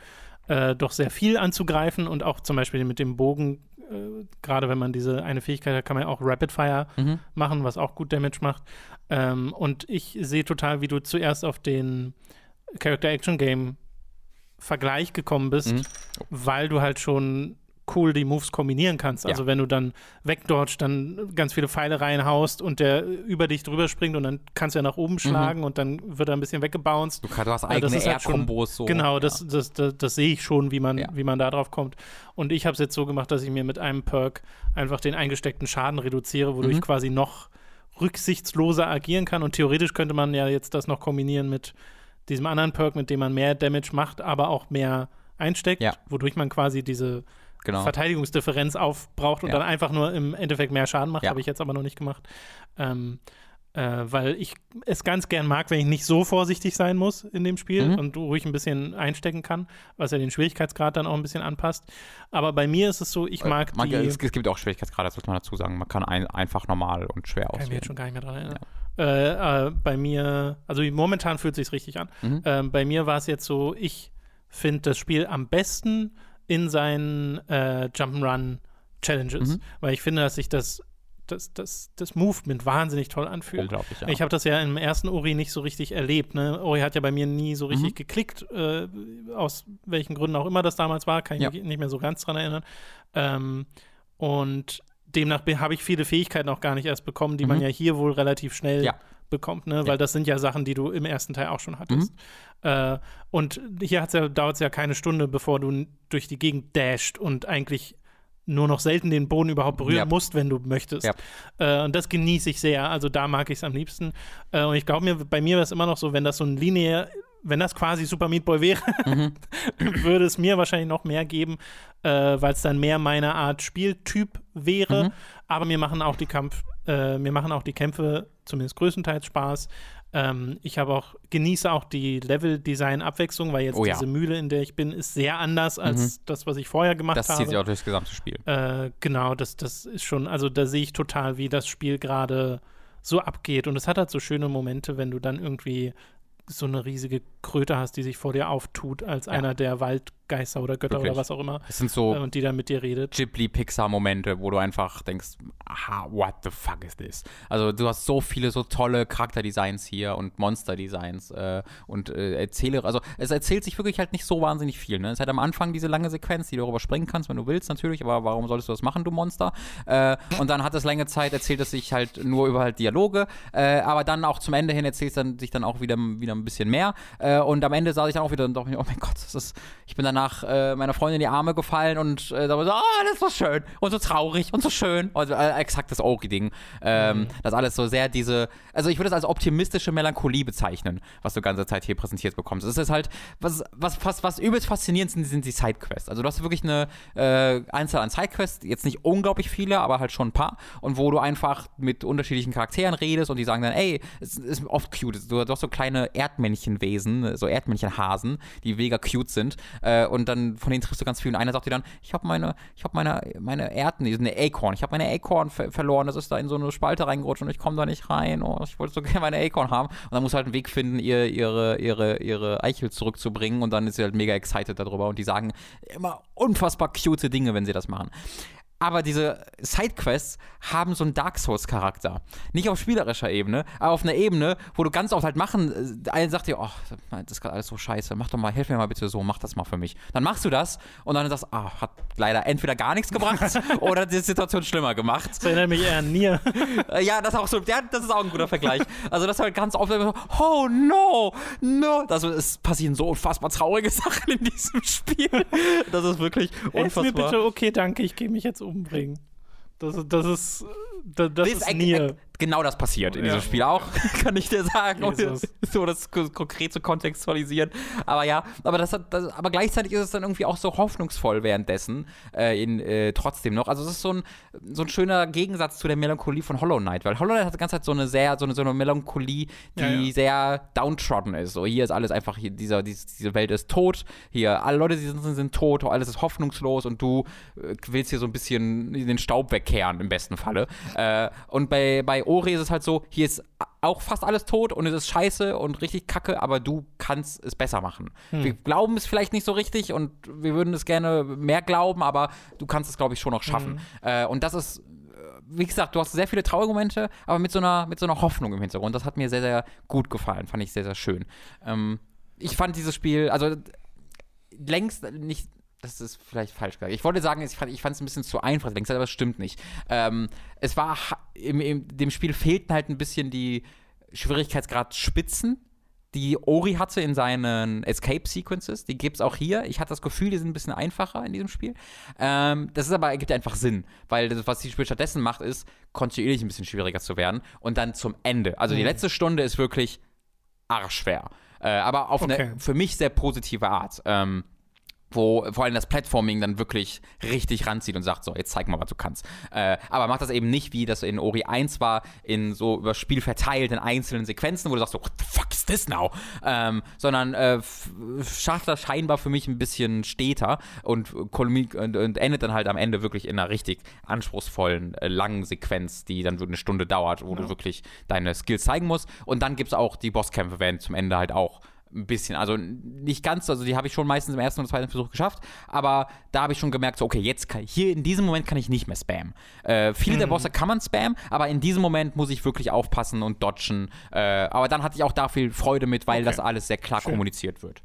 äh, doch sehr viel anzugreifen und auch zum Beispiel mit dem Bogen, äh, gerade wenn man diese eine Fähigkeit hat, kann man ja auch Rapid Fire mhm. machen, was auch gut Damage macht. Ähm, und ich sehe total, wie du zuerst auf den Character Action Game Vergleich gekommen bist, mhm. weil du halt schon cool die Moves kombinieren kannst. Also ja. wenn du dann wegdodgst, dann ganz viele Pfeile reinhaust und der über dich drüber springt und dann kannst du ja nach oben mhm. schlagen mhm. und dann wird er ein bisschen weggebounced. Du, du hast eigene also Air-Kombos so. Genau, ja. das, das, das, das sehe ich schon, wie man, ja. wie man da drauf kommt. Und ich habe es jetzt so gemacht, dass ich mir mit einem Perk einfach den eingesteckten Schaden reduziere, wodurch mhm. ich quasi noch rücksichtsloser agieren kann. Und theoretisch könnte man ja jetzt das noch kombinieren mit diesem anderen Perk, mit dem man mehr Damage macht, aber auch mehr einsteckt, ja. wodurch man quasi diese genau. Verteidigungsdifferenz aufbraucht und ja. dann einfach nur im Endeffekt mehr Schaden macht. Ja. Habe ich jetzt aber noch nicht gemacht. Ähm, äh, weil ich es ganz gern mag, wenn ich nicht so vorsichtig sein muss in dem Spiel mhm. und ruhig ein bisschen einstecken kann, was ja den Schwierigkeitsgrad dann auch ein bisschen anpasst. Aber bei mir ist es so, ich äh, mag man, die. Es, es, gibt auch Schwierigkeitsgrade, das muss man dazu sagen. Man kann ein, einfach normal und schwer kann auswählen. Kann ich mir jetzt schon gar nicht mehr dran erinnern. Ja. Äh, äh, bei mir, also momentan fühlt es sich richtig an. Mhm. Ähm, bei mir war es jetzt so, ich finde das Spiel am besten, in seinen äh, Jump'n'Run Challenges, mhm. weil ich finde, dass sich das das, das, das Movement wahnsinnig toll anfühlt. Unglaublich, ja. Ich habe das ja im ersten Ori nicht so richtig erlebt. Ne? Ori hat ja bei mir nie so richtig mhm. geklickt, äh, aus welchen Gründen auch immer das damals war, kann ich ja. mich nicht mehr so ganz dran erinnern. Ähm, und demnach habe ich viele Fähigkeiten auch gar nicht erst bekommen, die mhm. man ja hier wohl relativ schnell ja bekommt, ne? weil das sind ja Sachen, die du im ersten Teil auch schon hattest. Mhm. Äh, und hier ja, dauert es ja keine Stunde, bevor du durch die Gegend dasht und eigentlich nur noch selten den Boden überhaupt berühren yep. musst, wenn du möchtest. Yep. Äh, und das genieße ich sehr. Also da mag ich es am liebsten. Äh, und ich glaube mir, bei mir wäre es immer noch so, wenn das so ein linear wenn das quasi Super Meat Boy wäre, mhm. würde es mir wahrscheinlich noch mehr geben, äh, weil es dann mehr meine Art Spieltyp wäre. Mhm. Aber mir machen auch die Kampf, äh, mir machen auch die Kämpfe zumindest größtenteils Spaß. Ähm, ich habe auch, genieße auch die Level-Design-Abwechslung, weil jetzt oh, ja. diese Mühle, in der ich bin, ist sehr anders als mhm. das, was ich vorher gemacht das habe. Das zieht sich auch durchs gesamte Spiel. Äh, genau, das, das ist schon, also da sehe ich total, wie das Spiel gerade so abgeht. Und es hat halt so schöne Momente, wenn du dann irgendwie so eine riesige Kröte hast, die sich vor dir auftut, als ja. einer der Waldgeister oder Götter Wirklich. oder was auch immer. Es sind so äh, und die dann mit dir redet. Ghibli-Pixar-Momente, wo du einfach denkst, aha, what the fuck is this? Also du hast so viele so tolle Charakterdesigns hier und Monster-Designs äh, und äh, erzähle, also es erzählt sich wirklich halt nicht so wahnsinnig viel. Ne? Es hat am Anfang diese lange Sequenz, die du darüber springen kannst, wenn du willst natürlich, aber warum solltest du das machen, du Monster? Äh, und dann hat es lange Zeit, erzählt es sich halt nur über halt Dialoge, äh, aber dann auch zum Ende hin erzählt es dann sich dann auch wieder, wieder ein bisschen mehr. Äh, und am Ende saß ich dann auch wieder und dachte, oh mein Gott, das ist, ich bin danach äh, meiner Freundin in die Arme gefallen und äh, da war so, oh, das war schön und so traurig und so schön. Also äh, exakt das Oki-Ding. Ähm, mhm. Das alles so sehr diese, also ich würde es als optimistische Melancholie bezeichnen, was du ganze Zeit hier präsentiert bekommst. Es ist halt, was, was, was, was übelst faszinierend sind, sind die Sidequests. Also du hast wirklich eine äh, Anzahl an Sidequests, jetzt nicht unglaublich viele, aber halt schon ein paar. Und wo du einfach mit unterschiedlichen Charakteren redest und die sagen dann, ey, es ist oft cute. Du hast so kleine Erdmännchenwesen, so Erdmännchenhasen, die mega cute sind. Äh, und dann von denen triffst du ganz viel. Und einer sagt dir dann, ich habe meine, ich habe meine, meine Erden, die sind eine Acorn, ich habe meine Acorn ver verloren, das ist da in so eine Spalte reingerutscht und ich komme da nicht rein. Oh, ich wollte so gerne meine Acorn haben. Und dann musst du halt einen Weg finden, ihr, ihre, ihre, ihre Eichel zurückzubringen. Und dann ist sie halt mega excited darüber. Und die sagen immer unfassbar cute Dinge, wenn sie das machen aber diese Sidequests haben so einen Dark Souls-Charakter. Nicht auf spielerischer Ebene, aber auf einer Ebene, wo du ganz oft halt machen, äh, einer sagt dir, oh, das ist gerade alles so scheiße, mach doch mal, hilf mir mal bitte so, mach das mal für mich. Dann machst du das und dann sagst, ah, hat leider entweder gar nichts gebracht oder die Situation schlimmer gemacht. Das erinnert mich eher an Nier. ja, das ist auch so, ja, das ist auch ein guter Vergleich. Also das halt ganz oft so, oh no, no. Also es passieren so unfassbar traurige Sachen in diesem Spiel. Das ist wirklich unfassbar. Hilf mir bitte, okay, danke, ich gehe mich jetzt umbringen. Das, das ist, das, das ist Nier genau das passiert in ja. diesem Spiel auch, kann ich dir sagen, um so das konkret zu kontextualisieren. Aber ja, aber das, hat, das, aber gleichzeitig ist es dann irgendwie auch so hoffnungsvoll währenddessen, äh, in, äh, trotzdem noch. Also es ist so ein, so ein schöner Gegensatz zu der Melancholie von Hollow Knight, weil Hollow Knight hat die ganze Zeit so eine sehr, so eine, so eine Melancholie, die ja, ja. sehr downtrodden ist. So, hier ist alles einfach, hier, dieser, diese Welt ist tot, hier, alle Leute, die sind, sind tot, alles ist hoffnungslos und du äh, willst hier so ein bisschen den Staub wegkehren, im besten Falle. Äh, und bei, bei Ori ist es halt so, hier ist auch fast alles tot und es ist scheiße und richtig kacke, aber du kannst es besser machen. Hm. Wir glauben es vielleicht nicht so richtig und wir würden es gerne mehr glauben, aber du kannst es, glaube ich, schon noch schaffen. Hm. Äh, und das ist, äh, wie gesagt, du hast sehr viele traurige Momente, aber mit so, einer, mit so einer Hoffnung im Hintergrund. Das hat mir sehr, sehr gut gefallen, fand ich sehr, sehr schön. Ähm, ich fand dieses Spiel, also längst nicht das ist vielleicht falsch gesagt. Ich wollte sagen, ich fand es ein bisschen zu einfach, aber das stimmt nicht. Ähm, es war, im, in dem Spiel fehlten halt ein bisschen die Schwierigkeitsgrad-Spitzen, die Ori hatte in seinen Escape-Sequences. Die gibt es auch hier. Ich hatte das Gefühl, die sind ein bisschen einfacher in diesem Spiel. Ähm, das ist aber, ergibt einfach Sinn, weil das, was das Spiel stattdessen macht, ist, kontinuierlich ein bisschen schwieriger zu werden und dann zum Ende. Also mhm. die letzte Stunde ist wirklich arschschwer. Äh, aber auf okay. eine für mich sehr positive Art. Ähm, wo vor allem das Platforming dann wirklich richtig ranzieht und sagt, so, jetzt zeig mal, was du kannst. Äh, aber macht das eben nicht, wie das in Ori 1 war, in so über Spiel verteilt in einzelnen Sequenzen, wo du sagst, so, what the fuck is this now? Ähm, sondern äh, schafft das scheinbar für mich ein bisschen steter und, und, und, endet dann halt am Ende wirklich in einer richtig anspruchsvollen, äh, langen Sequenz, die dann eine Stunde dauert, wo ja. du wirklich deine Skills zeigen musst. Und dann gibt es auch die Bosskämpfe, werden zum Ende halt auch ein bisschen. Also nicht ganz, also die habe ich schon meistens im ersten und zweiten Versuch geschafft, aber da habe ich schon gemerkt, so, okay, jetzt kann hier in diesem Moment kann ich nicht mehr spammen. Äh, viele mhm. der Bosse kann man spammen, aber in diesem Moment muss ich wirklich aufpassen und dodgen. Äh, aber dann hatte ich auch da viel Freude mit, weil okay. das alles sehr klar Schön. kommuniziert wird.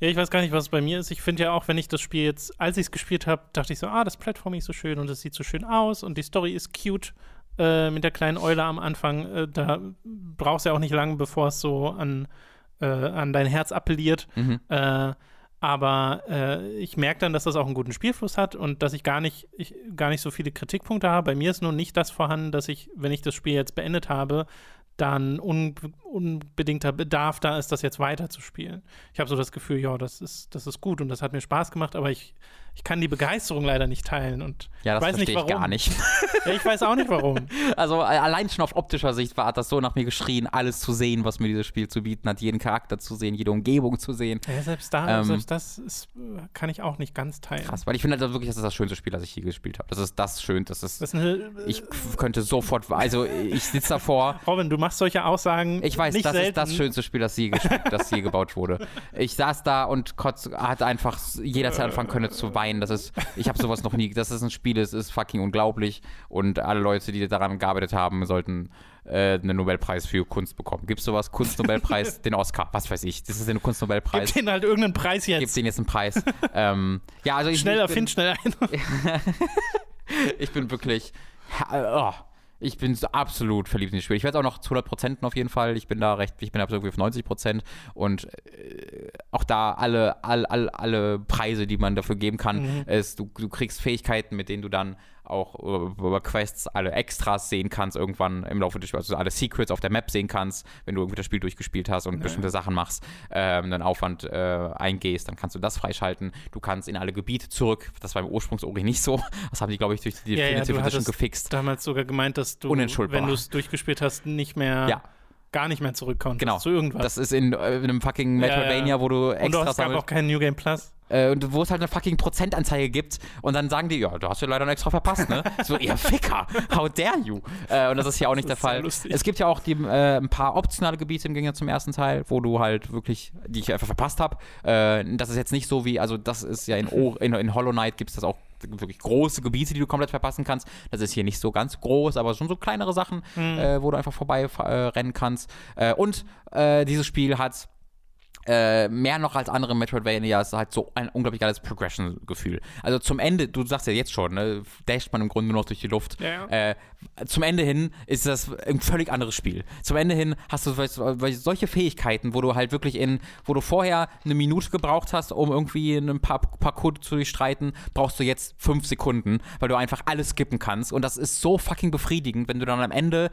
Ja, ich weiß gar nicht, was es bei mir ist. Ich finde ja auch, wenn ich das Spiel jetzt, als ich es gespielt habe, dachte ich so, ah, das Plattforming ist so schön und es sieht so schön aus und die Story ist cute äh, mit der kleinen Eule am Anfang. Äh, da brauchst du ja auch nicht lange, bevor es so an äh, an dein Herz appelliert. Mhm. Äh, aber äh, ich merke dann, dass das auch einen guten Spielfluss hat und dass ich gar nicht, ich, gar nicht so viele Kritikpunkte habe. Bei mir ist nur nicht das vorhanden, dass ich, wenn ich das Spiel jetzt beendet habe, dann un, unbedingter Bedarf da ist, das jetzt weiterzuspielen. Ich habe so das Gefühl, ja, das ist, das ist gut und das hat mir Spaß gemacht, aber ich ich kann die Begeisterung leider nicht teilen und ja, das weiß nicht warum. Ich gar nicht. ja, ich weiß auch nicht warum. Also allein schon auf optischer Sicht war hat das so nach mir geschrien, alles zu sehen, was mir dieses Spiel zu bieten hat, jeden Charakter zu sehen, jede Umgebung zu sehen. Ja, selbst da, ähm, selbst das ist, kann ich auch nicht ganz teilen. Krass, weil ich finde halt wirklich, das ist das schönste Spiel, das ich je gespielt habe. Das ist das schön, das ist. Das ist eine, ich könnte sofort, also ich sitze davor. Robin, du machst solche Aussagen. Ich weiß, nicht das selten. ist das schönste Spiel, das je, gespielt, das je gebaut wurde. Ich saß da und kotz, hat einfach jederzeit anfangen können zu weinen. Das ist, ich ich habe sowas noch nie, dass es ein Spiel ist, ist fucking unglaublich. Und alle Leute, die daran gearbeitet haben, sollten äh, einen Nobelpreis für Kunst bekommen. Gibt es sowas? Kunstnobelpreis, den Oscar, was weiß ich. Das ist ein Kunstnobelpreis. Gib denen halt irgendeinen Preis jetzt. Gib denen jetzt einen Preis. ähm, ja, also ich, Schneller, find schnell ein. ich bin wirklich. Oh, ich bin so absolut verliebt in das Spiel. Ich werde es auch noch zu 100% auf jeden Fall. Ich bin da recht, ich bin irgendwie auf 90% und äh, auch da alle, alle, alle, alle Preise, die man dafür geben kann, mhm. ist, du, du kriegst Fähigkeiten, mit denen du dann auch über Quests alle Extras sehen kannst, irgendwann im Laufe des Spiels, also alle Secrets auf der Map sehen kannst, wenn du irgendwie das Spiel durchgespielt hast und ja. bestimmte Sachen machst, ähm, dann Aufwand äh, eingehst, dann kannst du das freischalten. Du kannst in alle Gebiete zurück. Das war im Ursprungsori nicht so. Das haben die, glaube ich, durch die ja, Definitive ja, Edition gefixt. damals sogar gemeint, dass du, wenn du es durchgespielt hast, nicht mehr ja gar nicht mehr zurückkommen. Genau. Zu irgendwas. Das ist in, äh, in einem fucking Metroidvania, ja, ja. wo du extra. Und es gab auch kein New Game Plus. Äh, und wo es halt eine fucking Prozentanzeige gibt und dann sagen die, ja, du hast ja leider einen extra verpasst, ne? so, ihr Ficker, how dare you? Äh, und das ist hier auch nicht der Fall. Es gibt ja auch die, äh, ein paar optionale Gebiete im Gegensatz zum ersten Teil, wo du halt wirklich, die ich einfach verpasst habe. Äh, das ist jetzt nicht so wie, also das ist ja in, o in, in Hollow Knight gibt es das auch wirklich große Gebiete, die du komplett verpassen kannst. Das ist hier nicht so ganz groß, aber schon so kleinere Sachen, mhm. äh, wo du einfach vorbei äh, rennen kannst. Äh, und äh, dieses Spiel hat äh, mehr noch als andere Metroidvanias halt so ein unglaublich geiles Progression-Gefühl. Also zum Ende, du sagst ja jetzt schon, ne, dasht man im Grunde nur noch durch die Luft. Ja. Äh, zum Ende hin ist das ein völlig anderes Spiel. Zum Ende hin hast du solche Fähigkeiten, wo du halt wirklich in, wo du vorher eine Minute gebraucht hast, um irgendwie ein paar Parcours zu durchstreiten, brauchst du jetzt fünf Sekunden, weil du einfach alles skippen kannst. Und das ist so fucking befriedigend, wenn du dann am Ende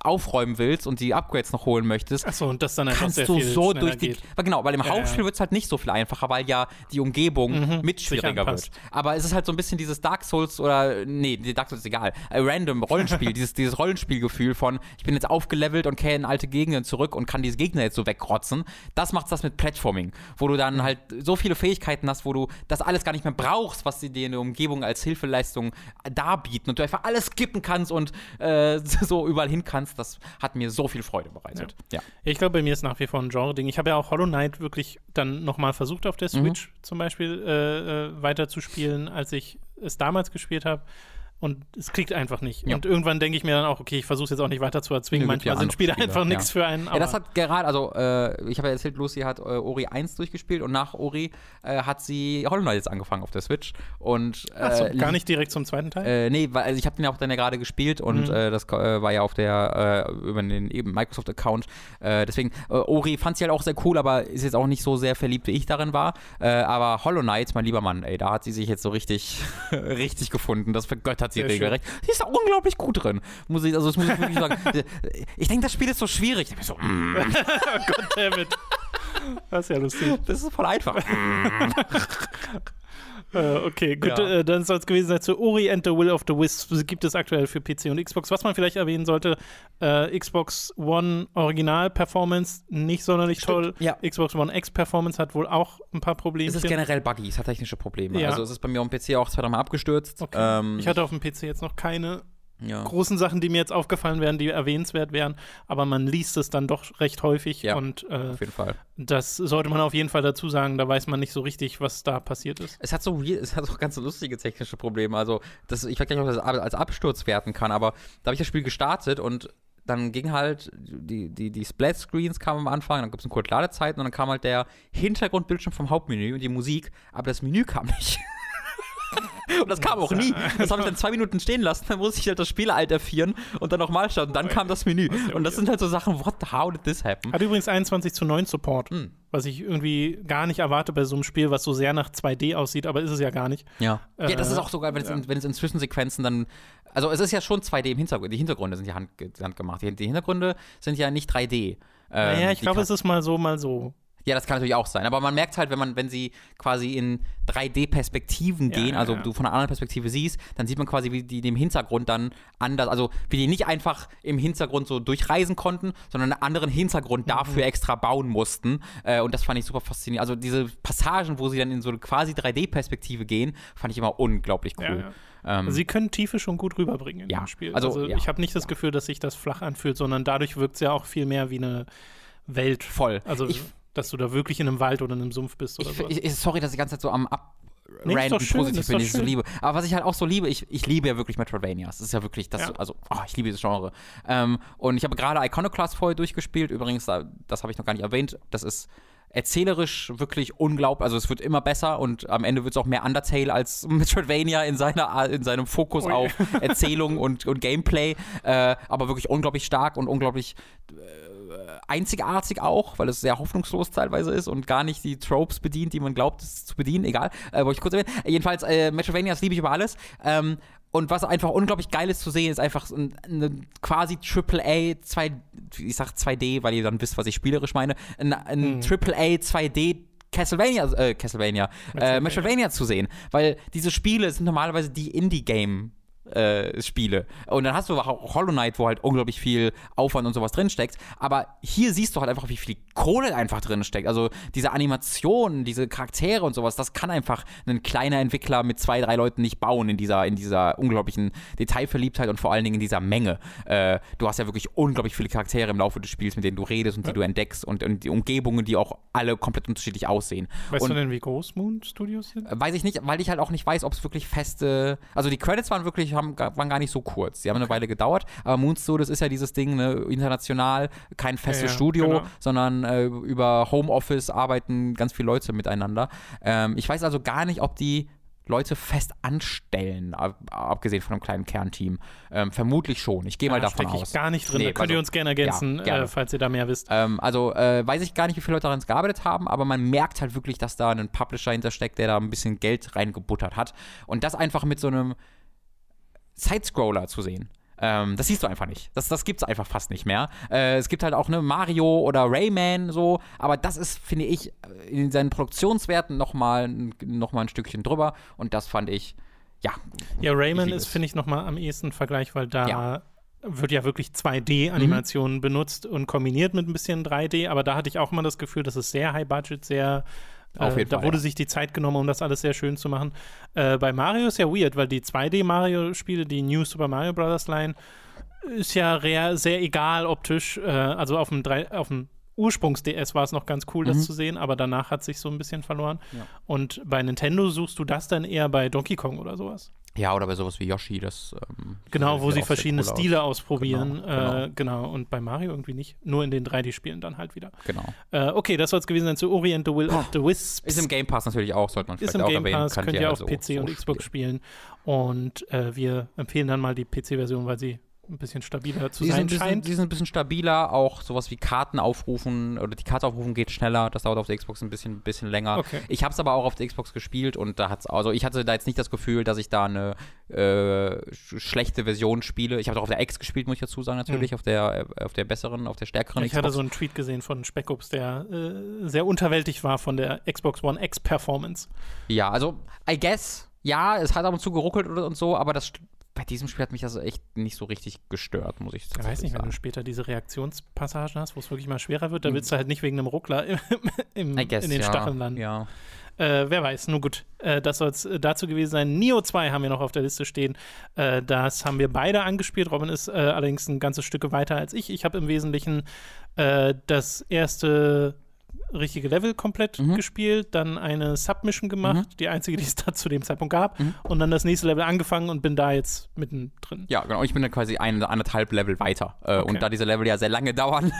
aufräumen willst und die Upgrades noch holen möchtest. Achso, und das dann einfach kannst du so durch die. Genau, weil im Hauptspiel wird es halt nicht so viel einfacher, weil ja die Umgebung mhm, mit schwieriger wird. Aber es ist halt so ein bisschen dieses Dark Souls oder, nee, Dark Souls ist egal, äh, random Rollenspiel, dieses, dieses Rollenspielgefühl von, ich bin jetzt aufgelevelt und kehre in alte Gegenden zurück und kann diese Gegner jetzt so wegrotzen. Das macht das mit Platforming, wo du dann halt so viele Fähigkeiten hast, wo du das alles gar nicht mehr brauchst, was sie dir in der Umgebung als Hilfeleistung darbieten und du einfach alles skippen kannst und äh, so überall hin kannst. Das hat mir so viel Freude bereitet. Ja. ja. Ich glaube, bei mir ist nach wie vor ein Genre-Ding. Ich habe ja auch Hollow Knight wirklich dann nochmal versucht, auf der mhm. Switch mhm. zum Beispiel äh, äh, weiterzuspielen, als ich es damals gespielt habe und es kriegt einfach nicht. Ja. Und irgendwann denke ich mir dann auch, okay, ich versuche es jetzt auch nicht weiter zu erzwingen. Nee, Manchmal sind Spiele, Spiele einfach nichts für einen. Ja, das hat gerade, also äh, ich habe ja erzählt, Lucy hat äh, Ori 1 durchgespielt und nach Ori äh, hat sie Hollow Knight jetzt angefangen auf der Switch. Und, Achso, äh, gar nicht direkt zum zweiten Teil? Äh, nee, weil also ich habe den ja auch dann ja gerade gespielt und mhm. Äh, das war ja auf der, über den eben Microsoft-Account. deswegen, Ori fand sie halt auch sehr cool, aber ist jetzt auch nicht so sehr verliebt, wie ich darin war. aber Hollow Knight, mein lieber Mann, ey, da hat sie sich jetzt so richtig, richtig gefunden. Das vergöttert sie sehr regelrecht. Schön ist da unglaublich gut drin. Muss ich, also das muss ich wirklich sagen. Ich denke, das Spiel ist so schwierig. Ich so, mm. oh Goddammit. Das ist ja lustig. Das ist voll einfach. äh, okay, gut, ja. äh, dann soll es gewesen sein zu Ori and the Will of the Wisps. Gibt es aktuell für PC und Xbox. Was man vielleicht erwähnen sollte, äh, Xbox One Original Performance nicht sonderlich Stimmt, toll. Ja. Xbox One X Performance hat wohl auch ein paar Probleme. Es ist generell buggy, es hat technische Probleme. Ja. Also es ist bei mir auf dem PC auch zwei, dreimal abgestürzt. Okay. Ähm, ich hatte auf dem PC jetzt noch keine ja. großen Sachen, die mir jetzt aufgefallen wären, die erwähnenswert wären, aber man liest es dann doch recht häufig ja, und äh, auf jeden Fall. das sollte man auf jeden Fall dazu sagen, da weiß man nicht so richtig, was da passiert ist. Es hat so es hat auch ganz lustige technische Probleme, also das, ich weiß gar nicht, ob das als Absturz werten kann, aber da habe ich das Spiel gestartet und dann ging halt, die, die, die Splat-Screens kamen am Anfang, dann gibt es eine kurze Ladezeit und dann kam halt der Hintergrundbildschirm vom Hauptmenü und die Musik, aber das Menü kam nicht. Und das kam auch nie. Das habe ich dann zwei Minuten stehen lassen, dann musste ich halt das Spiel alt F4 und dann nochmal starten. Dann kam das Menü. Und das sind halt so Sachen, what, how did this happen? Hat übrigens 21 zu 9 Support. Hm. Was ich irgendwie gar nicht erwarte bei so einem Spiel, was so sehr nach 2D aussieht, aber ist es ja gar nicht. Ja. Äh, ja, das ist auch sogar, wenn, ja. es in, wenn es in Zwischensequenzen dann. Also, es ist ja schon 2D im Hintergrund. Die Hintergründe sind ja hand, handgemacht. Die, die Hintergründe sind ja nicht 3D. Ähm, naja, ich glaube, es ist mal so, mal so. Ja, das kann natürlich auch sein. Aber man merkt halt, wenn man, wenn sie quasi in 3D-Perspektiven ja, gehen, also ja. du von einer anderen Perspektive siehst, dann sieht man quasi, wie die im Hintergrund dann anders, also wie die nicht einfach im Hintergrund so durchreisen konnten, sondern einen anderen Hintergrund mhm. dafür extra bauen mussten. Äh, und das fand ich super faszinierend. Also diese Passagen, wo sie dann in so eine quasi 3D-Perspektive gehen, fand ich immer unglaublich cool. Ja, ähm, sie können Tiefe schon gut rüberbringen in ja, dem Spiel. Also, also ich habe nicht das Gefühl, dass sich das flach anfühlt, sondern dadurch wirkt es ja auch viel mehr wie eine Welt. Voll. Also ich, dass du da wirklich in einem Wald oder in einem Sumpf bist oder so. sorry, dass ich die ganze Zeit so am ab nee, random positiv bin, ich so liebe. Aber was ich halt auch so liebe, ich, ich liebe ja wirklich Metroidvanias. Das ist ja wirklich, das, ja. also, oh, ich liebe dieses Genre. Ähm, und ich habe gerade Iconoclast vorher durchgespielt. Übrigens, das habe ich noch gar nicht erwähnt. Das ist erzählerisch wirklich unglaublich. Also es wird immer besser und am Ende wird es auch mehr Undertale als Metroidvania in, seiner, in seinem Fokus Ui. auf Erzählung und, und Gameplay. Äh, aber wirklich unglaublich stark und unglaublich äh, einzigartig auch, weil es sehr hoffnungslos teilweise ist und gar nicht die Tropes bedient, die man glaubt, es zu bedienen. Egal, äh, wollte ich kurz erwähnen. Jedenfalls, äh, Metroidvanias liebe ich über alles. Ähm, und was einfach unglaublich geil ist zu sehen, ist einfach ein, eine quasi AAA 2, ich sag 2D, weil ihr dann wisst, was ich spielerisch meine, ein, ein mhm. AAA 2D Castlevania, äh, Castlevania, Metroidvania. Äh, Metroidvania zu sehen. Weil diese Spiele sind normalerweise die Indie-Game Spiele. Äh, und dann hast du auch Hollow Knight, wo halt unglaublich viel Aufwand und sowas drinsteckt. Aber hier siehst du halt einfach, wie viel Kohle einfach drinsteckt. Also diese Animationen, diese Charaktere und sowas, das kann einfach ein kleiner Entwickler mit zwei, drei Leuten nicht bauen in dieser, in dieser unglaublichen Detailverliebtheit und vor allen Dingen in dieser Menge. Äh, du hast ja wirklich unglaublich viele Charaktere im Laufe des Spiels, mit denen du redest und die du entdeckst und, und die Umgebungen, die auch alle komplett unterschiedlich aussehen. Weißt und, du denn, wie groß Moon Studios sind? Weiß ich nicht, weil ich halt auch nicht weiß, ob es wirklich feste. Also die Credits waren wirklich, haben, waren gar nicht so kurz. Die haben eine Weile gedauert, aber Moon Studios ist ja dieses Ding, ne, international, kein festes ja, Studio, genau. sondern äh, über Homeoffice arbeiten ganz viele Leute miteinander. Ähm, ich weiß also gar nicht, ob die Leute fest anstellen, abgesehen von einem kleinen Kernteam. Ähm, vermutlich schon. Ich gehe mal ja, davon aus. Ich gar nicht drin. Nee, da könnt also, ihr uns gerne ergänzen, ja, gerne. Äh, falls ihr da mehr wisst. Ähm, also äh, weiß ich gar nicht, wie viele Leute daran gearbeitet haben, aber man merkt halt wirklich, dass da ein Publisher hintersteckt, der da ein bisschen Geld reingebuttert hat. Und das einfach mit so einem Sidescroller zu sehen. Ähm, das siehst du einfach nicht. Das, das gibt es einfach fast nicht mehr. Äh, es gibt halt auch ne Mario oder Rayman so, aber das ist, finde ich, in seinen Produktionswerten nochmal noch mal ein Stückchen drüber und das fand ich, ja. Ja, Rayman ist, finde ich, nochmal am ehesten Vergleich, weil da ja. wird ja wirklich 2D-Animationen mhm. benutzt und kombiniert mit ein bisschen 3D, aber da hatte ich auch immer das Gefühl, dass es sehr high-budget, sehr auf äh, jeden äh, da Fall, wurde ja. sich die Zeit genommen, um das alles sehr schön zu machen. Äh, bei Mario ist ja weird, weil die 2D-Mario-Spiele, die New Super Mario Bros. Line, ist ja sehr egal optisch. Äh, also auf dem, auf dem Ursprungs-DS war es noch ganz cool, das mhm. zu sehen, aber danach hat sich so ein bisschen verloren. Ja. Und bei Nintendo suchst du das dann eher bei Donkey Kong oder sowas? Ja, oder bei sowas wie Yoshi, das. Ähm, genau, wo sie verschiedene Stile aus. ausprobieren. Genau, genau. Äh, genau, Und bei Mario irgendwie nicht. Nur in den 3D-Spielen dann halt wieder. Genau. Äh, okay, das soll es gewesen sein zu Orient the Will of the Wisps. Ist im Game Pass natürlich auch, sollte man vielleicht Ist im Game Pass, könnt ihr also auf PC und Xbox spielen. Und äh, wir empfehlen dann mal die PC-Version, weil sie ein bisschen stabiler zu die sein sind, scheint. Die sind ein bisschen stabiler, auch sowas wie Karten aufrufen oder die Karte aufrufen geht schneller. Das dauert auf der Xbox ein bisschen, bisschen länger. Okay. Ich habe es aber auch auf der Xbox gespielt und da hat's also ich hatte da jetzt nicht das Gefühl, dass ich da eine äh, schlechte Version spiele. Ich habe auch auf der X gespielt, muss ich dazu sagen natürlich, mhm. auf der äh, auf der besseren, auf der stärkeren. Ich Xbox. hatte so einen Tweet gesehen von Speckups, der äh, sehr unterwältigt war von der Xbox One X Performance. Ja, also I guess ja, es hat ab und zu geruckelt und so, aber das bei diesem Spiel hat mich das echt nicht so richtig gestört, muss ich sagen. Ich weiß nicht, sagen. wenn du später diese Reaktionspassagen hast, wo es wirklich mal schwerer wird, da hm. willst du halt nicht wegen einem Ruckler im, im, guess, in den ja, Stacheln landen. Ja. Äh, wer weiß, nun gut, äh, das soll es äh, dazu gewesen sein. Neo 2 haben wir noch auf der Liste stehen. Äh, das haben wir beide angespielt. Robin ist äh, allerdings ein ganzes Stück weiter als ich. Ich habe im Wesentlichen äh, das erste richtige Level komplett mhm. gespielt, dann eine Submission gemacht, mhm. die einzige, die es da zu dem Zeitpunkt gab, mhm. und dann das nächste Level angefangen und bin da jetzt mittendrin. Ja, genau. Ich bin dann quasi ein, anderthalb Level weiter. Äh, okay. Und da diese Level ja sehr lange dauern,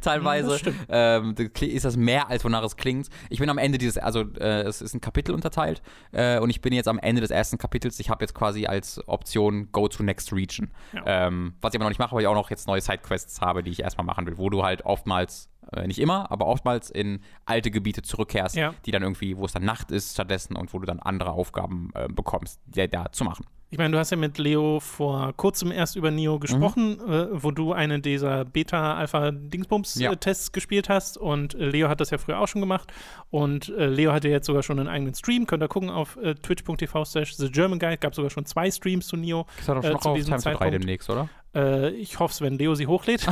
teilweise, ähm, ist das mehr, als wonach es klingt. Ich bin am Ende dieses, also äh, es ist ein Kapitel unterteilt äh, und ich bin jetzt am Ende des ersten Kapitels. Ich habe jetzt quasi als Option Go to Next Region. Ja. Ähm, was ich aber noch nicht mache, weil ich auch noch jetzt neue Sidequests habe, die ich erstmal machen will, wo du halt oftmals äh, nicht immer, aber oftmals in alte Gebiete zurückkehrst, ja. die dann irgendwie, wo es dann Nacht ist stattdessen und wo du dann andere Aufgaben äh, bekommst, die da zu machen. Ich meine, du hast ja mit Leo vor kurzem erst über Nio gesprochen, mhm. äh, wo du eine dieser Beta-Alpha-Dingsbums-Tests ja. gespielt hast. Und äh, Leo hat das ja früher auch schon gemacht. Und äh, Leo hatte jetzt sogar schon einen eigenen Stream. Könnt ihr gucken auf äh, twitch.tv slash The German Guide. Gab sogar schon zwei Streams zu Nio. Ist doch schon äh, noch auf Time Zeitpunkt. 3 demnächst, oder? Äh, ich hoffe es, wenn Leo sie hochlädt.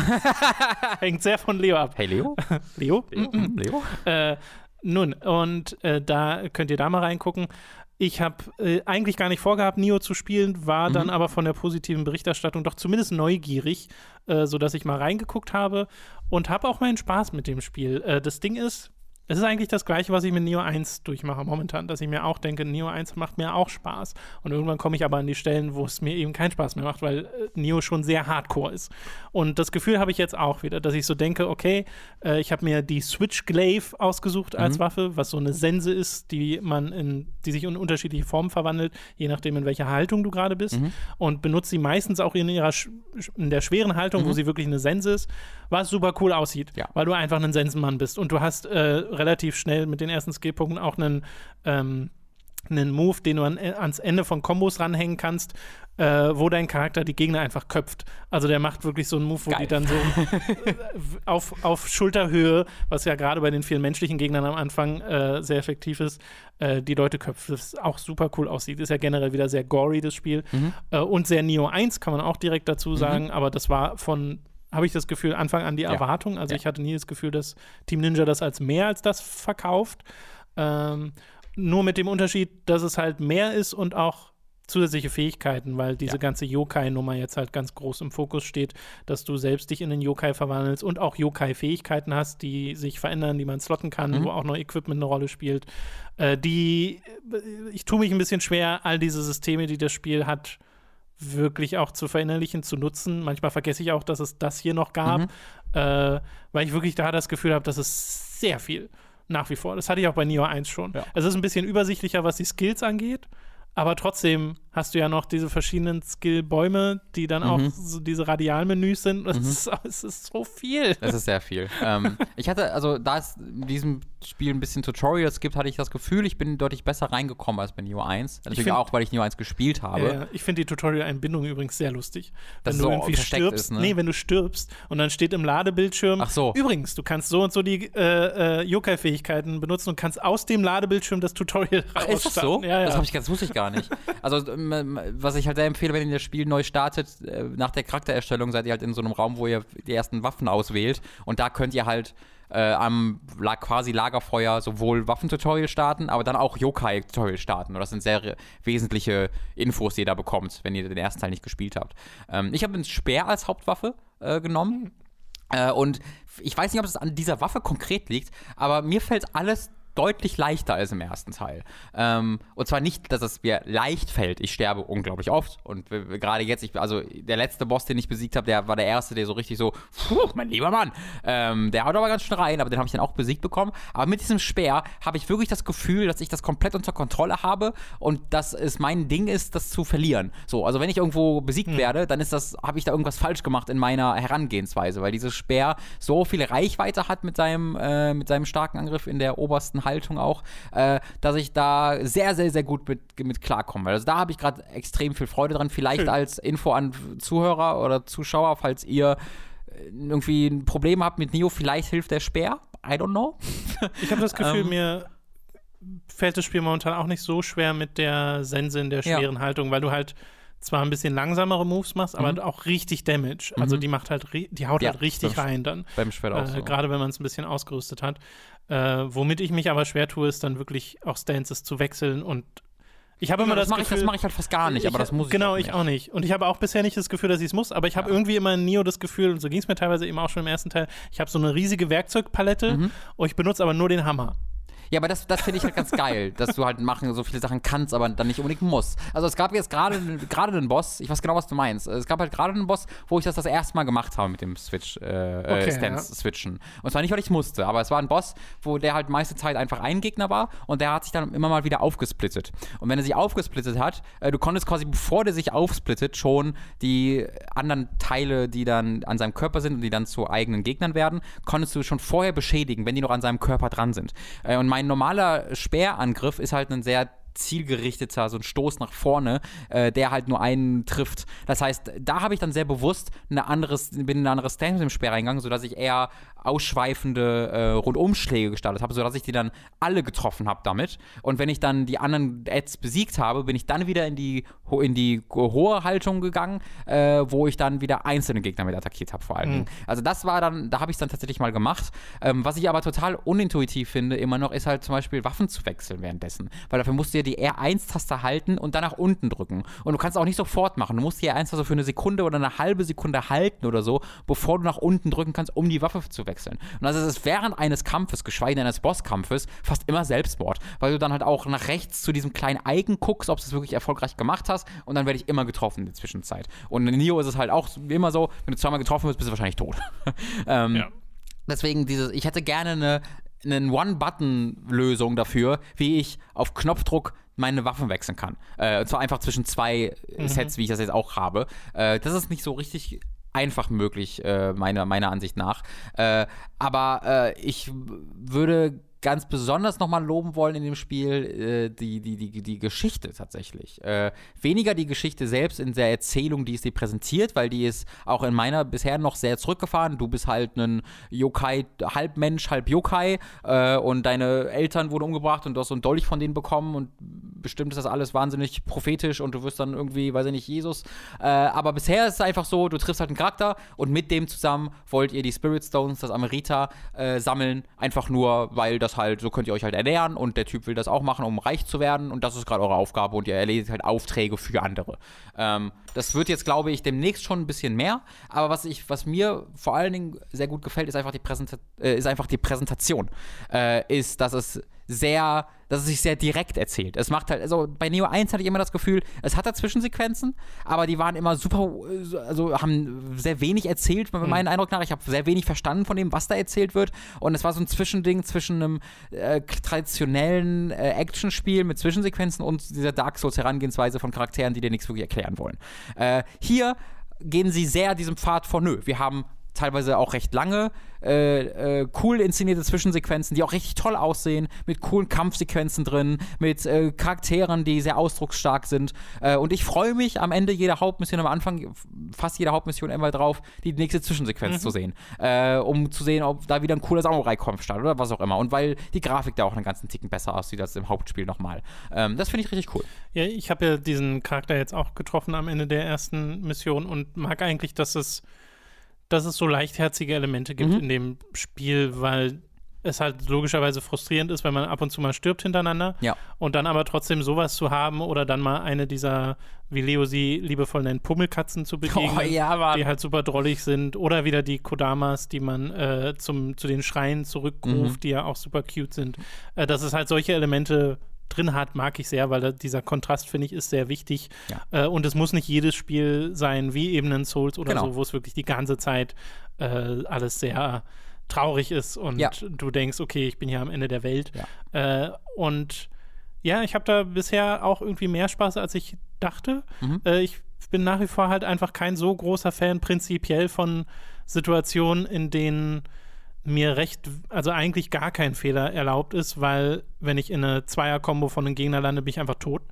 Hängt sehr von Leo ab. Hey Leo? Leo? Leo? Leo? nun, und da könnt ihr da mal reingucken. Ich habe äh, eigentlich gar nicht vorgehabt, Nio zu spielen, war mhm. dann aber von der positiven Berichterstattung doch zumindest neugierig, äh, sodass ich mal reingeguckt habe und habe auch meinen Spaß mit dem Spiel. Äh, das Ding ist, es ist eigentlich das Gleiche, was ich mit Neo 1 durchmache momentan, dass ich mir auch denke, Neo 1 macht mir auch Spaß. Und irgendwann komme ich aber an die Stellen, wo es mir eben keinen Spaß mehr macht, weil äh, Neo schon sehr hardcore ist. Und das Gefühl habe ich jetzt auch wieder, dass ich so denke, okay, äh, ich habe mir die Switch Glaive ausgesucht als mhm. Waffe, was so eine Sense ist, die man in, die sich in unterschiedliche Formen verwandelt, je nachdem, in welcher Haltung du gerade bist. Mhm. Und benutze sie meistens auch in ihrer in der schweren Haltung, mhm. wo sie wirklich eine Sense ist, was super cool aussieht, ja. weil du einfach ein Sensenmann bist. Und du hast äh, relativ schnell mit den ersten Skillpunkten auch einen ähm, einen Move, den du an, äh, ans Ende von Kombos ranhängen kannst, äh, wo dein Charakter die Gegner einfach köpft. Also der macht wirklich so einen Move, wo Geil. die dann so auf, auf Schulterhöhe, was ja gerade bei den vielen menschlichen Gegnern am Anfang äh, sehr effektiv ist, äh, die Leute köpft. Das auch super cool aussieht. Ist ja generell wieder sehr gory, das Spiel. Mhm. Äh, und sehr Neo 1, kann man auch direkt dazu sagen, mhm. aber das war von habe ich das Gefühl, Anfang an die ja. Erwartung. Also ja. ich hatte nie das Gefühl, dass Team Ninja das als mehr als das verkauft. Ähm, nur mit dem Unterschied, dass es halt mehr ist und auch zusätzliche Fähigkeiten, weil diese ja. ganze Yokai-Nummer jetzt halt ganz groß im Fokus steht, dass du selbst dich in den Yokai verwandelst und auch Yokai-Fähigkeiten hast, die sich verändern, die man slotten kann, mhm. wo auch noch Equipment eine Rolle spielt. Äh, die, ich tue mich ein bisschen schwer, all diese Systeme, die das Spiel hat, wirklich auch zu verinnerlichen, zu nutzen. Manchmal vergesse ich auch, dass es das hier noch gab, mhm. äh, weil ich wirklich da das Gefühl habe, dass es sehr viel nach wie vor. Das hatte ich auch bei Neo 1 schon. Ja. Es ist ein bisschen übersichtlicher, was die Skills angeht, aber trotzdem hast du ja noch diese verschiedenen Skill-Bäume, die dann mhm. auch so diese Radialmenüs sind. Es, mhm. ist, ist so viel. Es ist sehr viel. ähm, ich hatte, also da es in diesem Spiel ein bisschen Tutorials gibt, hatte ich das Gefühl, ich bin deutlich besser reingekommen als bei Neo 1. Natürlich find, auch, weil ich Neo 1 gespielt habe. Ja, ich finde die Tutorial-Einbindung übrigens sehr lustig. Wenn das du so irgendwie stirbst, ist, ne? nee, wenn du stirbst und dann steht im Ladebildschirm, Ach so. übrigens, du kannst so und so die äh, äh, Yokai-Fähigkeiten benutzen und kannst aus dem Ladebildschirm das Tutorial raus. Ist das so? Ja, ja. Das habe ich ganz, wusste ich gar nicht. Also ähm, was ich halt sehr empfehle, wenn ihr das Spiel neu startet, äh, nach der Charaktererstellung seid ihr halt in so einem Raum, wo ihr die ersten Waffen auswählt und da könnt ihr halt äh, am quasi Lagerfeuer sowohl Waffentutorial starten, aber dann auch Yokai-Tutorial starten. Und das sind sehr wesentliche Infos, die ihr da bekommt, wenn ihr den ersten Teil nicht gespielt habt. Ähm, ich habe einen Speer als Hauptwaffe äh, genommen. Äh, und ich weiß nicht, ob es an dieser Waffe konkret liegt, aber mir fällt alles deutlich leichter als im ersten Teil. Ähm, und zwar nicht, dass es mir leicht fällt. Ich sterbe unglaublich oft. Und gerade jetzt, ich, also der letzte Boss, den ich besiegt habe, der war der erste, der so richtig so, puh, mein lieber Mann, ähm, der haut aber ganz schön rein, aber den habe ich dann auch besiegt bekommen. Aber mit diesem Speer habe ich wirklich das Gefühl, dass ich das komplett unter Kontrolle habe und dass es mein Ding ist, das zu verlieren. So, also wenn ich irgendwo besiegt mhm. werde, dann ist das, habe ich da irgendwas falsch gemacht in meiner Herangehensweise, weil dieses Speer so viel Reichweite hat mit seinem, äh, mit seinem starken Angriff in der obersten Haltung auch, äh, dass ich da sehr, sehr, sehr gut mit, mit klarkomme. Also da habe ich gerade extrem viel Freude dran. Vielleicht Schön. als Info an Zuhörer oder Zuschauer, falls ihr äh, irgendwie ein Problem habt mit Neo, vielleicht hilft der Speer. I don't know. Ich habe das Gefühl, ähm, mir fällt das Spiel momentan auch nicht so schwer mit der Sense in der schweren ja. Haltung, weil du halt zwar ein bisschen langsamere Moves machst, aber mhm. auch richtig Damage. Also mhm. die macht halt, die haut ja, halt richtig rein dann. Beim Schwert auch. Äh, so. Gerade wenn man es ein bisschen ausgerüstet hat. Äh, womit ich mich aber schwer tue, ist dann wirklich auch Stances zu wechseln und ich habe immer das, das Gefühl, ich, das mache ich halt fast gar nicht, ich, aber das muss ich Genau, auch ich auch nicht. Und ich habe auch bisher nicht das Gefühl, dass ich es muss, aber ich habe ja. irgendwie immer in Neo das Gefühl, und so ging es mir teilweise eben auch schon im ersten Teil, ich habe so eine riesige Werkzeugpalette mhm. und ich benutze aber nur den Hammer. Ja, aber das, das finde ich halt ganz geil, dass du halt machen so viele Sachen kannst, aber dann nicht unbedingt musst. Also es gab jetzt gerade gerade einen Boss, ich weiß genau, was du meinst. Es gab halt gerade einen Boss, wo ich das das erste Mal gemacht habe mit dem Switch, äh, äh okay, Stance ja. switchen. Und zwar nicht, weil ich musste, aber es war ein Boss, wo der halt meiste Zeit einfach ein Gegner war und der hat sich dann immer mal wieder aufgesplittet. Und wenn er sich aufgesplittet hat, äh, du konntest quasi, bevor der sich aufsplittet, schon die anderen Teile, die dann an seinem Körper sind und die dann zu eigenen Gegnern werden, konntest du schon vorher beschädigen, wenn die noch an seinem Körper dran sind. Äh, und mein mein normaler Speerangriff ist halt ein sehr zielgerichteter, so ein Stoß nach vorne, äh, der halt nur einen trifft. Das heißt, da habe ich dann sehr bewusst eine anderes, bin in eine andere Stance mit dem Speer sodass ich eher ausschweifende äh, Rundumschläge gestartet habe, sodass ich die dann alle getroffen habe damit. Und wenn ich dann die anderen Ads besiegt habe, bin ich dann wieder in die, in die hohe Haltung gegangen, äh, wo ich dann wieder einzelne Gegner mit attackiert habe, vor allen Dingen. Mhm. Also das war dann, da habe ich es dann tatsächlich mal gemacht. Ähm, was ich aber total unintuitiv finde, immer noch, ist halt zum Beispiel Waffen zu wechseln währenddessen. Weil dafür musst du ja die R1-Taste halten und dann nach unten drücken. Und du kannst auch nicht sofort machen. Du musst die R1-Taste für eine Sekunde oder eine halbe Sekunde halten oder so, bevor du nach unten drücken kannst, um die Waffe zu wechseln. Und also es ist während eines Kampfes, geschweige denn eines Bosskampfes, fast immer Selbstmord. Weil du dann halt auch nach rechts zu diesem kleinen Eigen guckst, ob du es wirklich erfolgreich gemacht hast. Und dann werde ich immer getroffen in der Zwischenzeit. Und in Nio ist es halt auch immer so, wenn du zweimal getroffen wirst, bist du wahrscheinlich tot. ähm, ja. Deswegen dieses, ich hätte gerne eine, eine One-Button-Lösung dafür, wie ich auf Knopfdruck meine Waffen wechseln kann. Äh, und zwar einfach zwischen zwei mhm. Sets, wie ich das jetzt auch habe. Äh, das ist nicht so richtig einfach möglich, äh, meiner, meiner Ansicht nach. Äh, aber äh, ich würde ganz besonders nochmal loben wollen in dem Spiel, äh, die, die, die, die Geschichte tatsächlich. Äh, weniger die Geschichte selbst in der Erzählung, die es dir präsentiert, weil die ist auch in meiner bisher noch sehr zurückgefahren. Du bist halt ein Yokai, halb Mensch, halb Yokai äh, und deine Eltern wurden umgebracht und du hast so einen Dolch von denen bekommen und bestimmt ist das alles wahnsinnig prophetisch und du wirst dann irgendwie, weiß ich nicht, Jesus. Äh, aber bisher ist es einfach so, du triffst halt einen Charakter und mit dem zusammen wollt ihr die Spirit Stones, das Amerita, äh, sammeln, einfach nur, weil das halt, so könnt ihr euch halt ernähren und der Typ will das auch machen, um reich zu werden und das ist gerade eure Aufgabe und ihr erledigt halt Aufträge für andere. Ähm, das wird jetzt, glaube ich, demnächst schon ein bisschen mehr, aber was ich, was mir vor allen Dingen sehr gut gefällt, ist einfach die, Präsenta äh, ist einfach die Präsentation. Äh, ist, dass es sehr, dass es sich sehr direkt erzählt. Es macht halt, also bei Neo 1 hatte ich immer das Gefühl, es hat da Zwischensequenzen, aber die waren immer super, also haben sehr wenig erzählt, mhm. meinen Eindruck nach. Ich habe sehr wenig verstanden von dem, was da erzählt wird. Und es war so ein Zwischending zwischen einem äh, traditionellen äh, Actionspiel mit Zwischensequenzen und dieser Dark Souls Herangehensweise von Charakteren, die dir nichts wirklich erklären wollen. Äh, hier gehen sie sehr diesem Pfad vor, nö, wir haben teilweise auch recht lange, äh, äh, cool inszenierte Zwischensequenzen, die auch richtig toll aussehen, mit coolen Kampfsequenzen drin, mit äh, Charakteren, die sehr ausdrucksstark sind. Äh, und ich freue mich am Ende jeder Hauptmission, am Anfang fast jeder Hauptmission immer drauf, die nächste Zwischensequenz mhm. zu sehen. Äh, um zu sehen, ob da wieder ein cooler Samurai-Kampf startet oder was auch immer. Und weil die Grafik da auch einen ganzen Ticken besser aussieht als im Hauptspiel nochmal. Ähm, das finde ich richtig cool. Ja, ich habe ja diesen Charakter jetzt auch getroffen am Ende der ersten Mission und mag eigentlich, dass es dass es so leichtherzige Elemente gibt mhm. in dem Spiel, weil es halt logischerweise frustrierend ist, wenn man ab und zu mal stirbt hintereinander. Ja. Und dann aber trotzdem sowas zu haben oder dann mal eine dieser, wie Leo sie liebevoll nennt, Pummelkatzen zu begegnen, oh, ja, die halt super drollig sind. Oder wieder die Kodamas, die man äh, zum, zu den Schreien zurückruft, mhm. die ja auch super cute sind. Äh, dass es halt solche Elemente drin hat, mag ich sehr, weil da, dieser Kontrast, finde ich, ist sehr wichtig. Ja. Äh, und es muss nicht jedes Spiel sein, wie eben ein Souls oder genau. so, wo es wirklich die ganze Zeit äh, alles sehr traurig ist und ja. du denkst, okay, ich bin hier am Ende der Welt. Ja. Äh, und ja, ich habe da bisher auch irgendwie mehr Spaß, als ich dachte. Mhm. Äh, ich bin nach wie vor halt einfach kein so großer Fan prinzipiell von Situationen, in denen mir recht, also eigentlich gar kein Fehler erlaubt ist, weil wenn ich in eine Zweier-Kombo von einem Gegner lande, bin ich einfach tot.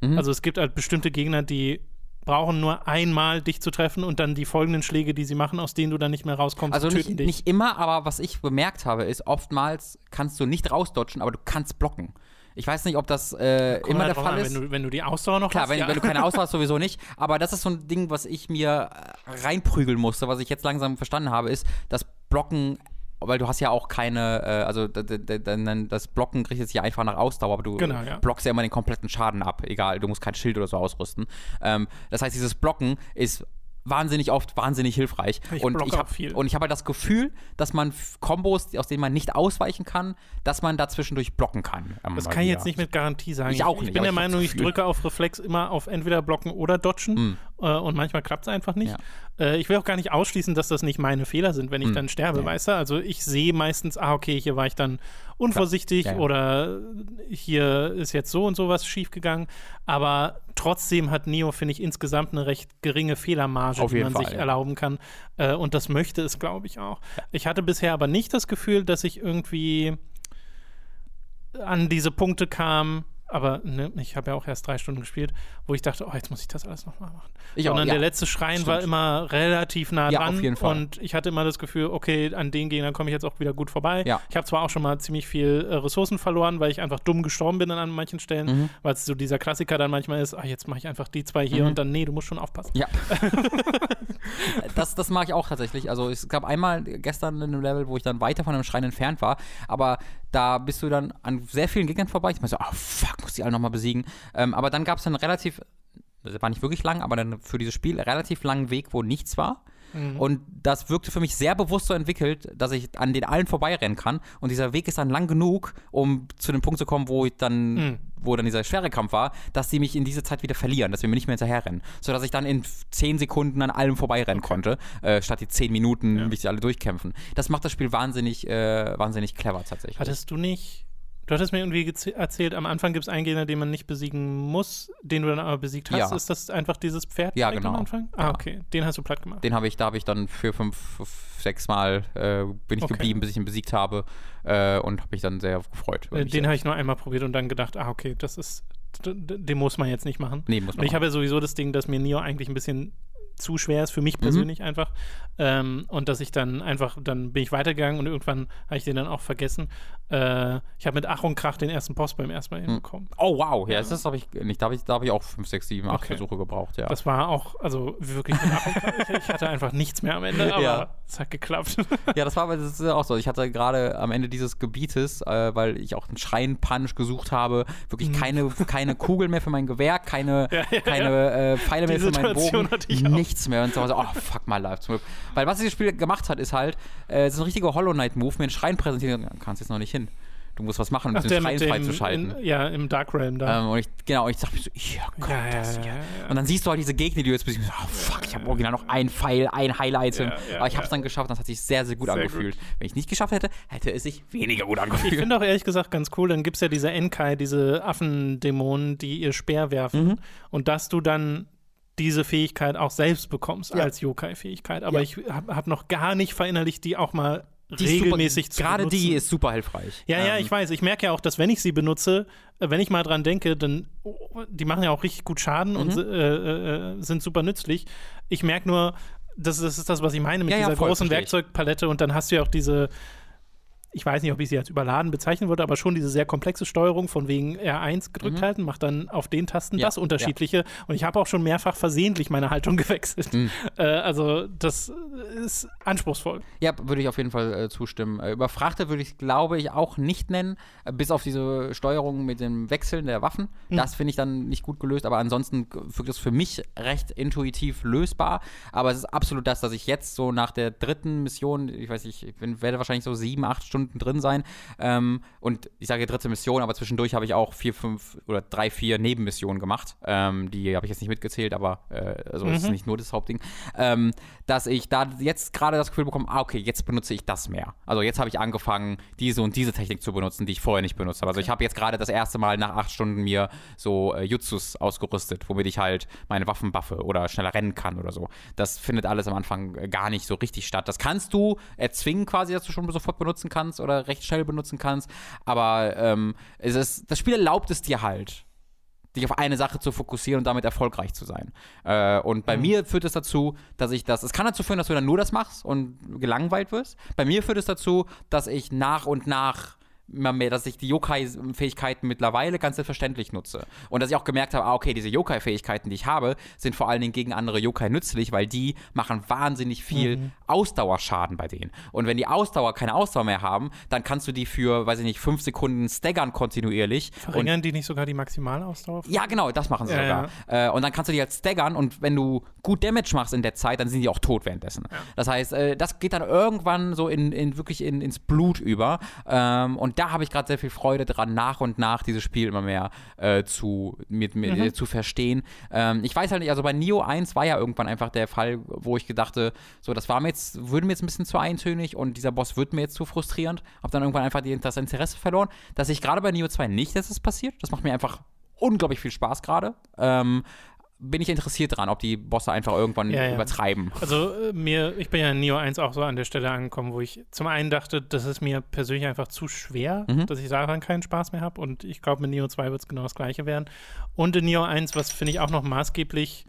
Mhm. Also es gibt halt bestimmte Gegner, die brauchen nur einmal dich zu treffen und dann die folgenden Schläge, die sie machen, aus denen du dann nicht mehr rauskommst. Also nicht, nicht immer, aber was ich bemerkt habe, ist, oftmals kannst du nicht rausdodgen, aber du kannst blocken. Ich weiß nicht, ob das äh, immer der Fall an, ist. Wenn du, wenn du, die Ausdauer noch Klar, hast. Klar, wenn, ja. wenn, du keine Ausdauer hast, sowieso nicht. Aber das ist so ein Ding, was ich mir äh, reinprügeln musste, was ich jetzt langsam verstanden habe, ist, dass Blocken weil du hast ja auch keine, äh, also das Blocken richtet sich ja einfach nach Ausdauer, aber du genau, ja. blockst ja immer den kompletten Schaden ab, egal, du musst kein Schild oder so ausrüsten. Ähm, das heißt, dieses Blocken ist wahnsinnig oft wahnsinnig hilfreich. Ich und, ich hab, und ich habe halt das Gefühl, dass man Kombos, aus denen man nicht ausweichen kann, dass man dazwischendurch blocken kann. Ähm, das kann ich jetzt nicht mit Garantie sagen. Ich, auch nicht. Ich bin der Meinung, ich drücke auf Reflex immer auf entweder blocken oder dodgen. Mm. Äh, und manchmal klappt es einfach nicht. Ja. Äh, ich will auch gar nicht ausschließen, dass das nicht meine Fehler sind, wenn ich mm. dann sterbe, ja. weißt du? Also ich sehe meistens, ah, okay, hier war ich dann unvorsichtig ja, oder hier ist jetzt so und sowas schiefgegangen. Aber trotzdem hat Neo, finde ich, insgesamt eine recht geringe Fehlermarge, die man Fall, sich erlauben kann. Äh, und das möchte es, glaube ich, auch. Ich hatte bisher aber nicht das Gefühl, dass ich irgendwie an diese Punkte kam, aber ne, ich habe ja auch erst drei Stunden gespielt, wo ich dachte, oh, jetzt muss ich das alles nochmal machen. Ich auch, und dann ja. der letzte Schrein Stimmt. war immer relativ nah dran. Ja, auf jeden Fall. Und ich hatte immer das Gefühl, okay, an den Gegnern komme ich jetzt auch wieder gut vorbei. Ja. Ich habe zwar auch schon mal ziemlich viel äh, Ressourcen verloren, weil ich einfach dumm gestorben bin an manchen Stellen, mhm. weil es so dieser Klassiker dann manchmal ist, ach, jetzt mache ich einfach die zwei hier mhm. und dann, nee, du musst schon aufpassen. Ja. das, das mag ich auch tatsächlich. Also es gab einmal gestern in einem Level, wo ich dann weiter von einem Schrein entfernt war, aber da bist du dann an sehr vielen Gegnern vorbei. Ich meine so, oh fuck, muss die alle nochmal besiegen. Ähm, aber dann gab es einen relativ, das war nicht wirklich lang, aber dann für dieses Spiel relativ langen Weg, wo nichts war. Mhm. Und das wirkte für mich sehr bewusst so entwickelt, dass ich an den allen vorbeirennen kann. Und dieser Weg ist dann lang genug, um zu dem Punkt zu kommen, wo ich dann, mhm. Wo dann dieser schwere Kampf war, dass sie mich in diese Zeit wieder verlieren, dass wir mir nicht mehr hinterherrennen. Sodass ich dann in zehn Sekunden an allem vorbeirennen okay. konnte, äh, statt die zehn Minuten, ja. wie sie alle durchkämpfen. Das macht das Spiel wahnsinnig, äh, wahnsinnig clever tatsächlich. Hattest du nicht Du hattest mir irgendwie erzählt, am Anfang gibt es einen Gegner, den man nicht besiegen muss, den du dann aber besiegt hast. Ja. Ist das einfach dieses Pferd ja, genau. am Anfang? Ah, ja. okay. Den hast du platt gemacht. Den habe ich, da habe ich dann vier, fünf, sechs Mal äh, bin ich okay. geblieben, bis ich ihn besiegt habe äh, und habe mich dann sehr gefreut. Äh, den habe ich nur einmal probiert und dann gedacht, ah, okay, das ist, den muss man jetzt nicht machen. Nee, muss man und ich habe ja sowieso das Ding, dass mir Neo eigentlich ein bisschen zu schwer ist, für mich mhm. persönlich mhm. einfach. Ähm, und dass ich dann einfach, dann bin ich weitergegangen und irgendwann habe ich den dann auch vergessen. Äh, ich habe mit Ach und Krach den ersten Post beim ersten Mal mhm. hinbekommen. Oh, wow. Ja, ja. das habe ich nicht. Da habe ich, hab ich auch 5, 6, 7, 8 okay. Versuche gebraucht, ja. Das war auch, also wirklich mit Ach und Krach. ich, ich hatte einfach nichts mehr am Ende, aber ja. es hat geklappt. ja, das war aber das ist auch so. Ich hatte gerade am Ende dieses Gebietes, äh, weil ich auch einen Schrein-Punch gesucht habe, wirklich mhm. keine, keine Kugel mehr für mein Gewehr, keine, ja, keine äh, Pfeile mehr für meinen Bogen. Nichts mehr. Und so, oh, fuck my life. Weil was dieses Spiel gemacht hat, ist halt, äh, es ist ein richtiger Hollow Knight-Move, mir einen Schrein präsentieren, kannst jetzt noch nicht hin. Du musst was machen, um den Schrein freizuschalten. Ja, im Dark Realm da. Ähm, und ich, genau, und ich dachte mir so, ja, Gott, ja, das ja, ja, Und dann siehst du halt diese Gegner, die du jetzt bist. Oh, fuck, ich habe original noch ein Pfeil, ein Heil-Item. aber ich habe es dann geschafft, das hat sich sehr, sehr gut sehr angefühlt. Gut. Wenn ich nicht geschafft hätte, hätte es sich weniger gut angefühlt. Ich finde auch ehrlich gesagt ganz cool, dann gibt es ja diese Enkai, diese Affendämonen, die ihr Speer werfen. Mhm. Und dass du dann diese Fähigkeit auch selbst bekommst ja. als Yokai-Fähigkeit. Aber ja. ich habe hab noch gar nicht verinnerlicht, die auch mal die regelmäßig super, zu Gerade benutzen. die ist super hilfreich. Ja, ähm. ja, ich weiß. Ich merke ja auch, dass wenn ich sie benutze, äh, wenn ich mal dran denke, dann oh, die machen ja auch richtig gut Schaden mhm. und äh, äh, sind super nützlich. Ich merke nur, das, das, ist das, was ich meine mit ja, dieser ja, voll, großen Werkzeugpalette und dann hast du ja auch diese ich weiß nicht, ob ich sie als überladen bezeichnen würde, aber schon diese sehr komplexe Steuerung von wegen R1 gedrückt mhm. halten, macht dann auf den Tasten ja, das Unterschiedliche. Ja. Und ich habe auch schon mehrfach versehentlich meine Haltung gewechselt. Mhm. Äh, also das ist anspruchsvoll. Ja, würde ich auf jeden Fall äh, zustimmen. Äh, überfrachtet würde ich, glaube ich, auch nicht nennen, äh, bis auf diese Steuerung mit dem Wechseln der Waffen. Mhm. Das finde ich dann nicht gut gelöst, aber ansonsten wirkt es für mich recht intuitiv lösbar. Aber es ist absolut das, dass ich jetzt so nach der dritten Mission, ich weiß nicht, ich bin, werde wahrscheinlich so sieben, acht Stunden Stunden drin sein. Ähm, und ich sage dritte Mission, aber zwischendurch habe ich auch vier, fünf oder drei, vier Nebenmissionen gemacht. Ähm, die habe ich jetzt nicht mitgezählt, aber äh, also mhm. ist nicht nur das Hauptding. Ähm, dass ich da jetzt gerade das Gefühl bekomme, ah, okay, jetzt benutze ich das mehr. Also jetzt habe ich angefangen, diese und diese Technik zu benutzen, die ich vorher nicht benutzt habe. Also ich habe jetzt gerade das erste Mal nach acht Stunden mir so äh, Jutsus ausgerüstet, womit ich halt meine Waffen buffe oder schneller rennen kann oder so. Das findet alles am Anfang gar nicht so richtig statt. Das kannst du erzwingen quasi, dass du schon sofort benutzen kannst kannst oder recht schnell benutzen kannst. Aber ähm, es ist, das Spiel erlaubt es dir halt, dich auf eine Sache zu fokussieren und damit erfolgreich zu sein. Äh, und bei mhm. mir führt es dazu, dass ich das, es kann dazu führen, dass du dann nur das machst und gelangweilt wirst. Bei mir führt es dazu, dass ich nach und nach immer mehr, dass ich die Yokai-Fähigkeiten mittlerweile ganz selbstverständlich nutze. Und dass ich auch gemerkt habe, ah, okay, diese Yokai-Fähigkeiten, die ich habe, sind vor allen Dingen gegen andere Yokai nützlich, weil die machen wahnsinnig viel mhm. Ausdauerschaden bei denen. Und wenn die Ausdauer keine Ausdauer mehr haben, dann kannst du die für, weiß ich nicht, fünf Sekunden staggern kontinuierlich. Verringern die nicht sogar die Maximalausdauer? Ja, genau, das machen sie ja, sogar. Ja. Äh, und dann kannst du die halt staggern und wenn du gut Damage machst in der Zeit, dann sind die auch tot währenddessen. Ja. Das heißt, äh, das geht dann irgendwann so in, in wirklich in, ins Blut über. Ähm, und da habe ich gerade sehr viel Freude dran, nach und nach dieses Spiel immer mehr äh, zu, mit, mit, mhm. zu verstehen. Ähm, ich weiß halt nicht, also bei Neo 1 war ja irgendwann einfach der Fall, wo ich gedachte, so, das war mir jetzt, würde mir jetzt ein bisschen zu eintönig und dieser Boss wird mir jetzt zu frustrierend. Habe dann irgendwann einfach die, das Interesse verloren. Dass ich gerade bei Neo 2 nicht, dass es passiert. Das macht mir einfach unglaublich viel Spaß gerade. Ähm, bin ich interessiert dran, ob die Bosse einfach irgendwann ja, ja. übertreiben. Also äh, mir, ich bin ja in Neo 1 auch so an der Stelle angekommen, wo ich zum einen dachte, das ist mir persönlich einfach zu schwer, mhm. dass ich daran keinen Spaß mehr habe und ich glaube, mit Neo 2 wird es genau das gleiche werden. Und in Neo 1, was finde ich auch noch maßgeblich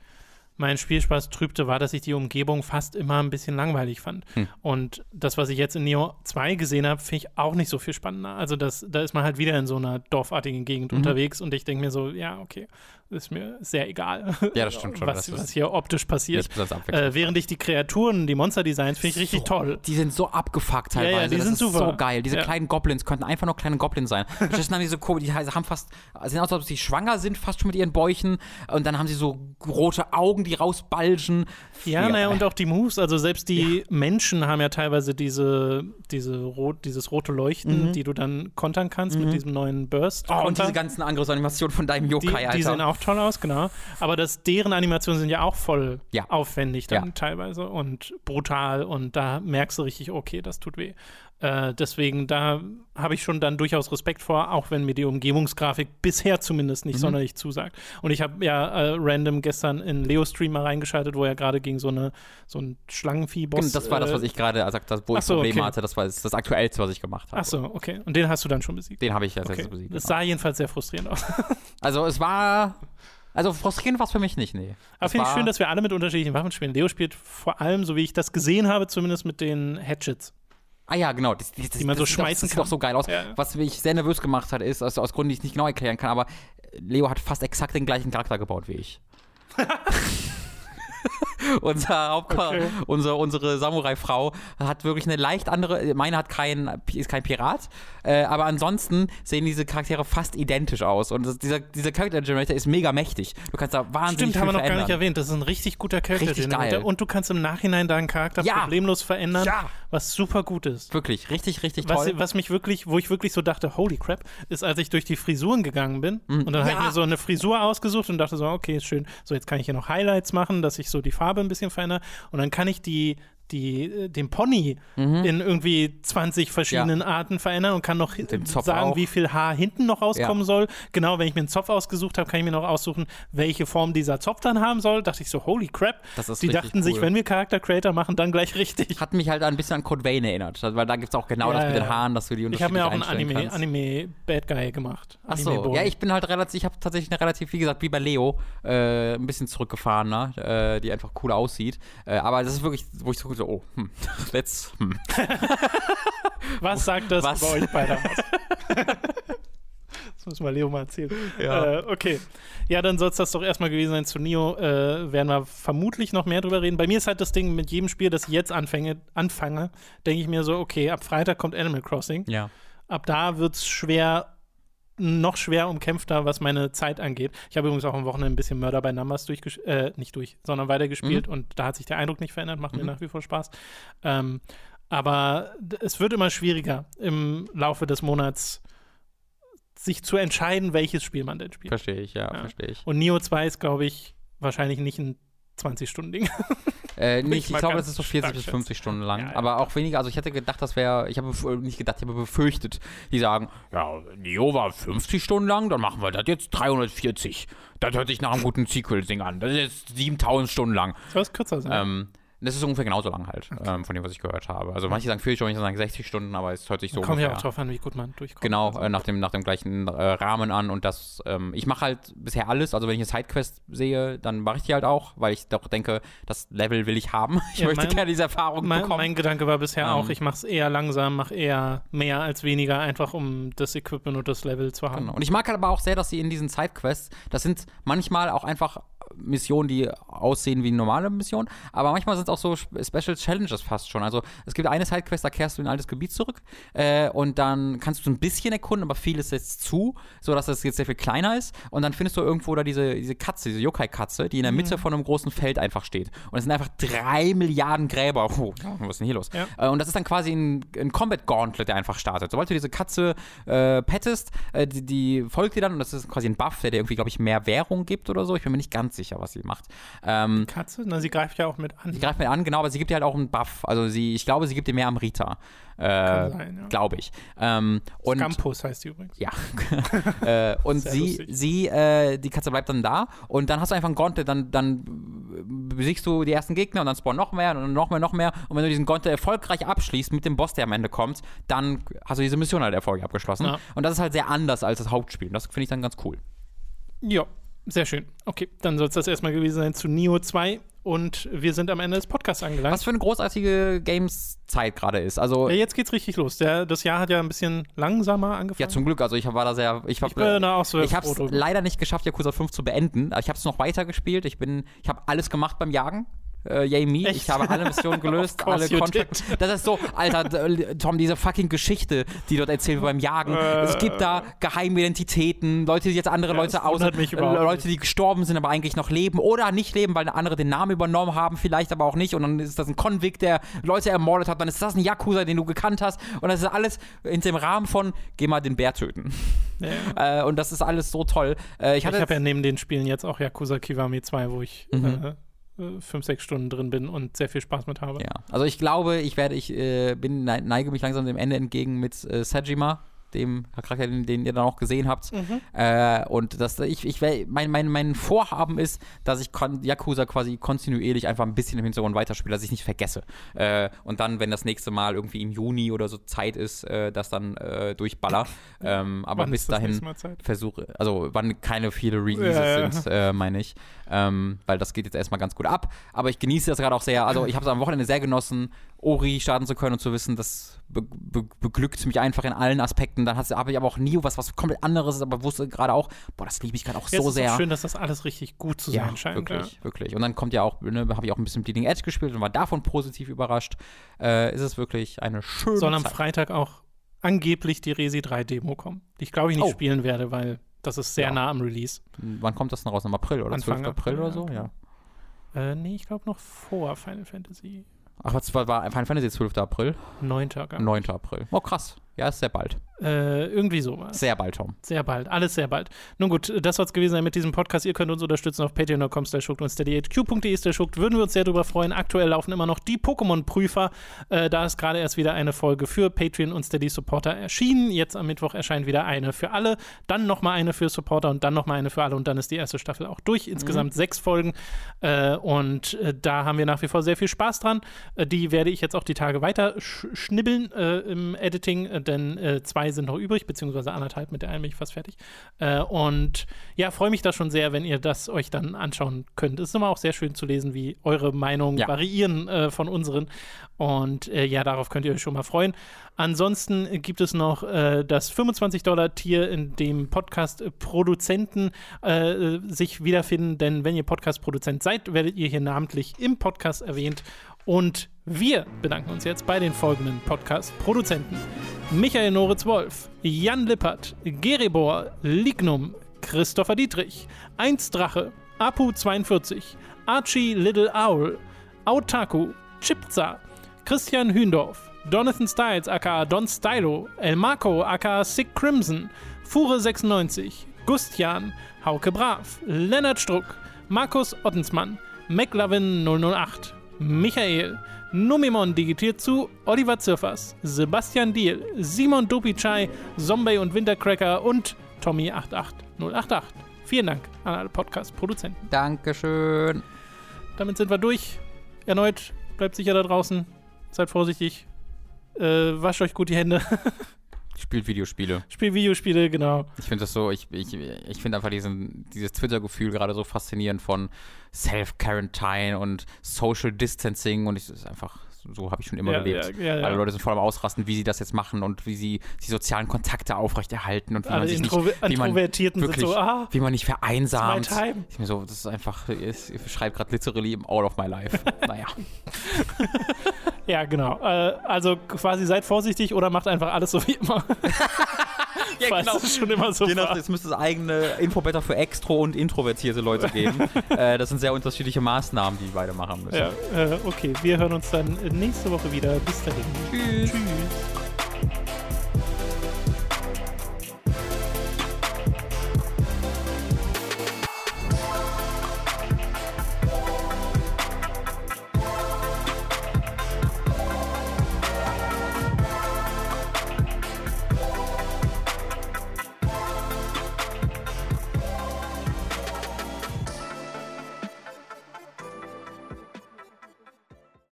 meinen Spielspaß trübte, war, dass ich die Umgebung fast immer ein bisschen langweilig fand. Hm. Und das, was ich jetzt in Neo 2 gesehen habe, finde ich auch nicht so viel spannender. Also das, da ist man halt wieder in so einer dorfartigen Gegend mhm. unterwegs und ich denke mir so, ja, okay, ist mir sehr egal. Ja, das stimmt schon. Was, was hier optisch passiert. Äh, während ich die Kreaturen, die Monster-Designs, finde ich so, richtig toll. Die sind so abgefuckt teilweise. Ja, ja, die das sind super. so geil. Diese ja. kleinen Goblins könnten einfach nur kleine Goblins sein. Das sind diese die haben fast, sehen aus, als ob sie schwanger sind, fast schon mit ihren Bäuchen. Und dann haben sie so rote Augen, die rausbalgen. Ja, naja, und auch die Moves. Also selbst die. Menschen haben ja teilweise diese, diese rot, dieses rote Leuchten, mhm. die du dann kontern kannst mhm. mit diesem neuen Burst. Oh, und diese ganzen Angriffsanimationen von deinem Yokai, die, Alter. Die sehen auch toll aus, genau. Aber das, deren Animationen sind ja auch voll ja. aufwendig dann ja. teilweise und brutal und da merkst du richtig, okay, das tut weh. Äh, deswegen, da habe ich schon dann durchaus Respekt vor, auch wenn mir die Umgebungsgrafik bisher zumindest nicht mhm. sonderlich zusagt. Und ich habe ja äh, random gestern in Leo Stream mal reingeschaltet, wo er gerade gegen so, eine, so einen Schlangenvieh-Boss. Das war das, was äh, ich gerade gesagt habe, wo ich so, Probleme okay. hatte. Das war das, das, Aktuellste, was ich gemacht habe. Achso, okay. Und den hast du dann schon besiegt? Den habe ich als okay. erstes besiegt. Das genau. sah jedenfalls sehr frustrierend aus. also, es war. Also frustrierend war es für mich nicht, nee. Aber finde ich schön, dass wir alle mit unterschiedlichen Waffen spielen. Leo spielt vor allem, so wie ich das gesehen habe, zumindest mit den Hatchets. Ah ja, genau. Das, das, die man so schmeißen das, das sieht doch so geil aus. Ja. Was mich sehr nervös gemacht hat, ist, also aus Gründen, die ich nicht genau erklären kann, aber Leo hat fast exakt den gleichen Charakter gebaut wie ich. unser Hauptcharakter, okay. unser, unsere Samurai-Frau hat wirklich eine leicht andere, meine hat kein, ist kein Pirat, äh, aber ansonsten sehen diese Charaktere fast identisch aus und das, dieser, dieser Character Generator ist mega mächtig. Du kannst da wahnsinnig Stimmt, haben wir noch gar nicht erwähnt, das ist ein richtig guter Character richtig Generator geil. und du kannst im Nachhinein deinen Charakter ja. problemlos verändern, ja. was super gut ist. Wirklich, richtig, richtig was, toll. Was mich wirklich, wo ich wirklich so dachte, holy crap, ist, als ich durch die Frisuren gegangen bin mhm. und dann ja. habe ich mir so eine Frisur ausgesucht und dachte so, okay, ist schön, so jetzt kann ich hier noch Highlights machen, dass ich so die Farbe ein bisschen verändere und dann kann ich die die, äh, den Pony mhm. in irgendwie 20 verschiedenen ja. Arten verändern und kann noch sagen, auch. wie viel Haar hinten noch rauskommen ja. soll. Genau, wenn ich mir einen Zopf ausgesucht habe, kann ich mir noch aussuchen, welche Form dieser Zopf dann haben soll. Dachte ich so, holy crap. die dachten cool. sich, wenn wir Charakter Creator machen, dann gleich richtig. Hat mich halt ein bisschen an Code Vein erinnert, weil da gibt es auch genau ja, das mit den Haaren, dass du die Ich habe mir auch einen Anime, Anime Bad Guy gemacht. Achso, ja, ich bin halt relativ, ich habe tatsächlich eine relativ, wie gesagt, wie bei Leo, äh, ein bisschen zurückgefahren, ne? äh, die einfach cool aussieht. Äh, aber das ist wirklich, wo ich so, so oh, hm. Let's. Hm. Was sagt das Was? über euch beide aus? Das muss mal Leo mal erzählen. Ja. Äh, okay. Ja, dann soll es das doch erstmal gewesen sein. Zu Neo äh, werden wir vermutlich noch mehr drüber reden. Bei mir ist halt das Ding mit jedem Spiel, das ich jetzt anfange, anfange denke ich mir so, okay, ab Freitag kommt Animal Crossing. Ja. Ab da wird es schwer, noch schwer umkämpfter, was meine Zeit angeht. Ich habe übrigens auch am Wochenende ein bisschen Murder by Numbers durchgespielt, äh, nicht durch, sondern weitergespielt mhm. und da hat sich der Eindruck nicht verändert, macht mhm. mir nach wie vor Spaß. Ähm, aber es wird immer schwieriger im Laufe des Monats sich zu entscheiden, welches Spiel man denn spielt. Verstehe ich, ja, ja. verstehe ich. Und Neo 2 ist, glaube ich, wahrscheinlich nicht ein 20-Stunden-Ding. Äh, nicht, ich glaube, das ist so 40 bis 50 Stunden lang. Ja, ja. Aber auch weniger. Also ich hätte gedacht, das wäre, ich habe nicht gedacht, ich habe befürchtet, die sagen, ja, Neo war 50 Stunden lang, dann machen wir das jetzt 340. Das hört sich nach einem guten Sequel-Ding an. Das ist jetzt 7000 Stunden lang. Soll es kürzer sein? Ähm, das ist ungefähr genauso lang halt, okay. ähm, von dem, was ich gehört habe. Also manche sagen 40 Stunden, manche sagen 60 Stunden, aber es hört sich so Kommt ja auch drauf an, wie gut man durchkommt. Genau, also. äh, nach, dem, nach dem gleichen äh, Rahmen an und das, ähm, ich mache halt bisher alles, also wenn ich eine Sidequest sehe, dann mache ich die halt auch, weil ich doch denke, das Level will ich haben. Ich ja, möchte mein, gerne diese Erfahrung mein, bekommen. Mein Gedanke war bisher ähm, auch, ich mache es eher langsam, mache eher mehr als weniger, einfach um das Equipment und das Level zu haben. Genau. Und ich mag halt aber auch sehr, dass sie in diesen Sidequests, das sind manchmal auch einfach Missionen, die aussehen wie normale Missionen, aber manchmal sind es auch so Special Challenges fast schon. Also es gibt eine Sidequest, da kehrst du in ein altes Gebiet zurück äh, und dann kannst du ein bisschen erkunden, aber viel ist jetzt zu, sodass es jetzt sehr viel kleiner ist und dann findest du irgendwo da diese, diese Katze, diese Yokai-Katze, die in der Mitte mhm. von einem großen Feld einfach steht. Und es sind einfach drei Milliarden Gräber. Oh, was ist denn hier los? Ja. Äh, und das ist dann quasi ein, ein Combat Gauntlet, der einfach startet. Sobald du diese Katze äh, pettest, äh, die, die folgt dir dann und das ist quasi ein Buff, der dir irgendwie, glaube ich, mehr Währung gibt oder so. Ich bin mir nicht ganz sicher, was sie macht. Ähm, Katze? Na, sie greift ja auch mit an. Sie greift mit an, genau, aber sie gibt dir halt auch einen Buff. Also sie, ich glaube, sie gibt dir mehr Amrita. Äh, ja. Glaube ich. Ähm, und, Scampus heißt die übrigens. Ja. äh, und sie, sie äh, die Katze bleibt dann da und dann hast du einfach einen Gauntlet, dann, dann besiegst du die ersten Gegner und dann spawnen noch mehr und noch mehr, noch mehr. Und wenn du diesen Gauntlet erfolgreich abschließt mit dem Boss, der am Ende kommt, dann hast du diese Mission halt erfolgreich abgeschlossen. Ja. Und das ist halt sehr anders als das Hauptspiel. Und das finde ich dann ganz cool. Ja, sehr schön. Okay, dann soll es das erstmal gewesen sein zu Neo 2 und wir sind am Ende des Podcasts angelangt. Was für eine großartige Games-Zeit gerade ist. Also ja, jetzt geht's richtig los. Der, das Jahr hat ja ein bisschen langsamer angefangen. Ja, zum Glück. Also ich war da sehr. Ich, ich bin auch so Ich habe es leider nicht geschafft, Yakuza 5 zu beenden. Ich habe es noch weiter gespielt. Ich bin, ich habe alles gemacht beim Jagen äh, Yay Me. Echt? Ich habe alle Missionen gelöst, alle Contracts. Das ist so, Alter, Tom, diese fucking Geschichte, die dort erzählt wird beim Jagen. Äh, es gibt da geheime Identitäten, Leute, die jetzt andere ja, Leute aus, äh, Leute, die gestorben sind, aber eigentlich noch leben oder nicht leben, weil andere den Namen übernommen haben, vielleicht aber auch nicht. Und dann ist das ein Convict, der Leute ermordet hat. Dann ist das ein Yakuza, den du gekannt hast. Und das ist alles in dem Rahmen von, geh mal den Bär töten. Ja. äh, und das ist alles so toll. Äh, ich, ich habe ja neben den Spielen jetzt auch Yakuza Kiwami 2, wo ich mhm. Äh, fünf, sechs Stunden drin bin und sehr viel Spaß mit habe. Ja, also ich glaube, ich werde, ich äh, bin, neige mich langsam dem Ende entgegen mit äh, Sajima dem Charakter, den, den, ihr dann auch gesehen habt. Mhm. Äh, und dass ich, ich mein, mein, mein Vorhaben ist, dass ich kon Yakuza quasi kontinuierlich einfach ein bisschen im Hintergrund weiterspiele, dass ich nicht vergesse. Äh, und dann, wenn das nächste Mal irgendwie im Juni oder so Zeit ist, äh, das dann äh, durchballer. Ähm, aber wann bis dahin versuche, also wann keine viele Releases ja, sind, äh, meine ich. Ähm, weil das geht jetzt erstmal ganz gut ab. Aber ich genieße das gerade auch sehr. Also ich habe es am Wochenende sehr genossen, Ori starten zu können und zu wissen, das be be beglückt mich einfach in allen Aspekten. Dann habe ich aber auch nie was, was komplett anderes ist, aber wusste gerade auch, boah, das liebe ich gerade auch ja, so ist sehr. Schön, dass das alles richtig gut zu sein ja, scheint. Wirklich, ja. wirklich. Und dann kommt ja auch, ne, habe ich auch ein bisschen Bleeding Edge gespielt und war davon positiv überrascht. Äh, ist es wirklich eine schöne Soll am Zeit. Freitag auch angeblich die Resi 3 Demo kommen, die ich glaube ich nicht oh. spielen werde, weil das ist sehr nah am Release. Wann kommt das denn raus? Im April oder Anfang 12. April, April oder so? Ja. Äh, nee, ich glaube noch vor Final Fantasy. Ach, was war, war Final Fantasy 12. April? 9. 9. April. Oh, krass. Ja, sehr bald. Äh, irgendwie sowas. Sehr bald, Tom. Sehr bald, alles sehr bald. Nun gut, das soll es gewesen sein mit diesem Podcast. Ihr könnt uns unterstützen auf patreon.com und steadyhq.de slash Würden wir uns sehr darüber freuen. Aktuell laufen immer noch die Pokémon-Prüfer. Äh, da ist gerade erst wieder eine Folge für Patreon und Steady-Supporter erschienen. Jetzt am Mittwoch erscheint wieder eine für alle, dann nochmal eine für Supporter und dann nochmal eine für alle und dann ist die erste Staffel auch durch. Insgesamt mhm. sechs Folgen äh, und äh, da haben wir nach wie vor sehr viel Spaß dran. Äh, die werde ich jetzt auch die Tage weiter sch schnibbeln äh, im Editing, denn zwei sind noch übrig, beziehungsweise anderthalb, mit der einen bin ich fast fertig. Äh, und ja, freue mich da schon sehr, wenn ihr das euch dann anschauen könnt. Es ist immer auch sehr schön zu lesen, wie eure Meinungen ja. variieren äh, von unseren. Und äh, ja, darauf könnt ihr euch schon mal freuen. Ansonsten gibt es noch äh, das 25-Dollar-Tier, in dem Podcast-Produzenten äh, sich wiederfinden. Denn wenn ihr Podcast-Produzent seid, werdet ihr hier namentlich im Podcast erwähnt. Und wir bedanken uns jetzt bei den folgenden Podcast-Produzenten: Michael Noritz-Wolf, Jan Lippert, Geribor, Lignum, Christopher Dietrich, Einsdrache, Apu42, Archie Little Owl, Autaku, Chipza, Christian Hündorf, Donathan Styles aka Don Stylo, El Marco aka Sick Crimson, Fure96, Gustian, Hauke Brav, Lennart Struck, Markus Ottensmann, McLovin 008, Michael, Numimon digitiert zu, Oliver Zirfers, Sebastian Diel, Simon Dopicai, Zombie und Wintercracker und Tommy88088. Vielen Dank an alle Podcast-Produzenten. Dankeschön. Damit sind wir durch. Erneut, bleibt sicher da draußen. Seid vorsichtig. Äh, wascht euch gut die Hände. Spielt Videospiele. Spielt Videospiele, genau. Ich finde das so, ich, ich, ich finde einfach diesen, dieses Twitter-Gefühl gerade so faszinierend von Self-Quarantine und Social Distancing und es ist einfach so habe ich schon immer ja, gelebt. Ja, ja, Alle Leute sind voll am Ausrasten, wie sie das jetzt machen und wie sie die sozialen Kontakte aufrechterhalten und wie Alle man sich Intro nicht, wie man wirklich, so, ah, wie man nicht vereinsamt. Ich mir so, das ist einfach, ich, ich schreibe gerade literally All of my life. naja. ja, genau. Äh, also quasi seid vorsichtig oder macht einfach alles so wie immer. ja, genau. Es schon immer so genau, es müsste es eigene Infoblätter für extro und introvertierte Leute geben. äh, das sind sehr unterschiedliche Maßnahmen, die beide machen müssen. Ja, äh, okay. Wir hören uns dann nächste Woche wieder. Bis dahin. Tschüss. Tschüss.